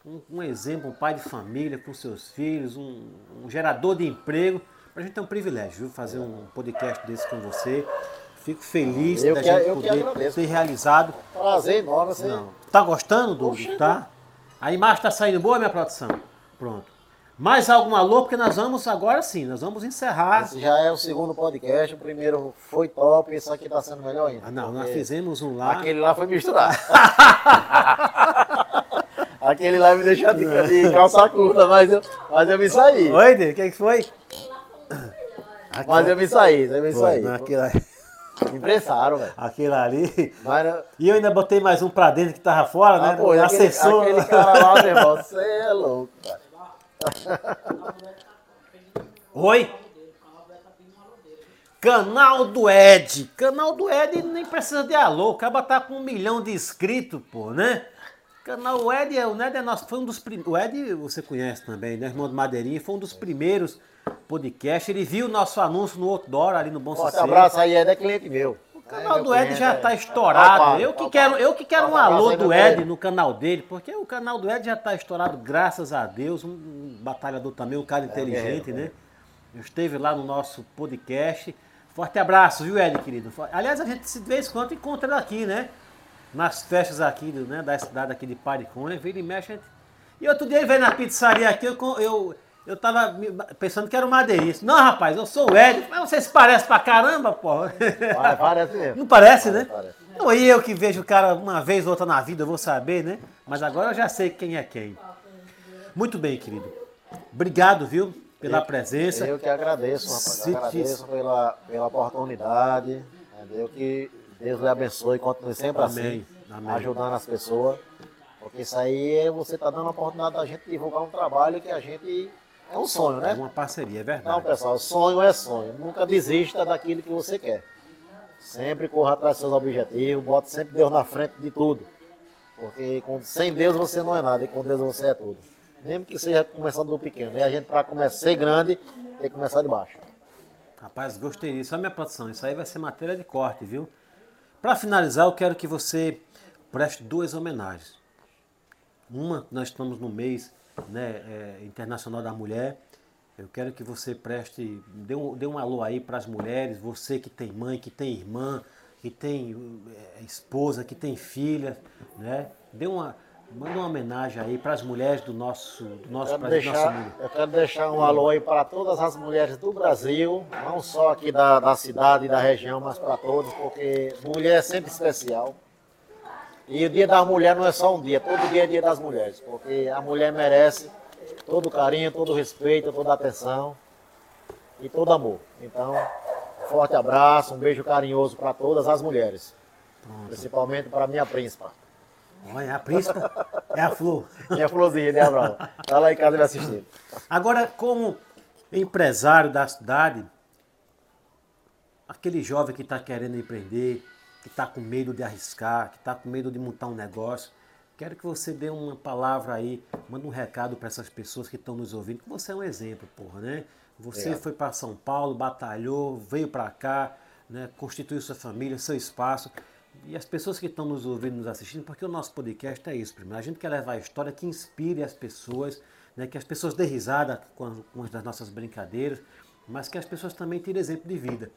Um, um exemplo, um pai de família com seus filhos, um, um gerador de emprego. Pra gente é um privilégio, viu? Fazer um podcast desse com você. Fico feliz
Eu
da
que-
gente poder ter realizado.
Prazer enorme, você.
Não. Tá gostando, Dudu? Tá? A imagem tá saindo boa, minha produção? Pronto. Mais algum alô? Porque nós vamos agora sim, nós vamos encerrar.
Esse já é o segundo podcast. O primeiro foi top, esse aqui tá sendo melhor ainda.
Ah, não, nós fizemos um lá.
Aquele lá foi misturar. Aquele lá me deixou de, de calça curta, mas eu, mas eu me saí.
Oi, o que, que foi?
Mas eu me saí, eu me saí.
aquilo,
impressaram, velho.
aquilo ali.
Mas,
E eu ainda botei mais um pra dentro que tava fora,
ah,
né?
pô, aquele,
assessor.
aquele cara lá, meu irmão, você é louco, cara.
Oi? Canal do Ed. Canal do Ed nem precisa de alô. O cara tá com um milhão de inscritos, pô, né? Canal o Ed, é- o Ed é nosso, foi um dos primeiros. O Ed você conhece também, né? Irmão do Madeirinha, foi um dos primeiros podcasts. Ele viu o nosso anúncio no outdoor ali no Bom
Forte
Sucesso.
abraço aí, é cliente meu.
O canal do Ed já está estourado. Eu que quero, eu que quero um alô do Ed no canal dele, porque o canal do Ed já está estourado, graças a Deus. Um, um batalhador também, um cara inteligente,
guerreiro,
né? Eu esteve lá no nosso podcast. Forte abraço, viu, Ed, querido? Aliás, a gente se de vez em quando encontra ele aqui, né? Nas festas aqui, do- né, da cidade aqui de Pariconha, vira e mexe. gente- E outro dia ele veio na pizzaria aqui, eu, eu, eu tava pensando que era o madeirista. Não, rapaz, eu sou o Ed. Mas você se parece pra caramba, porra.
Parece mesmo.
Não parece, né?
Parece.
Não, e eu que vejo o cara uma vez ou outra na vida, eu vou saber, né? Mas agora eu já sei quem é quem. Muito bem, querido. Obrigado, viu, pela presença.
Eu que agradeço, rapaz. Eu agradeço pela, pela oportunidade. Entendeu? Que Deus lhe abençoe e continue sempre
Amém,
assim,
amém.
ajudando as pessoas. Porque isso aí é você tá dando a oportunidade da gente divulgar um trabalho que a gente. É um sonho,
É
né?
uma parceria, é verdade.
pessoal, sonho é sonho. Nunca desista daquilo que você quer. Sempre corra atrás dos seus objetivos, bote sempre Deus na frente de tudo. Porque sem Deus você não é nada e com Deus você é tudo. Mesmo que seja começando do pequeno. E a gente, para começar a ser grande, tem que começar de baixo.
Rapaz, gostei disso. Olha a minha produção. Isso aí vai ser matéria de corte, viu? Para finalizar, eu quero que você preste duas homenagens. Uma, nós estamos no mês né, é, internacional da mulher. Eu quero que você preste, dê um, dê um alô aí para as mulheres, você que tem mãe, que tem irmã, que tem é, esposa, que tem filha, né? Dê uma, manda uma homenagem aí para as mulheres do nosso, do nosso,
Quero
Brasil, nosso
deixar,
mundo.
eu quero deixar um alô aí para todas as mulheres do Brasil, não só aqui da, da cidade e da região, mas para todos, porque mulher é sempre especial. E o dia da mulher não é só um dia, todo dia é dia das mulheres, porque a mulher merece todo o carinho, todo o respeito, toda atenção e todo amor. Então, forte abraço, um beijo carinhoso para todas as mulheres, principalmente para minha príncipa.
Olha, a príncipa é a flor.
Minha florzinha, né, Abraão? Tá lá em casa me assistindo.
Agora, como empresário da cidade, aquele jovem que está querendo empreender, que está com medo de arriscar, que está com medo de montar um negócio, quero que você dê uma palavra aí, manda um recado para essas pessoas que estão nos ouvindo, que você é um exemplo, porra, né? Você
Obrigado.
foi para São Paulo, batalhou, veio para cá, né? constituiu sua família, seu espaço. E as pessoas que estão nos ouvindo, nos assistindo, porque o nosso podcast é isso, primeiro. A gente quer levar a história que inspire as pessoas, né, que as pessoas dêem risada com, as- nossas brincadeiras, mas que as pessoas também tirem exemplo de vida.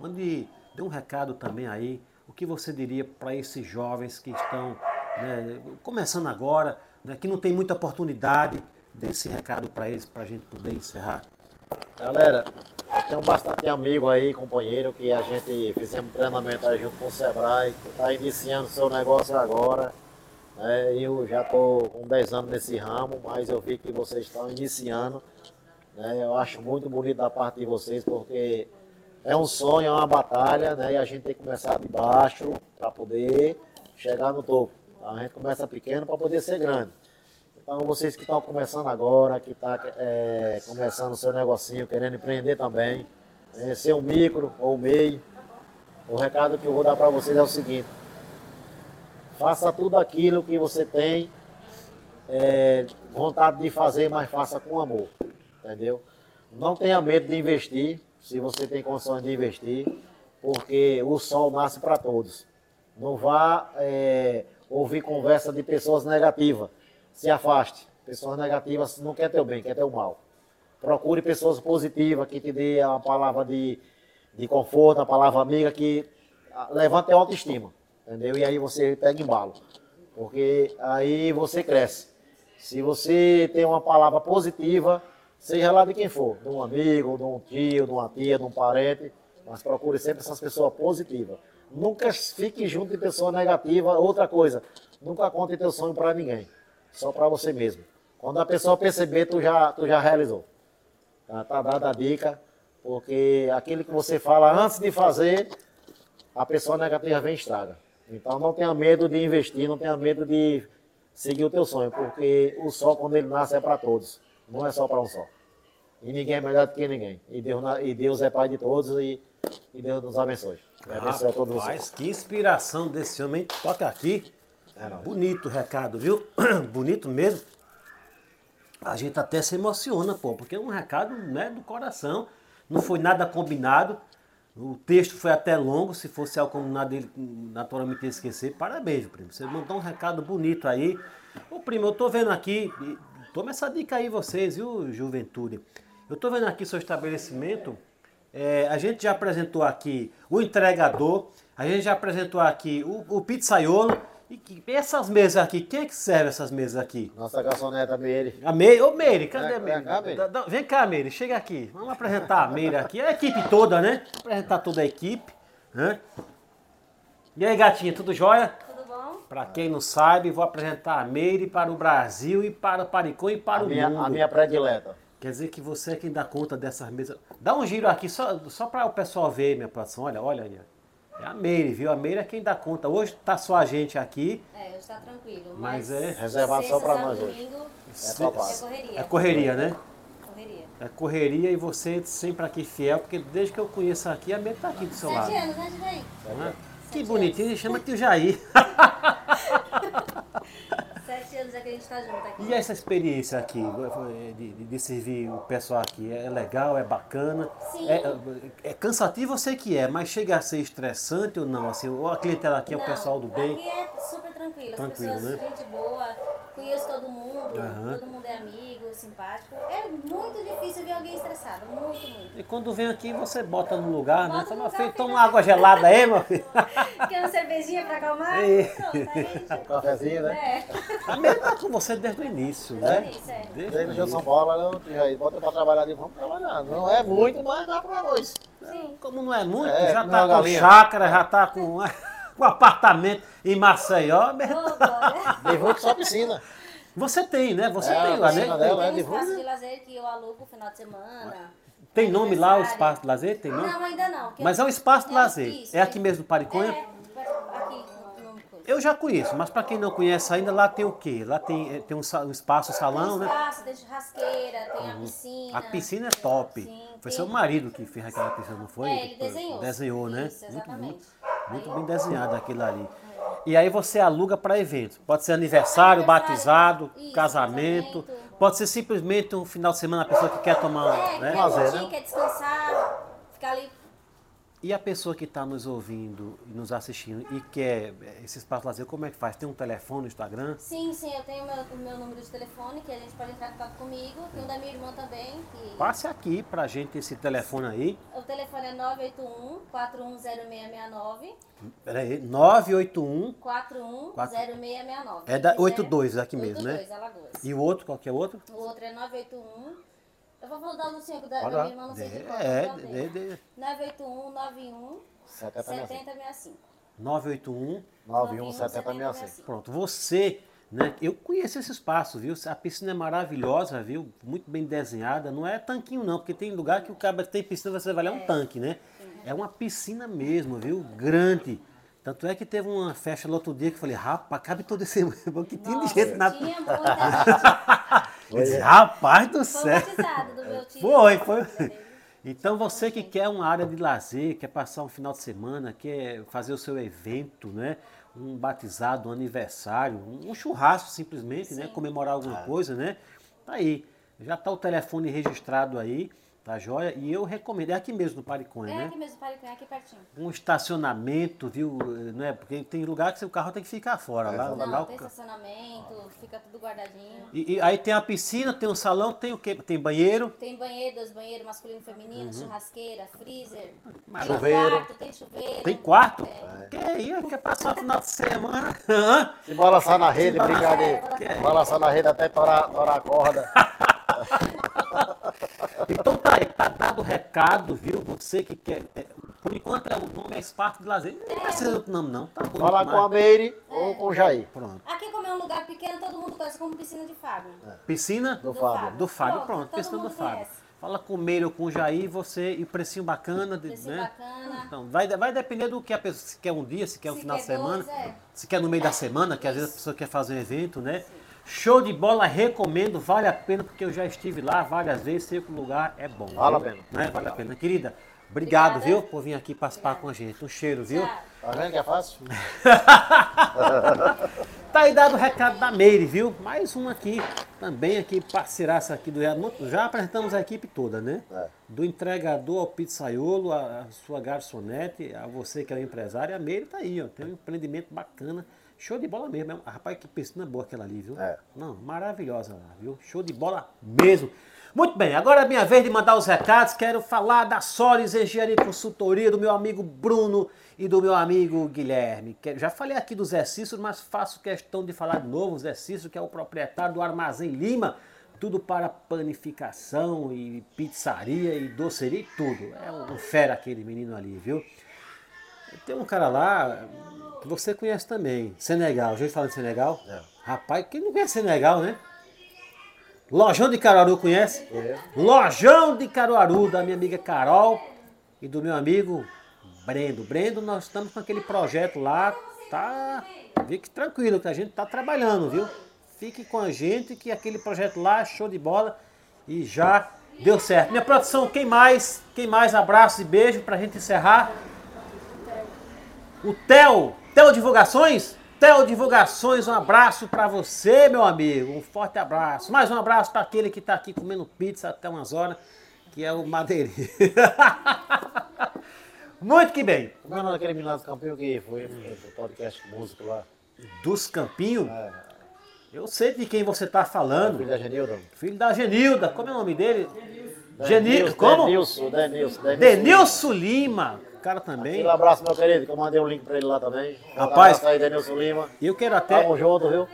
Onde dê um recado também aí, o que você diria para esses jovens que estão né, começando agora, né, que não tem muita oportunidade, desse recado para eles, para a gente poder encerrar.
Galera, tenho bastante amigo aí, companheiro, que a gente fizemos treinamento aí junto com o Sebrae, que está iniciando seu negócio agora. né? Eu já estou com 10 anos nesse ramo, mas eu vi que vocês estão iniciando. né? Eu acho muito bonito da parte de vocês, porque é um sonho, é uma batalha, né? E a gente tem que começar de baixo para poder chegar no topo. A gente começa pequeno para poder ser grande. Então, vocês que estão começando agora, que estão começando o seu negocinho, querendo empreender também, eh, ser um micro ou um MEI, o recado que eu vou dar para vocês é o seguinte: faça tudo aquilo que você tem eh, vontade de fazer, mas faça com amor, entendeu? Não tenha medo de investir, se você tem condições de investir, porque o sol nasce para todos. Não vá eh, ouvir conversa de pessoas negativas. Se afaste. Pessoas negativas não quer teu bem, quer teu mal. Procure pessoas positivas que te dê uma palavra de, de conforto, uma palavra amiga que ah, levante a autoestima. Entendeu? E aí você pega embalo. Porque aí você cresce. Se você tem uma palavra positiva, seja lá de quem for, de um amigo, de um tio, de uma tia, de um parente, mas procure sempre essas pessoas positivas. Nunca fique junto de pessoa negativa. Outra coisa, nunca conte teu sonho para ninguém, só para você mesmo. Quando a pessoa perceber, tu já, tu já realizou. Tá, tá dada a dica, porque aquilo que você fala antes de fazer, a pessoa negativa vem e estraga. Então não tenha medo de investir, não tenha medo de seguir o teu sonho, porque o sol, quando ele nasce, é para todos, não é só para um só. E ninguém é melhor do que ninguém. E Deus, e Deus é Pai de todos e, e Deus nos abençoe. Abençoe a todos vocês.
Que inspiração desse homem. Toca aqui.
É.
Bonito o recado, viu? Bonito mesmo. A gente até se emociona, pô, porque é um recado né, do coração. Não foi nada combinado. O texto foi até longo, se fosse algo combinado, ele naturalmente ia esquecer. Parabéns, primo. Você mandou um recado bonito aí. Ô, primo, eu tô vendo aqui, toma essa dica aí vocês, viu, juventude? Eu tô vendo aqui seu estabelecimento. É, a gente já apresentou aqui o entregador, a gente já apresentou aqui o, o pizzaiolo. E que- essas mesas aqui, quem é que serve essas mesas aqui?
Nossa garçoneta Meire.
A Meire, ô Meire, cadê a
Vem
Meire?
cá, Meire.
Dá- dá- Vem cá, Meire, chega aqui. Vamos apresentar a Meire aqui. A equipe toda, né? Apresentar toda a equipe. Né? E aí, gatinha, tudo jóia?
Tudo bom?
Pra quem não sabe, vou apresentar a Meire para o Brasil e para o Paricô e para
A
o
minha,
mundo.
a minha predileta.
Quer dizer que você é quem dá conta dessas mesas. Dá um giro aqui só, só para o pessoal ver minha produção. Olha, olha aí. É a Meire, viu? A Meire é quem dá conta. Hoje tá só a gente aqui.
É, hoje tá tranquilo.
Mas
Mas,
é-
Reservado só
sábado,
nós hoje.
domingo,
É.
É correria.
É correria, né?
Correria.
É correria e você sempre aqui fiel, porque desde que eu conheço aqui, a Meire tá aqui do seu lado.
Sete anos, né, Didaí?
não é? Que bonitinho, ele chama tio Jair.
É gente tá junto aqui.
E essa experiência aqui, de, de- de servir o pessoal aqui, é legal, é bacana?
Sim.
É, é cansativo, eu sei que é, mas chega a ser estressante ou não? Assim, ou a clientela aqui é o
Não,
pessoal do bem?
Aqui é super tranquilo. As
Tranquilo,
pessoas,
né?
gente boa, conheço todo mundo,
Aham.
todo mundo é amigo, simpático. É muito difícil ver alguém estressado, muito, muito.
E quando vem aqui, você bota no lugar, né?
Bota
Fala, meu
lugar,
filho, toma uma água gelada aí, meu filho.
Quer uma cervejinha pra acalmar?
É.
Pronto, aí.
Cafezinho, né?
É,
A tá com você desde o início, né?
isso, é.
Desde
Daí
o
de São
início.
Paulo, não, bota pra trabalhar de vamos trabalhar. Não é muito, mas dá pra nós.
Sim.
Como não é muito,
É,
já tá
uma
com
galinha.
chácara, já tá com, com apartamento em Maceió.
Glória.
Devolve só piscina.
Você tem, né? Você
É,
tem lá, né? Tem,
dela é
Tem um espaço
rua.
de lazer que eu alugo no final de semana.
tem nome lá, o espaço de lazer? Tem nome?
Não, ainda não.
Mas é um espaço de lazer.
isso,
É aqui mesmo no Pariconha?
É, aqui.
Eu já conheço, mas para quem não conhece ainda, lá tem o quê? Lá tem, eh, tem um, um espaço, um salão,
tem
né?
espaço, tem churrasqueira, tem a piscina.
A piscina é top.
Sim,
Foi
tem-
seu marido que fez aquela piscina, não foi?
É, ele desenhou.
Desenhou, né?
Isso,
muito,
exatamente.
muito, muito
Aí-
bem desenhado aquilo ali. E aí você aluga para eventos. Pode ser aniversário, batizado,
isso,
casamento.
casamento.
Pode ser simplesmente um final de semana a pessoa que quer tomar,
É,
né?
quer
Lazer, né?
quer descansar, ficar ali
E a pessoa que está nos ouvindo e nos assistindo e quer eh, esse espaço lazer, como é que faz? Tem um telefone no Instagram?
Sim, sim, eu tenho o meu, o meu número de telefone, que a gente pode entrar em contato comigo. Tem o da minha irmã também, que
Passe aqui pra gente esse telefone aí.
o telefone é 981 410669
Peraí, 981.
410669.
É da
Se quiser-
82 aqui mesmo, né?
82, Alagoas.
E o outro, qual que é o outro?
O outro é 981. Eu vou dar o Luciano, da,
Pode
da minha irmã, não sei de qual.
É, de, de,
981 91
7065.
7065.
981.
91 7065.
Pronto, você, né? Eu conheço esse espaço, viu? A piscina é maravilhosa, viu? Muito bem desenhada. Não é tanquinho, não, porque tem lugar que o cara tem piscina, você vai lá, é um tanque, né? É uma piscina mesmo, viu? Grande. Tanto é que teve uma festa no outro dia que eu falei, rapaz, cabe todo esse. que tinha de gente na.
tinha muita gente.
Disse, rapaz do
Foi
céu.
o batizado do meu tio.
Foi, foi. Então você que quer uma área de lazer, quer passar um final de semana, quer fazer o seu evento, né? Um batizado, um aniversário, um churrasco simplesmente, né? Comemorar alguma coisa, né? Tá aí. Já tá o telefone registrado aí, tá joia? E eu recomendo, é aqui mesmo no Pariconha,
É
né?
aqui mesmo, Paricã, aqui pertinho.
Um estacionamento, viu? Não é? Porque tem lugar que o carro tem que ficar fora. Lá, lá
Não,
o
tem
ca-
estacionamento, fica tudo guardadinho.
e, e aí tem a piscina, tem um salão, tem o quê? Tem banheiro.
Tem banheiro, dois banheiros, masculino e feminino, churrasqueira, freezer. Tem
Chuveiro.
quarto, tem chuveiro.
Tem quarto?
É.
Que aí, quer passar o final de semana?
Se balançar na rede, brincadeira. Balançar na rede até torar, torar a corda.
então tá aí, tá dado o recado, viu? Você que quer. é, por enquanto é, o nome é Espaço de Lazer. Não precisa de outro nome, não. Tá bom. Demais.
com a Meire ou com o Jair.
Pronto.
Aqui, como é um lugar pequeno, todo mundo conhece como piscina de Fábio.
Piscina
Do Fábio.
do Fábio.
Pronto,
Pronto, piscina do Fábio.
conhece.
Fala com o Meire ou com o Jair, você. E o precinho bacana. de-
Precinho
né?
bacana.
Então, vai, vai depender do que a pessoa. Se quer um dia, se quer um
Se
final de semana.
dois, é.
Se quer no meio da semana, que às vezes a pessoa quer fazer um evento, né? Show de bola, recomendo, vale a pena, porque eu já estive lá várias vezes, sei que o lugar é bom.
Vale a pena.
Né? Vale a pena. Querida, obrigado,
Obrigada.
viu, por vir aqui participar com a gente. Um cheiro, viu?
Tá vendo que é fácil?
Tá aí dado o recado da Meire, viu? Mais um aqui, também aqui, parceiraça aqui do Já apresentamos a equipe toda, né?
É.
Do entregador ao pizzaiolo, a, a sua garçonete, a você que é o empresário, a Meire tá aí, ó. Tem um empreendimento bacana. Show de bola mesmo. é Rapaz, que piscina boa aquela ali, viu?
É.
Não, maravilhosa lá, viu? Show de bola mesmo. Muito bem, agora é minha vez de mandar os recados. Quero falar da Solis Engenharia e Consultoria, do meu amigo Bruno e do meu amigo Guilherme. Já falei aqui do Zé Cícero, mas faço questão de falar de novo. O Zé Cícero, que é o proprietário do Armazém Lima, tudo para panificação e pizzaria e doceria e tudo. É um fera aquele menino ali, viu? Tem um cara lá você conhece também, Senegal. Já ouviu falar de Senegal?
É.
Rapaz, quem não conhece Senegal, né? Lojão de Caruaru conhece?
É.
Lojão de Caruaru, da minha amiga Carol e do meu amigo Brendo. Brendo, nós estamos com aquele projeto lá, tá. Fique tranquilo que a gente tá trabalhando, viu? Fique com a gente que aquele projeto lá, show de bola e já deu certo. Minha produção, quem mais? Quem mais? Abraço e beijo pra gente encerrar. O Theo, Theo Divulgações? Theo Divulgações, um abraço pra você, meu amigo. Um forte abraço. Mais um abraço pra aquele que tá aqui comendo pizza até umas horas, que é o Madeirinho. Muito que bem.
Como é o nome daquele menino lá do Campinho que foi no podcast músico lá?
Dos Campinhos,
É,
eu sei de quem você tá falando.
filho da Genilda.
Filho da Genilda, como é o nome dele?
Denilson,
como?
Denilson, Denilson.
Denilson Lima. Cara também.
Aquele abraço, meu querido, que eu mandei um link pra ele lá também. Um
Rapaz.
aí, Denilson Lima.
E eu quero até.
Tamo junto, viu?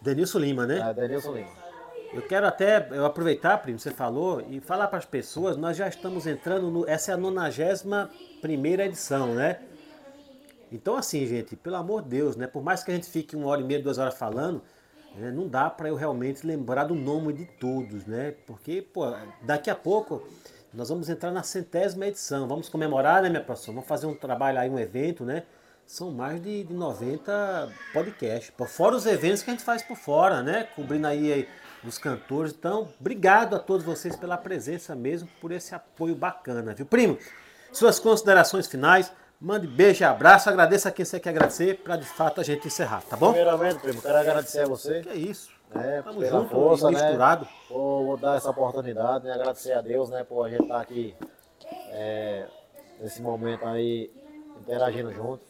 Denilson Lima, né?
É, Denilson Lima.
Eu quero até eu aproveitar, primo, você falou, e falar para as pessoas, nós já estamos entrando no. Essa é a 91 primeira edição, né? Então, assim, gente, pelo amor de Deus, né? Por mais que a gente fique uma hora e meia, duas horas falando, né, não dá para eu realmente lembrar do nome de todos, né? Porque, pô, daqui a pouco nós vamos entrar na centésima edição. Vamos comemorar, né, minha professora? Vamos fazer um trabalho aí, um evento, né? São mais de, de 90 podcasts. Por fora os eventos que a gente faz por fora, né? Cobrindo aí, aí os cantores. Então, obrigado a todos vocês pela presença mesmo, por esse apoio bacana, viu? Primo, suas considerações finais. Mande beijo e abraço. Agradeça a quem você quer agradecer para de fato a gente encerrar, tá bom?
Primeiramente, primo, quero agradecer a você.
Que é isso.
Né,
Tamo
pela
junto
força,
misturado.
Né, por dar essa oportunidade, né, agradecer a Deus, né, por a gente estar aqui é, nesse momento aí, interagindo junto.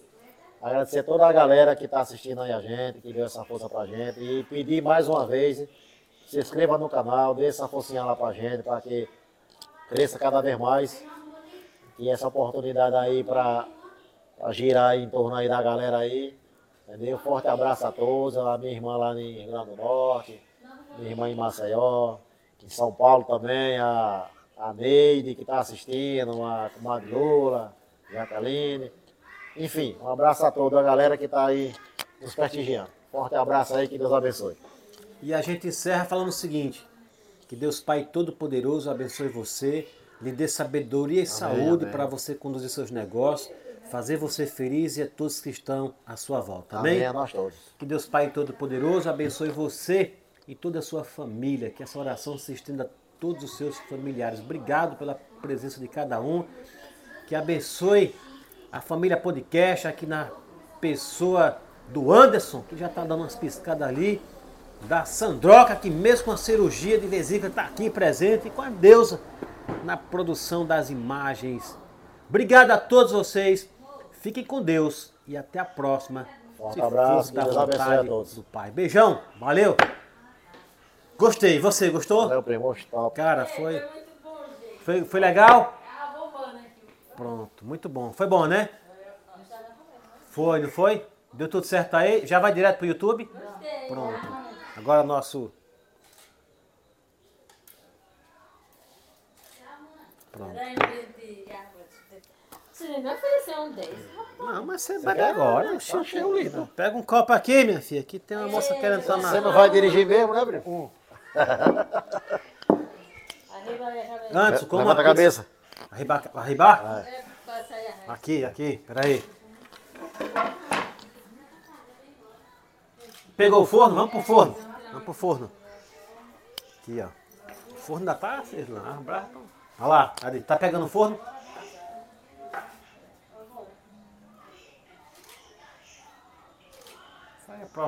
Agradecer a toda a galera que está assistindo aí a gente, que deu essa força pra gente. E pedir mais uma vez, se inscreva no canal, dê essa forcinha lá pra gente, para que cresça cada vez mais. E essa oportunidade aí para girar em torno aí da galera aí. Entendeu? Forte abraço a todos, a minha irmã lá em Rio Grande do Norte, minha irmã em Maceió, em São Paulo também, a, a Neide que está assistindo, a comadre Lula, Jacqueline. Enfim, um abraço a toda a galera que está aí nos prestigiando. Forte abraço aí, que Deus abençoe.
E a gente encerra falando o seguinte: que Deus Pai Todo-Poderoso abençoe você, lhe dê sabedoria e saúde
amém.
para você conduzir seus negócios, fazer você feliz e a todos que estão à sua volta. Amém?
Amém a nós todos.
Que Deus Pai Todo-Poderoso abençoe você e toda a sua família. Que essa oração se estenda a todos os seus familiares. Obrigado pela presença de cada um. Que abençoe a família podcast aqui na pessoa do Anderson, que já está dando umas piscadas ali. Da Sandroca, que mesmo com a cirurgia de vesícula está aqui presente. E com a Deusa na produção das imagens. Obrigado a todos vocês. Fiquem com Deus e até a próxima.
Forte
Se
abraço,
da
Deus abençoe a todos.
do Pai. Beijão, valeu. Gostei. Você gostou?
Valeu, primo. Top.
Cara, foi. Foi, foi legal? Pronto, muito bom. Foi bom, né? Foi, não foi? Deu tudo certo aí? Já vai direto pro YouTube? Pronto. Agora nosso. Pronto.
Você não ofereceu um 10.
Não, mas você bebe agora. Oxi, Pega um copo aqui, minha filha. Aqui tem uma moça querendo tomar.
Você não vai dirigir mesmo, né,
aí, arriba aí.
Antes, como
Levanta a cabeça.
Arribar?
É, arriba.
Aqui, aqui, peraí. Pegou o forno? Vamos pro forno. Vamos pro forno. Aqui, ó. O forno ainda tá aceso lá. Olha lá? Tá pegando o forno? Sai a prova.